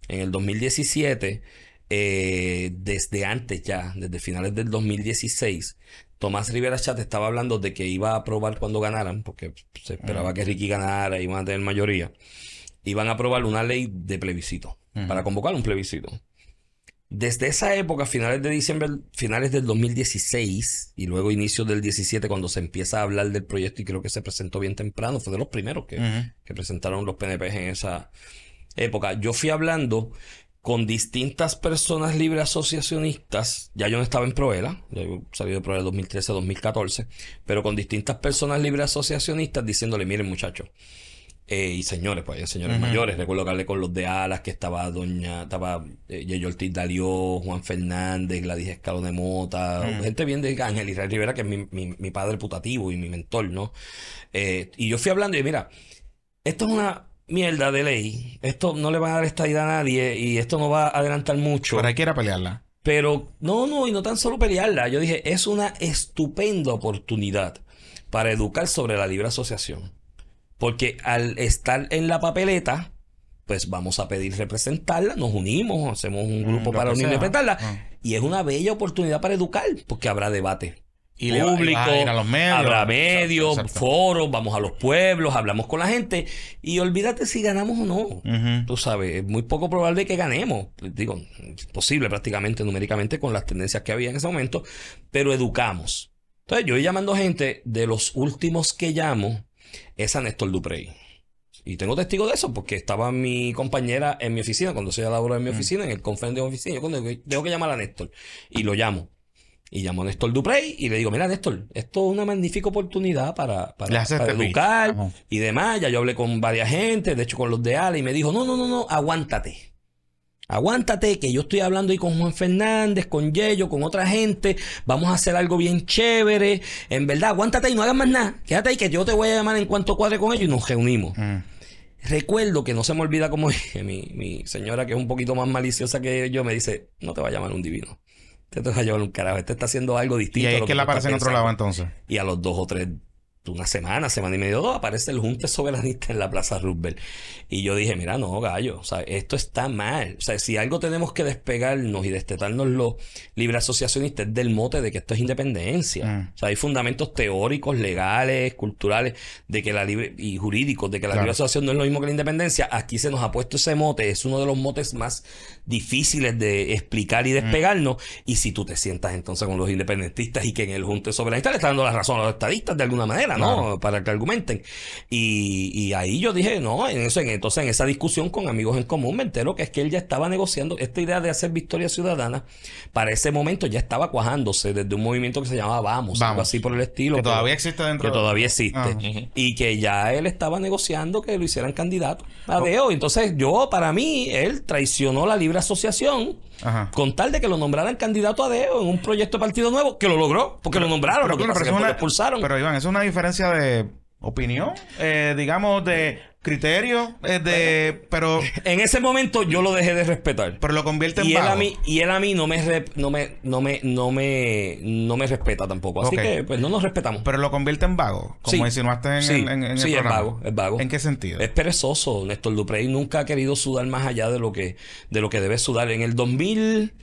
En el 2017, eh, desde antes ya, desde finales del 2016, Tomás Rivera Chat estaba hablando de que iba a aprobar cuando ganaran, porque se esperaba que Ricky ganara, iban a tener mayoría. Iban a aprobar una ley de plebiscito, para convocar un plebiscito. Desde esa época, finales de diciembre, finales del 2016 y luego inicios del 17, cuando se empieza a hablar del proyecto y creo que se presentó bien temprano, fue de los primeros que presentaron los PNP en esa época. Yo fui hablando con distintas personas libres asociacionistas, ya yo no estaba en Proela, ya yo salí de Proela 2013-2014, pero con distintas personas libres asociacionistas diciéndole, miren muchachos, eh, y señores, pues hay señores mayores. Recuerdo que hablé con los de Alas, que estaba doña, estaba eh, Yeyo Ortiz Dalió, Juan Fernández, Gladys Escalón de Mota, gente bien de Ángel Israel Rivera, que es mi, mi, mi padre putativo y mi mentor, ¿no? Eh, y yo fui hablando y mira, esto es una mierda de ley, esto no le va a dar estadidad a nadie y esto no va a adelantar mucho. Pero hay que ir a pelearla. Pero no, no, y no tan solo pelearla. Yo dije, es una estupenda oportunidad para educar sobre la libre asociación. Porque al estar en la papeleta, pues vamos a pedir representarla, nos unimos, hacemos un grupo Mm, lo para unir y representarla. Y es una bella oportunidad para educar, porque habrá debate. Y le va- público, ir a los medios. habrá medios, exacto. foros, vamos a los pueblos, hablamos con la gente y olvídate si ganamos o no. Tú sabes, es muy poco probable que ganemos. Digo, es posible prácticamente numéricamente con las tendencias que había en ese momento, pero educamos. Entonces, yo voy llamando gente, de los últimos que llamo, es a Néstor Duprey. Y tengo testigo de eso porque estaba mi compañera en mi oficina, cuando se labora en mi oficina, en el conference de mi oficina. Yo cuando tengo que llamar a Néstor y lo llamo. Y llamo a Néstor Duprey y le digo, mira Néstor, esto es una magnífica oportunidad para, para, este educar y demás. Ya yo hablé con varias gente, de hecho con los de Ale, y me dijo, no, no, no, no, aguántate. Aguántate, que yo estoy hablando ahí con Juan Fernández, con Yello, con otra gente. Vamos a hacer algo bien chévere. En verdad, aguántate y no hagas más nada. Quédate ahí que yo te voy a llamar en cuanto cuadre con ellos y nos reunimos. Mm. Recuerdo que no se me olvida como dije, mi, mi señora, que es un poquito más maliciosa que yo, me dice, no te va a llamar un divino. Te llevar un carajo. Este está haciendo algo distinto. Y ahí es que estás aparece en otro pensando". lado entonces. Y a los dos o tres, una semana, semana y medio, dos, aparece el Junte Soberanista en la Plaza Roosevelt. Y yo dije, mira, no, gallo, o sea, esto está mal. O sea, si algo tenemos que despegarnos y destetarnos los libre asociacionistas es del mote de que esto es independencia. Mm. O sea, hay fundamentos teóricos, legales, culturales, de que la libre, y jurídicos, de que la Claro. libre asociación no es lo mismo que la independencia. Aquí se nos ha puesto ese mote, es uno de los motes más difíciles de explicar y despegarnos. Y si tú te sientas entonces con los independentistas y que en el Junte Soberanista le está dando la razón a los estadistas de alguna manera, ¿no? Claro. Para que argumenten. Y, y ahí yo dije, no, en eso, en, entonces en esa discusión con amigos en común me entero que es que él ya estaba negociando esta idea de hacer Victoria Ciudadana. Para ese momento ya estaba cuajándose desde un movimiento que se llamaba Vamos, algo así por el estilo. Que pero- todavía existe dentro que todavía existe. Ah. Y que ya él estaba negociando que lo hicieran candidato a Deo. Entonces, yo, para mí, él traicionó la libre asociación Ajá. con tal de que lo nombraran candidato a Deo en un proyecto de partido nuevo, que lo logró, porque lo nombraron, Pero, lo que claro, pasa pero es es que una- lo expulsaron. pero Iván, es una diferencia de opinión, eh, digamos, de criterio, eh, de, pero, En ese momento yo lo dejé de respetar. pero lo convierte en Y él, vago. a mí, y él a mí no me, no me, no me, no me, no me respeta tampoco. Así que pues no nos respetamos. Pero lo convierte en vago, como Sí. insinuaste en, Sí. el, en, en el Sí, es programa. vago, es vago. ¿En qué sentido? Es perezoso. Néstor Duprey nunca ha querido sudar más allá de lo que, de lo que debe sudar. En el 2000,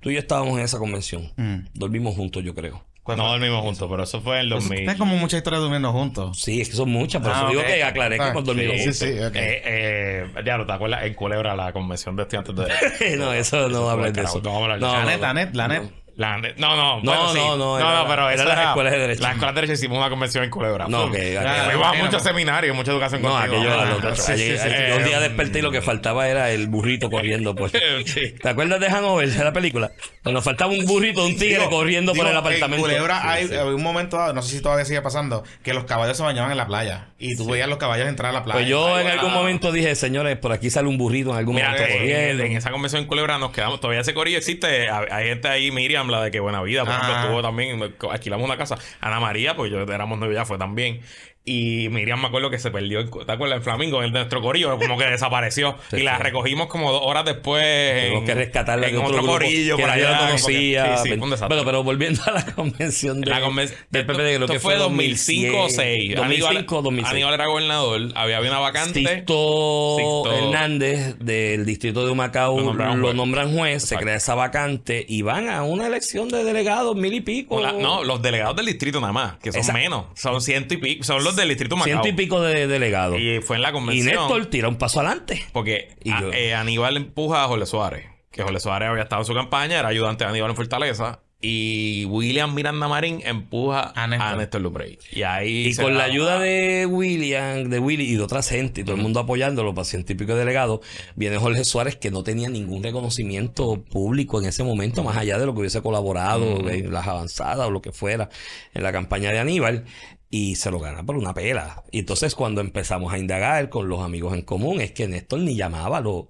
tú y yo estábamos en esa convención. Mm. Dormimos juntos, yo creo. No dormimos juntos, pero eso fue en el Pues, 2000. Tienes como mucha historia durmiendo juntos. Sí, es que son muchas, por Ah, eso digo que aclaré que Ah, hemos dormido sí, juntos. sí, ok. Eh, eh, ya, ¿te acuerdas? En Culebra, la convención de estudiantes de... no, eso no hables de carajo, eso. no vamos a hablar de No, la no, net, no. la net, la net. La- no, no, No, bueno, sí. no, no, no, era no, pero era eso las escuelas de derecho. Las escuelas de derecho hicimos una convención en Culebra. No, que- que- Fuimos a muchos seminarios, mucha educación No, aquello era Ah, loco. sí, sí, sí. allí- un día desperté y lo que faltaba era el burrito corriendo por. Sí. ¿Te acuerdas de Hanover, de la película? Cuando faltaba un burrito, un tigre Digo, corriendo por el apartamento. En Culebra Sí, hay, sí. un momento dado, no sé si todavía sigue pasando, que los caballos se bañaban en la playa. Y tú veías los caballos entrar a la playa. Pues yo en algún momento dije, señores, por aquí sale un burrito en algún Mira, momento eh, corriendo. en esa convención en Culebra nos quedamos, todavía ese corillo existe. Hay hay gente ahí, Miriam, la de que Buena Vida, por ejemplo, Ah. estuvo también, alquilamos una casa. Ana María, pues yo éramos novios ya, fue también. Y Miriam me acuerdo que se perdió, en- ¿te acuerdas? En Flamingo, en nuestro corillo, como que desapareció. Sí, y la recogimos como dos horas después. En- que rescatarla en otro, corillo que por allá. la conocía. Sí, desastre. Bueno, pero volviendo a la convención de, La conven- del PPD, creo que fue 2005 o 6. 2005 o 2006. Aníbal era gobernador, había, había una vacante. Sixto- Hernández del distrito de Humacao Lo nombran, juez. se crea esa vacante y van a una elección de delegados, mil y pico. La- no, los delegados del distrito nada más, que son menos. Son ciento y pico. Son los del distrito Macao. ciento y pico de delegados. Y fue en la Y convención. Néstor tira un paso adelante. Porque Y a- yo- eh, Aníbal empuja a Jorge Suárez. Que Jorge Suárez había estado en su campaña, era ayudante de Aníbal en Fortaleza. Y William Miranda Marín empuja A a Néstor. Néstor, Luprey. Y ahí. Y con la da- ayuda de William, de Willy y de otras gente, y todo el mundo apoyándolo, para ciento y pico de delegados, viene Jorge Suárez, que no tenía ningún reconocimiento público en ese momento, más allá de lo que hubiese colaborado, en las avanzadas o lo que fuera, en la campaña de Aníbal. Y se lo gana por una pela. Y entonces cuando empezamos a indagar con los amigos en común, es que Néstor ni llamaba a los,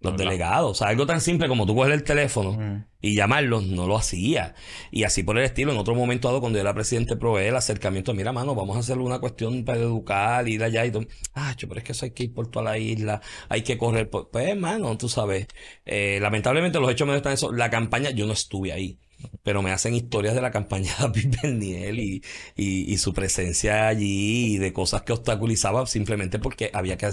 los No, delegados. O sea, algo tan simple como tú coger el teléfono y llamarlos, no lo hacía. Y así por el estilo, en otro momento dado, cuando yo era presidente, probé el acercamiento. Mira, mano, vamos a hacer una cuestión para educar, ir allá y todo. Ah, pero es que eso hay que ir por toda la isla, hay que correr. Por... Pues, hermano, tú sabes. Eh, lamentablemente los hechos me están eso. La campaña, yo no estuve ahí. Pero me hacen historias de la campaña de David Berniel y, y, y su presencia allí y de cosas que obstaculizaba simplemente porque había que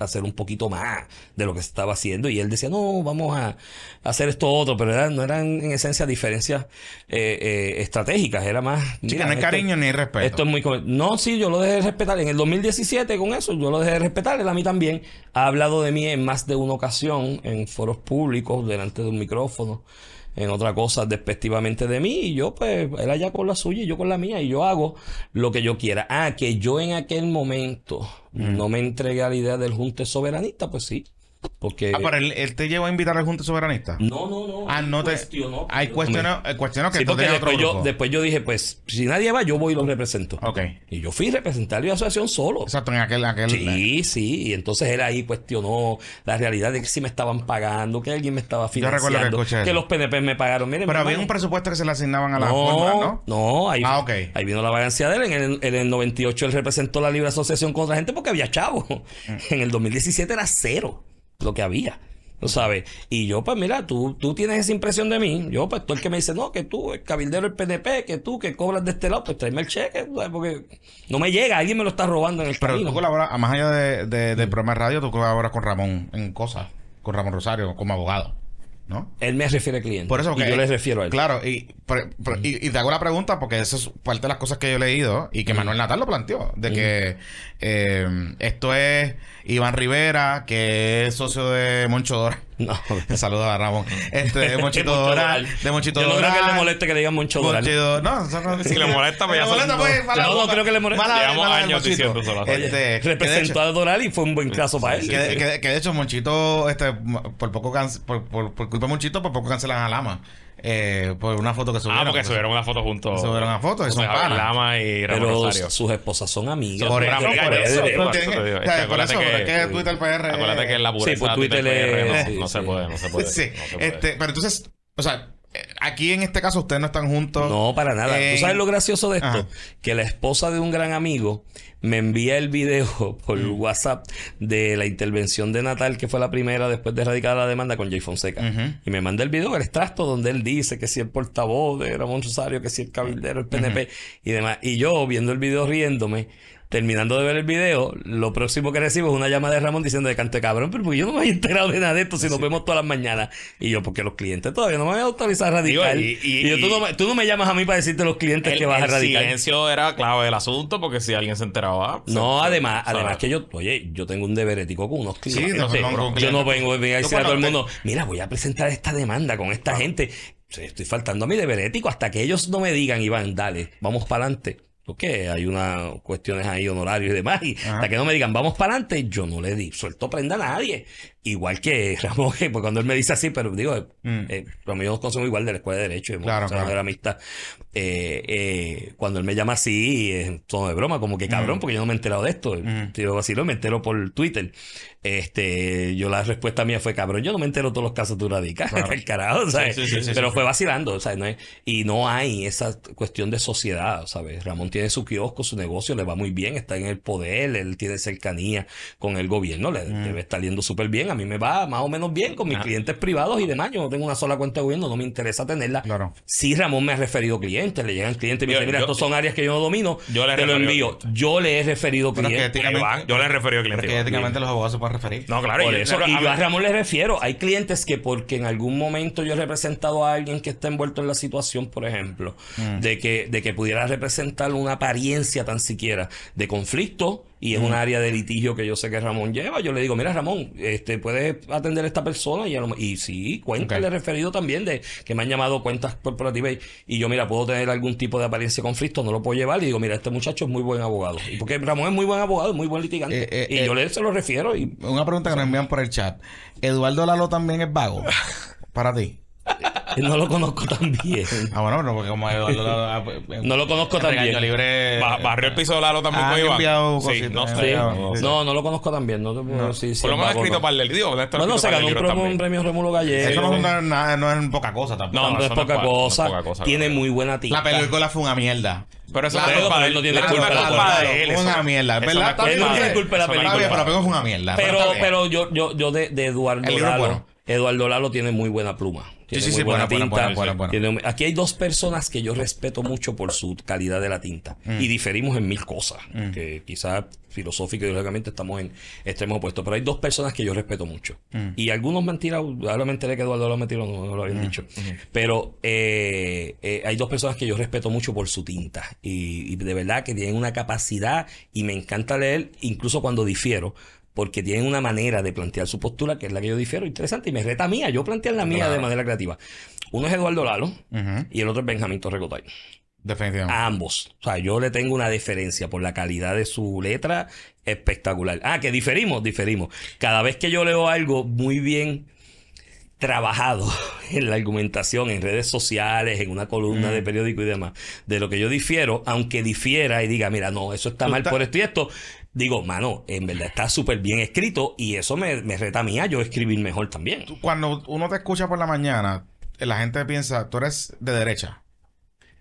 hacer un poquito más de lo que se estaba haciendo. Y él decía, no, vamos a hacer esto otro, pero era- no eran en esencia diferencias eh, eh, estratégicas, era más... Sí, mira, no hay esto- cariño ni respeto. Esto es muy... No, sí, yo lo dejé de respetar. En el 2017 con eso, yo lo dejé de respetar. Él a mí también ha hablado de mí en más de una ocasión, en foros públicos, delante de un micrófono, en otra cosa despectivamente de mí. Y yo, pues, él allá con la suya y yo con la mía. Y yo hago lo que yo quiera. Ah, que yo en aquel momento no me entregué a la idea del junte soberanista, pues sí. Porque... Ah, pero él, él te llevó a invitar al Junta Soberanista. No, no, no. Ah, no te. cuestionó. Hay cuestionó, eh, cuestionó que Sí, porque otro después yo, después yo dije, pues, si nadie va, yo voy y lo represento. Ok. Y yo fui a representar la asociación solo. Exacto, en aquel. aquel Sí, sí, y entonces él ahí cuestionó la realidad de que si me estaban pagando, que alguien me estaba Yo recuerdo que financiando, los PNP me pagaron. Miren, Pero había un presupuesto que se le asignaban a la no, fórmula, ¿no? no, ahí, Ah, ok. ahí vino la vagancia de él. En el, en el 98 él representó la libre asociación con otra gente porque había chavo. Mm. En el 2017 era cero lo que había. ¿Lo sabes? Y yo, pues mira, tú, tú tienes esa impresión de mí. Yo, pues tú el que me dice, no, que tú, el cabildero del PNP, que tú, que cobras de este lado, pues tráeme el cheque, ¿sabes? porque no me llega, alguien me lo está robando en el Pero camino. tú colaboras, más allá de, de- del programa de radio, tú colaboras con Ramón en cosas, con Ramón Rosario, como abogado, ¿no? Él me refiere al cliente. Por eso y yo le refiero a él. Claro, y, pero- pero- y, y te hago la pregunta porque eso es parte de las cosas que yo he leído y que Manuel Natal lo planteó, de que eh, esto es Iván Rivera, que es socio de Moncho Doral. No. Saludos a Ramón. Este, de Monchito Doral. Doral. De Monchito Yo no creo que Doral. le moleste que le digan Moncho Doral. Monchito- no, eso no- Si le molesta, pues ya molesta, pues, no. mala- No, no creo que le moleste. mala- Llevamos mala- años diciendo eso. Este, Representó hecho- a Doral y fue un buen caso para él. que, de- que de- que de hecho Monchito, este, por poco por, por culpa de Monchito, por poco cancelan a Lama. Eh, por una foto que subieron. Ah, porque Pues, subieron una foto juntos. Subieron una foto y son panas. Lama y Ramón Pero Rosario. sus esposas son amigas. Por eso, por eso. Pero por eso Es que Twitter PR. Acuérdate que es la Sí, pureza por Twitter Twitter PR, no, sí, se sí. puede, no se puede. Sí, no se puede. este, pero entonces, o sea, aquí en este caso ustedes no están juntos. No, para nada. Eh, ¿Tú sabes lo gracioso de esto? Ajá. Que la esposa de un gran amigo me envía el video por Mm. WhatsApp de la intervención de Natal, que fue la primera después de erradicar la demanda con Jay Fonseca. Y me manda el video, el extracto donde él dice que si el portavoz de Ramón Rosario, que si el cabildero, el PNP y demás. Y yo viendo el video riéndome. Terminando de ver el video, lo próximo que recibo es una llamada de Ramón diciendo de cante cabrón, pero porque yo no me había enterado de nada de esto si nos vemos todas las mañanas. Y yo, porque los clientes todavía no me habían autorizado a Digo, radicar. y- Y, y- yo, tú, no me, tú no me llamas a mí para decirte a los clientes El, que vas a el radicar. silencio era clave del asunto porque si alguien se enteraba. No, se- además, además que yo, oye, yo tengo un deber ético con unos clientes. no, Este, con- con yo no vengo a a decir a todo el mundo, mira, voy a presentar esta demanda con esta gente. O sea, estoy faltando a mi deber ético hasta que ellos no me digan, Iván, dale, vamos para adelante. Porque hay unas cuestiones ahí honorarios y demás. Y Ajá. hasta que no me digan, vamos para adelante, yo no le di, suelto prenda a nadie. Igual que Ramón, que pues cuando él me dice así, pero digo, Mm. eh, y yo nos conocemos igual de la escuela de Derecho. y Claro, claro. amistad. Eh, eh, cuando él me llama así, es tono de broma, como que cabrón, Mm. porque yo no me he enterado de esto. Mm. Tío vacilo, me entero por Twitter. Este, yo la respuesta mía fue cabrón, yo no me entero todos los casos que tú radicas. Claro. El carajo, ¿sabes? Sí, sí, sí, sí, Pero fue vacilando, ¿sabes? No es- y no hay esa cuestión de sociedad, ¿sabes? Ramón tiene su kiosco, su negocio, le va muy bien, está en el poder, él tiene cercanía con el gobierno, le Mm. debe estar yendo súper bien. A mí me va más o menos bien con mis Ah. clientes privados y demás. Yo no tengo una sola cuenta de gobierno, no me interesa tenerla. Claro. Sí, Ramón me ha referido clientes, le llegan clientes y me dicen, mira, estos son áreas que yo no domino, yo le te lo envío. Yo le he referido clientes. yo le he referido clientes. que éticamente los abogados se pueden referir. No, claro. Por y- eso, pero y a yo a Ramón le refiero, hay clientes que porque en algún momento yo he representado a alguien que está envuelto en la situación, por ejemplo, Mm. de que de que pudiera representar una apariencia tan siquiera de conflicto y Mm. es un área de litigio que yo sé que Ramón lleva, yo le digo, mira Ramón, este puedes atender a esta persona y, a lo- y sí, cuentas Ok. le he referido también de que me han llamado cuentas corporativas y, y yo, mira, puedo tener algún tipo de apariencia de conflicto, no lo puedo llevar y digo, mira, este muchacho es muy buen abogado. Y porque Ramón es muy buen abogado, es muy buen litigante. Eh, eh, y eh. yo le se lo refiero y Una pregunta que nos envían por el chat. ¿Eduardo Lalo también es vago? Para ti. no lo conozco tan bien. Ah, bueno, no, porque como Eduardo Lalo. ah, pues, No lo conozco tan bien. libre. ba- barrió el piso de Lalo también Ah, con Iván. enviado Sí, no sé. Sí. enviado- sí. No, no lo conozco tan bien. No te puedo decir si Por lo menos escrito no. para el digo. Bueno, se ganó un, premio, un premio Rómulo Gallego. Eso no es, una- nada- no es poca cosa tampoco. No, no, es no poca no cosa. poca cosa, Tiene claro. muy buena tinta. La película fue una mierda. Pero eso La no es pero culpa de él no tiene la culpa. no culpa de él. Fue eso una no- mierda. eso ¿Verdad? no Él no tiene culpa de la no culpa pero la película fue una mierda. Pero, yo, yo, yo de, Eduardo El libro es Lalo. bueno. Eduardo Lalo tiene muy buena pluma. Tiene sí, muy sí, buena buena, buena, tinta. buena, buena, Tiene un- aquí hay dos personas que yo respeto mucho por su calidad de la tinta. Mm. Y diferimos en mil cosas. Que quizás filosófico y ideológicamente estamos en extremos opuestos. Pero hay dos personas que yo respeto mucho. Mm. Y algunos me han tirado. Ahora me enteré que Eduardo Lalo me tiró, no, no lo Mm. habían dicho. Pero eh, eh, hay dos personas que yo respeto mucho por su tinta. Y, y de verdad que tienen una capacidad y me encanta leer, incluso cuando difiero. Porque tienen una manera de plantear su postura que es la que yo difiero, interesante, y me reta mía, yo plantear la mía de manera creativa. Uno es Eduardo Lalo y el otro es Benjamín Torrecotay. Definitivamente. A ambos. O sea, yo le tengo una diferencia por la calidad de su letra espectacular. Ah, que diferimos, diferimos. Cada vez que yo leo algo muy bien trabajado en la argumentación, en redes sociales, en una columna de periódico y demás, de lo que yo difiero, aunque difiera y diga, mira, no, eso está mal por esto y esto, digo, mano, en verdad está súper bien escrito y eso me, me reta a mí a yo escribir mejor también. Cuando uno te escucha por la mañana, la gente piensa, tú eres de derecha.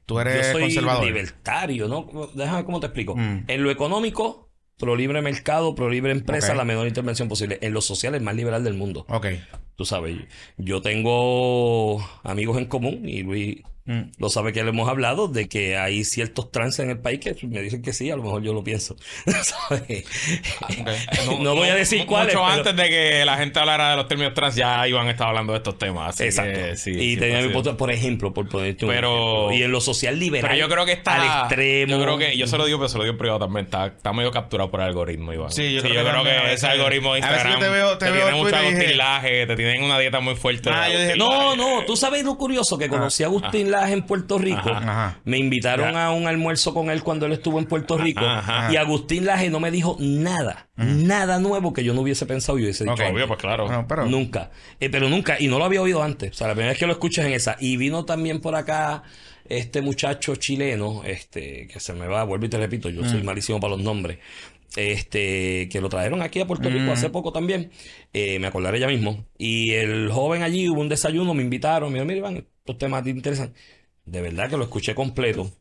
Tú eres Yo soy conservador. libertario, ¿no? Déjame cómo te explico. Mm. En lo económico, pro libre mercado, pro libre empresa, la menor intervención posible. En lo social, el más liberal del mundo. Ok. Tú sabes, yo tengo amigos en común y Luis Mm. lo sabe que le hemos hablado de que hay ciertos trances en el país que me dicen que sí, a lo mejor yo lo pienso. ¿Sabes? no, voy a decir Mu- cuáles. Mucho pero- antes de que la gente hablara de los términos trans, ya iban a estar hablando de estos temas. así Exacto. que sí, y sí, tenía mi punto, por ejemplo, por ponerte un Pero- ejemplo. Y en lo social liberal. Pero yo creo que está. Al extremo. Yo creo que. Yo se lo digo, pero se lo digo en privado también. Está, está medio capturado por el algoritmo, Iván. Sí, yo creo que creo que ese algoritmo de a Instagram. te veo- te veo tiene mucho dije- te tienen una dieta muy fuerte. Ah, dije, No, no, tú sabes lo curioso que conocí a Agustín En Puerto Rico. Ajá. Ajá. Me invitaron Ya. a un almuerzo con él cuando él estuvo en Puerto Rico. Ajá. Y Agustín Laje no me dijo nada, nada nuevo que yo no hubiese pensado y hubiese dicho. Ok. antes. Obvio, pues claro. Pero, Nunca. Eh, pero nunca. Y no lo había oído antes. O sea, la primera vez que lo escuchas en esa. Y vino también por acá este muchacho chileno, este, que se me va, vuelvo y te repito, yo soy malísimo para los nombres. Este, que lo trajeron aquí a Puerto Rico hace poco también. Eh, me acordaré ya mismo. Y el joven allí hubo un desayuno, me invitaron. Me dijeron, mira, Iván, estos temas te interesan. De verdad que lo escuché completo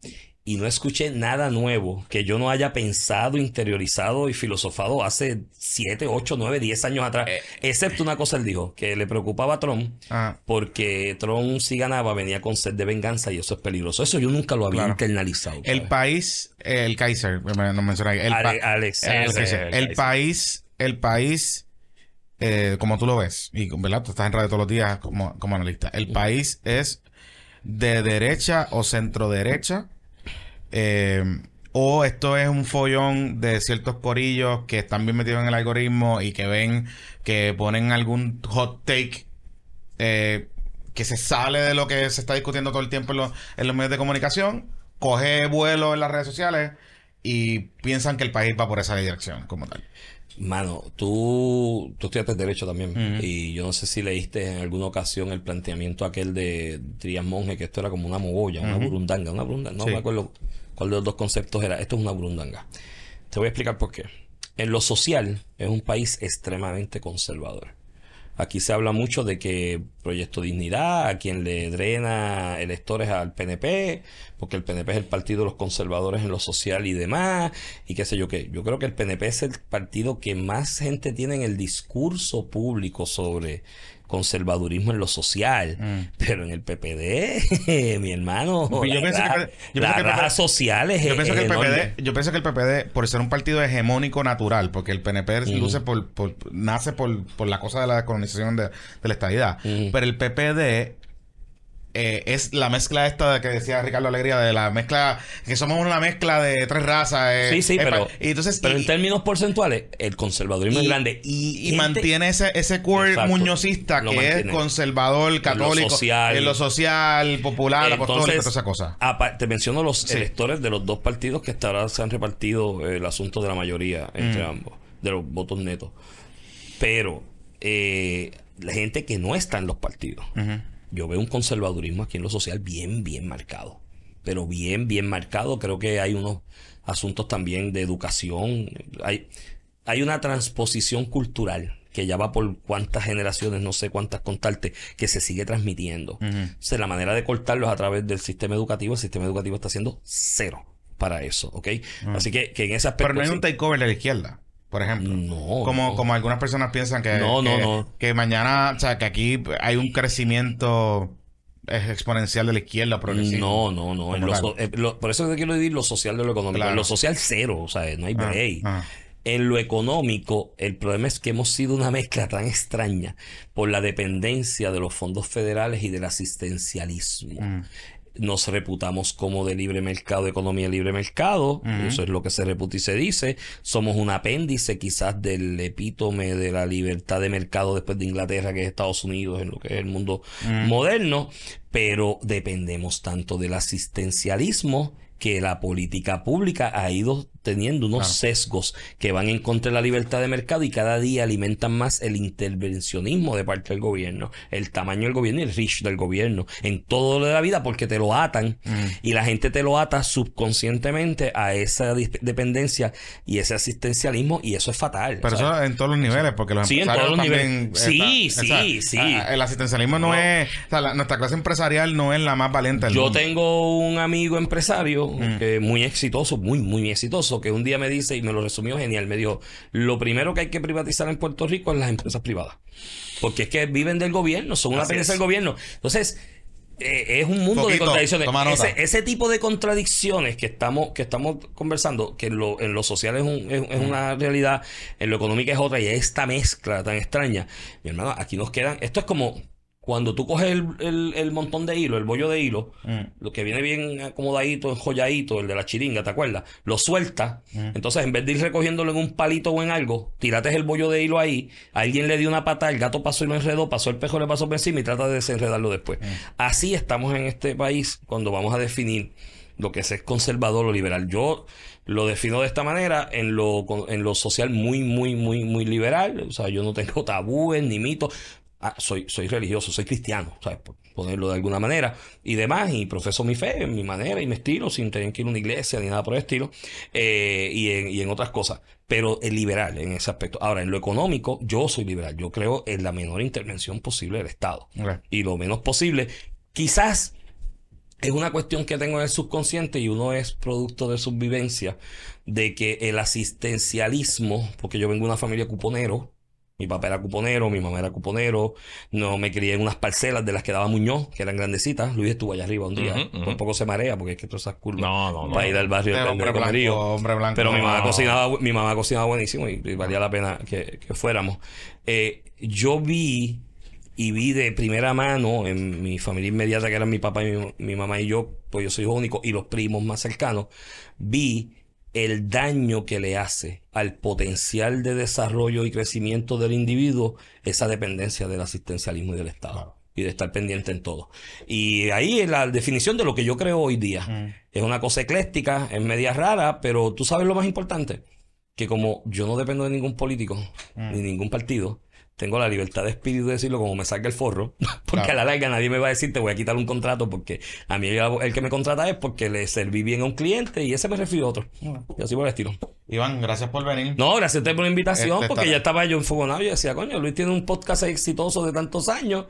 y no escuché nada nuevo que yo no haya pensado, interiorizado y filosofado hace 7, 8, 9, 10 años atrás. Eh, Excepto una cosa, él dijo, que le preocupaba a Trump Ah. porque Trump si ganaba venía con sed de venganza y eso es peligroso. Eso yo nunca lo había Claro. internalizado. El país, el Kaiser, no menciona ahí. El, Ale- Alex, el ese, Kaiser. el El Kaiser. país, el país, eh, como tú lo ves, y ¿verdad? Tú estás en radio todos los días como, como analista. El país es de derecha o centro derecha. Eh, o esto es un follón de ciertos corillos que están bien metidos en el algoritmo y que ven que ponen algún hot take eh, que se sale de lo que se está discutiendo todo el tiempo en los, en los medios de comunicación, coge vuelo en las redes sociales y piensan que el país va por esa dirección como tal. Mano, tú, tú estudiaste Derecho también. Y yo no sé si leíste en alguna ocasión el planteamiento aquel de Trias Monge, que esto era como una mogolla, una burundanga, una burundanga. No Sí. me acuerdo cuál de los dos conceptos era. Esto es una burundanga. Te voy a explicar por qué. En lo social, es un país extremadamente conservador. Aquí se habla mucho de que Proyecto Dignidad, a quien le drena electores al PNP, porque el PNP es el partido de los conservadores en lo social y demás, y qué sé yo qué. Yo creo que el PNP es el partido que más gente tiene en el discurso público sobre conservadurismo en lo social, Mm. pero en el PPD, mi hermano, Yo la que- yo que el Yo es- que. PPD, yo pienso que el PPD, por ser un partido hegemónico natural, porque el PNP luce por, por- nace por, por la cosa de la colonización de, de la estadidad, pero el PPD eh, es la mezcla esta que decía Ricardo Alegría, de la mezcla, que somos una mezcla de tres razas. eh, Sí, sí, pero, y entonces, pero y- en términos porcentuales, el conservadurismo y- es grande. Y, y gente- mantiene ese, ese core Exacto. muñozista Lo que mantiene. es conservador, católico, social. en lo social, popular, apostólico, toda esa cosa. te menciono los Sí. electores de los dos partidos que hasta ahora se han repartido eh, el asunto de la mayoría entre Mm. ambos, de los votos netos. Pero eh, la gente que no está en los partidos, Ujú. Yo veo un conservadurismo aquí en lo social bien, bien marcado. Pero bien, bien marcado. Creo que hay unos asuntos también de educación. Hay, hay una transposición cultural que ya va por cuántas generaciones, no sé cuántas contarte, que se sigue transmitiendo. Sea, la manera de cortarlos a través del sistema educativo, el sistema educativo está haciendo cero para eso, ¿ok? Así que, que en ese aspecto... Pero no hay un takeover de la izquierda, por ejemplo. No, como, no. como algunas personas piensan que, No, no, que, no. que mañana, o sea, que aquí hay un crecimiento exponencial de la izquierda progresiva. No, no, no. Lo so- eh, lo- por eso te quiero decir lo social de lo económico. Claro. En lo social, cero. O sea, no hay Ah, break. ah. En lo económico, el problema es que hemos sido una mezcla tan extraña por la dependencia de los fondos federales y del asistencialismo. Mm. Nos reputamos como de libre mercado, economía de libre mercado. Eso es lo que se reputa y se dice. Somos un apéndice quizás del epítome de la libertad de mercado después de Inglaterra, que es Estados Unidos, en lo que es el mundo moderno. Pero dependemos tanto del asistencialismo que la política pública ha ido teniendo unos Claro. sesgos que van en contra de la libertad de mercado y cada día alimentan más el intervencionismo de parte del gobierno, el tamaño del gobierno y el reach del gobierno en todo lo de la vida porque te lo atan Mm. y la gente te lo ata subconscientemente a esa dependencia y ese asistencialismo y eso es fatal. Pero eso en todos los niveles, porque los Sí, en empresarios todos los también niveles. Sí, está- sí, sí. El asistencialismo no, No. es... O sea, la- nuestra clase empresarial no es la más valiente del Yo mundo. tengo un amigo empresario Mm. que muy exitoso, muy, muy exitoso, que un día me dice, y me lo resumió genial, me dijo, lo primero que hay que privatizar en Puerto Rico es las empresas privadas. Porque es que viven del gobierno, son una Así es. del gobierno. Entonces, eh, es un mundo de contradicciones. Ese, ese tipo de contradicciones que estamos, que estamos conversando, que en lo, en lo social es, un- es- es una realidad, en lo económico es otra, y esta mezcla tan extraña. Mi hermano, aquí nos quedan, esto es como cuando tú coges el, el- el montón de hilo, el bollo de hilo, Mm. lo que viene bien acomodadito, enjolladito, el de la chiringa, ¿te acuerdas? Lo sueltas. Entonces, en vez de ir recogiéndolo en un palito o en algo, tirates el bollo de hilo ahí. Alguien le dio una pata, el gato pasó y lo enredó, pasó el pejo, le pasó por encima y trata de desenredarlo después. Así estamos en este país cuando vamos a definir lo que es conservador o liberal. Yo lo defino de esta manera en lo, en lo social muy, muy, muy, muy liberal. O sea, yo no tengo tabúes ni mitos. Ah, soy, soy religioso, soy cristiano, ¿sabes? Por ponerlo de alguna manera, y demás, y profeso mi fe, mi manera y mi estilo, sin tener que ir a una iglesia ni nada por el estilo, eh, y, en, y en otras cosas. Pero es liberal en ese aspecto. Ahora, en lo económico, yo soy liberal. Yo creo en la menor intervención posible del Estado. Y lo menos posible. Quizás es una cuestión que tengo en el subconsciente y uno es producto de subvivencia de que el asistencialismo, porque yo vengo de una familia cuponero, mi papá era cuponero, mi mamá era cuponero, no me crié en unas parcelas de las que daba Muñoz, que eran grandecitas. Luis estuvo allá arriba un día, por poco se marea porque es que todas esas curvas No, no, no. para ir al barrio hombre blanco, hombre blanco. Pero mi mamá No. cocinaba, mi mamá cocinaba buenísimo y, y valía la pena que, que fuéramos. Eh, yo vi y vi de primera mano en mi familia inmediata, que eran mi papá y mi, mi mamá y yo, pues yo soy hijo único, y los primos más cercanos, vi el daño que le hace al potencial de desarrollo y crecimiento del individuo esa dependencia del asistencialismo y del Estado. Claro. Y de estar pendiente en todo. Y ahí es la definición de lo que yo creo hoy día. Mm. Es una cosa ecléctica, es media rara, pero tú sabes lo más importante, que como yo no dependo de ningún político Mm. ni ningún partido, tengo la libertad de espíritu de decirlo como me salga el forro, porque Claro. a la larga nadie me va a decir te voy a quitar un contrato porque a mí el, que me contrata es porque le serví bien a un cliente y ese me refirió a otro. Y así por el estilo. Iván, gracias por venir. No, gracias a usted por la invitación, Este porque está- ya estaba yo enfogonado y decía, coño, Luis tiene un podcast exitoso de tantos años,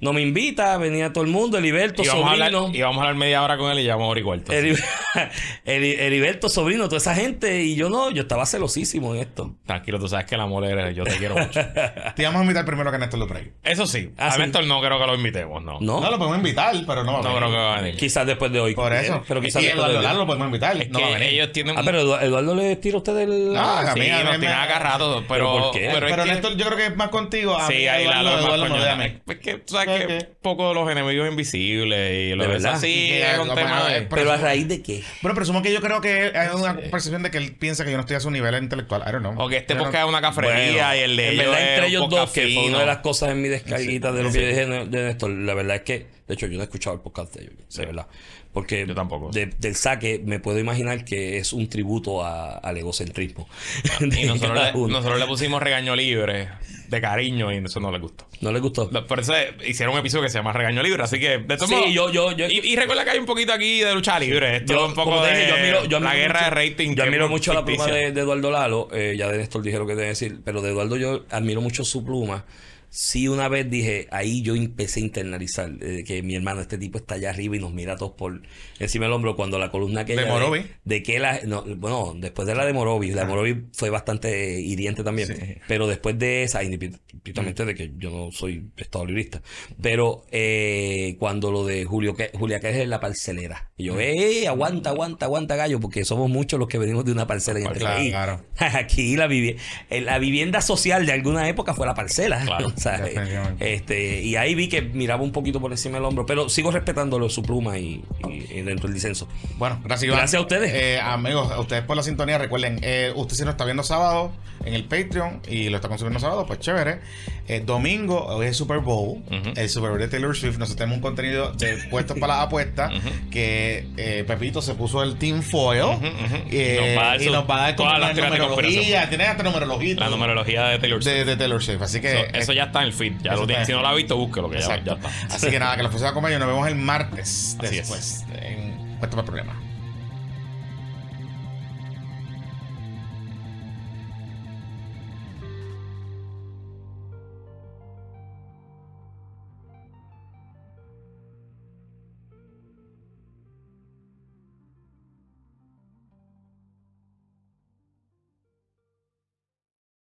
no me invita, venía todo el mundo, Heriberto, Y vamos, a sobrino. hablar, y vamos a hablar media hora con él y ya vamos a hora y cuarto. Heri- Heri- Heriberto, sobrino, toda esa gente, y yo no, yo estaba celosísimo en esto. Tranquilo, tú sabes que el amor eres, yo te quiero mucho. Te íbamos a invitar primero que Néstor lo traiga. Eso sí, Ah, a sí. Néstor no creo que lo invitemos, no. No, No lo podemos invitar, pero no va a No venir. creo que va a venir. quizás después de hoy. Por eso. Pero quizás y Eduardo. Lalo lo podemos invitar. Es no va a que venir. ellos tienen... Ah, pero Edu- Eduardo le tira a usted el... No, a mí, sí, a mí nos acá rato, pero... ¿Pero por qué? pero es Pero que- Néstor, yo creo que es más contigo. A Sí, ahí Eduardo, la Eduardo Eduardo me odia a mí. Es que tú sabes ¿Qué, que poco de los enemigos invisibles y lo ¿De verdad? así que, no, tema pero- de... pero- Pero a raíz de qué? Bueno, presumo que yo creo que hay una percepción de que él piensa que yo no estoy a su nivel intelectual. I don't know. O que este no- podcast es una cafrería Bueno, y el de en verdad, entre ellos dos, que fue una de las cosas en mi descarguita de lo que sí. dije de, de Néstor, la verdad es que, de hecho, yo no he escuchado el podcast de ellos, de verdad. Porque Yo tampoco. de- del saque me puedo imaginar que es un tributo a- al egocentrismo. Y nosotros le, nosotros le pusimos regaño libre de cariño y eso no le gustó. ¿No les gustó? Por eso hicieron un episodio que se llama Regaño Libre, así que de Sí, modos- yo- yo- yo- y, y recuerda que hay un poquito aquí de lucha libre. Esto Yo, un poco te de dije, yo admiro, yo la admiro guerra mucho- de rating. Yo admiro mucho la pluma de, de Eduardo Lalo. eh, ya de Néstor dije lo que que decir. Pero de Eduardo yo admiro mucho su pluma. Sí, una vez dije, ahí yo empecé a internalizar eh, que mi hermano, este tipo está allá arriba y nos mira a todos por encima del hombro cuando la columna que De Morovi. de que la, no, bueno, después de la de Morovi, la de Morovi fue bastante eh, hiriente también, pero después de esa, indistintamente de que yo no soy estado librista, pero eh, cuando lo de Julio que Julia que es la parcelera, y yo, eh, aguanta, aguanta, aguanta gallo, porque somos muchos los que venimos de una parcela en este Claro, país. claro. Aquí la, vivi- eh, la vivienda social de alguna época fue la parcela. Claro, Este, y ahí vi que miraba un poquito por encima del hombro, pero sigo respetándolo su pluma y, y- y dentro del disenso. Bueno, gracias Iván. Gracias a ustedes. Eh, amigos, a ustedes por la sintonía. Recuerden, eh, usted si nos está viendo sábado en el Patreon y lo está consumiendo sábado, pues chévere. Eh, domingo hoy es el Super Bowl, el Super Bowl de Taylor Swift. Nosotros tenemos un contenido de puestos para las apuestas que eh, Pepito se puso el Team Foil Nos a dar y nos va a dar teorías de numerología. Tiene hasta numerología. La numerología de Taylor Swift. de, de Taylor Swift. Así que Eso, eso ya está en el feed. Ya Eso lo tiene- si no lo ha visto, búsquelo, que ya, está. Así que nada, que los fuese a comer y nos vemos el martes Así es. después en Puesto para el Problema.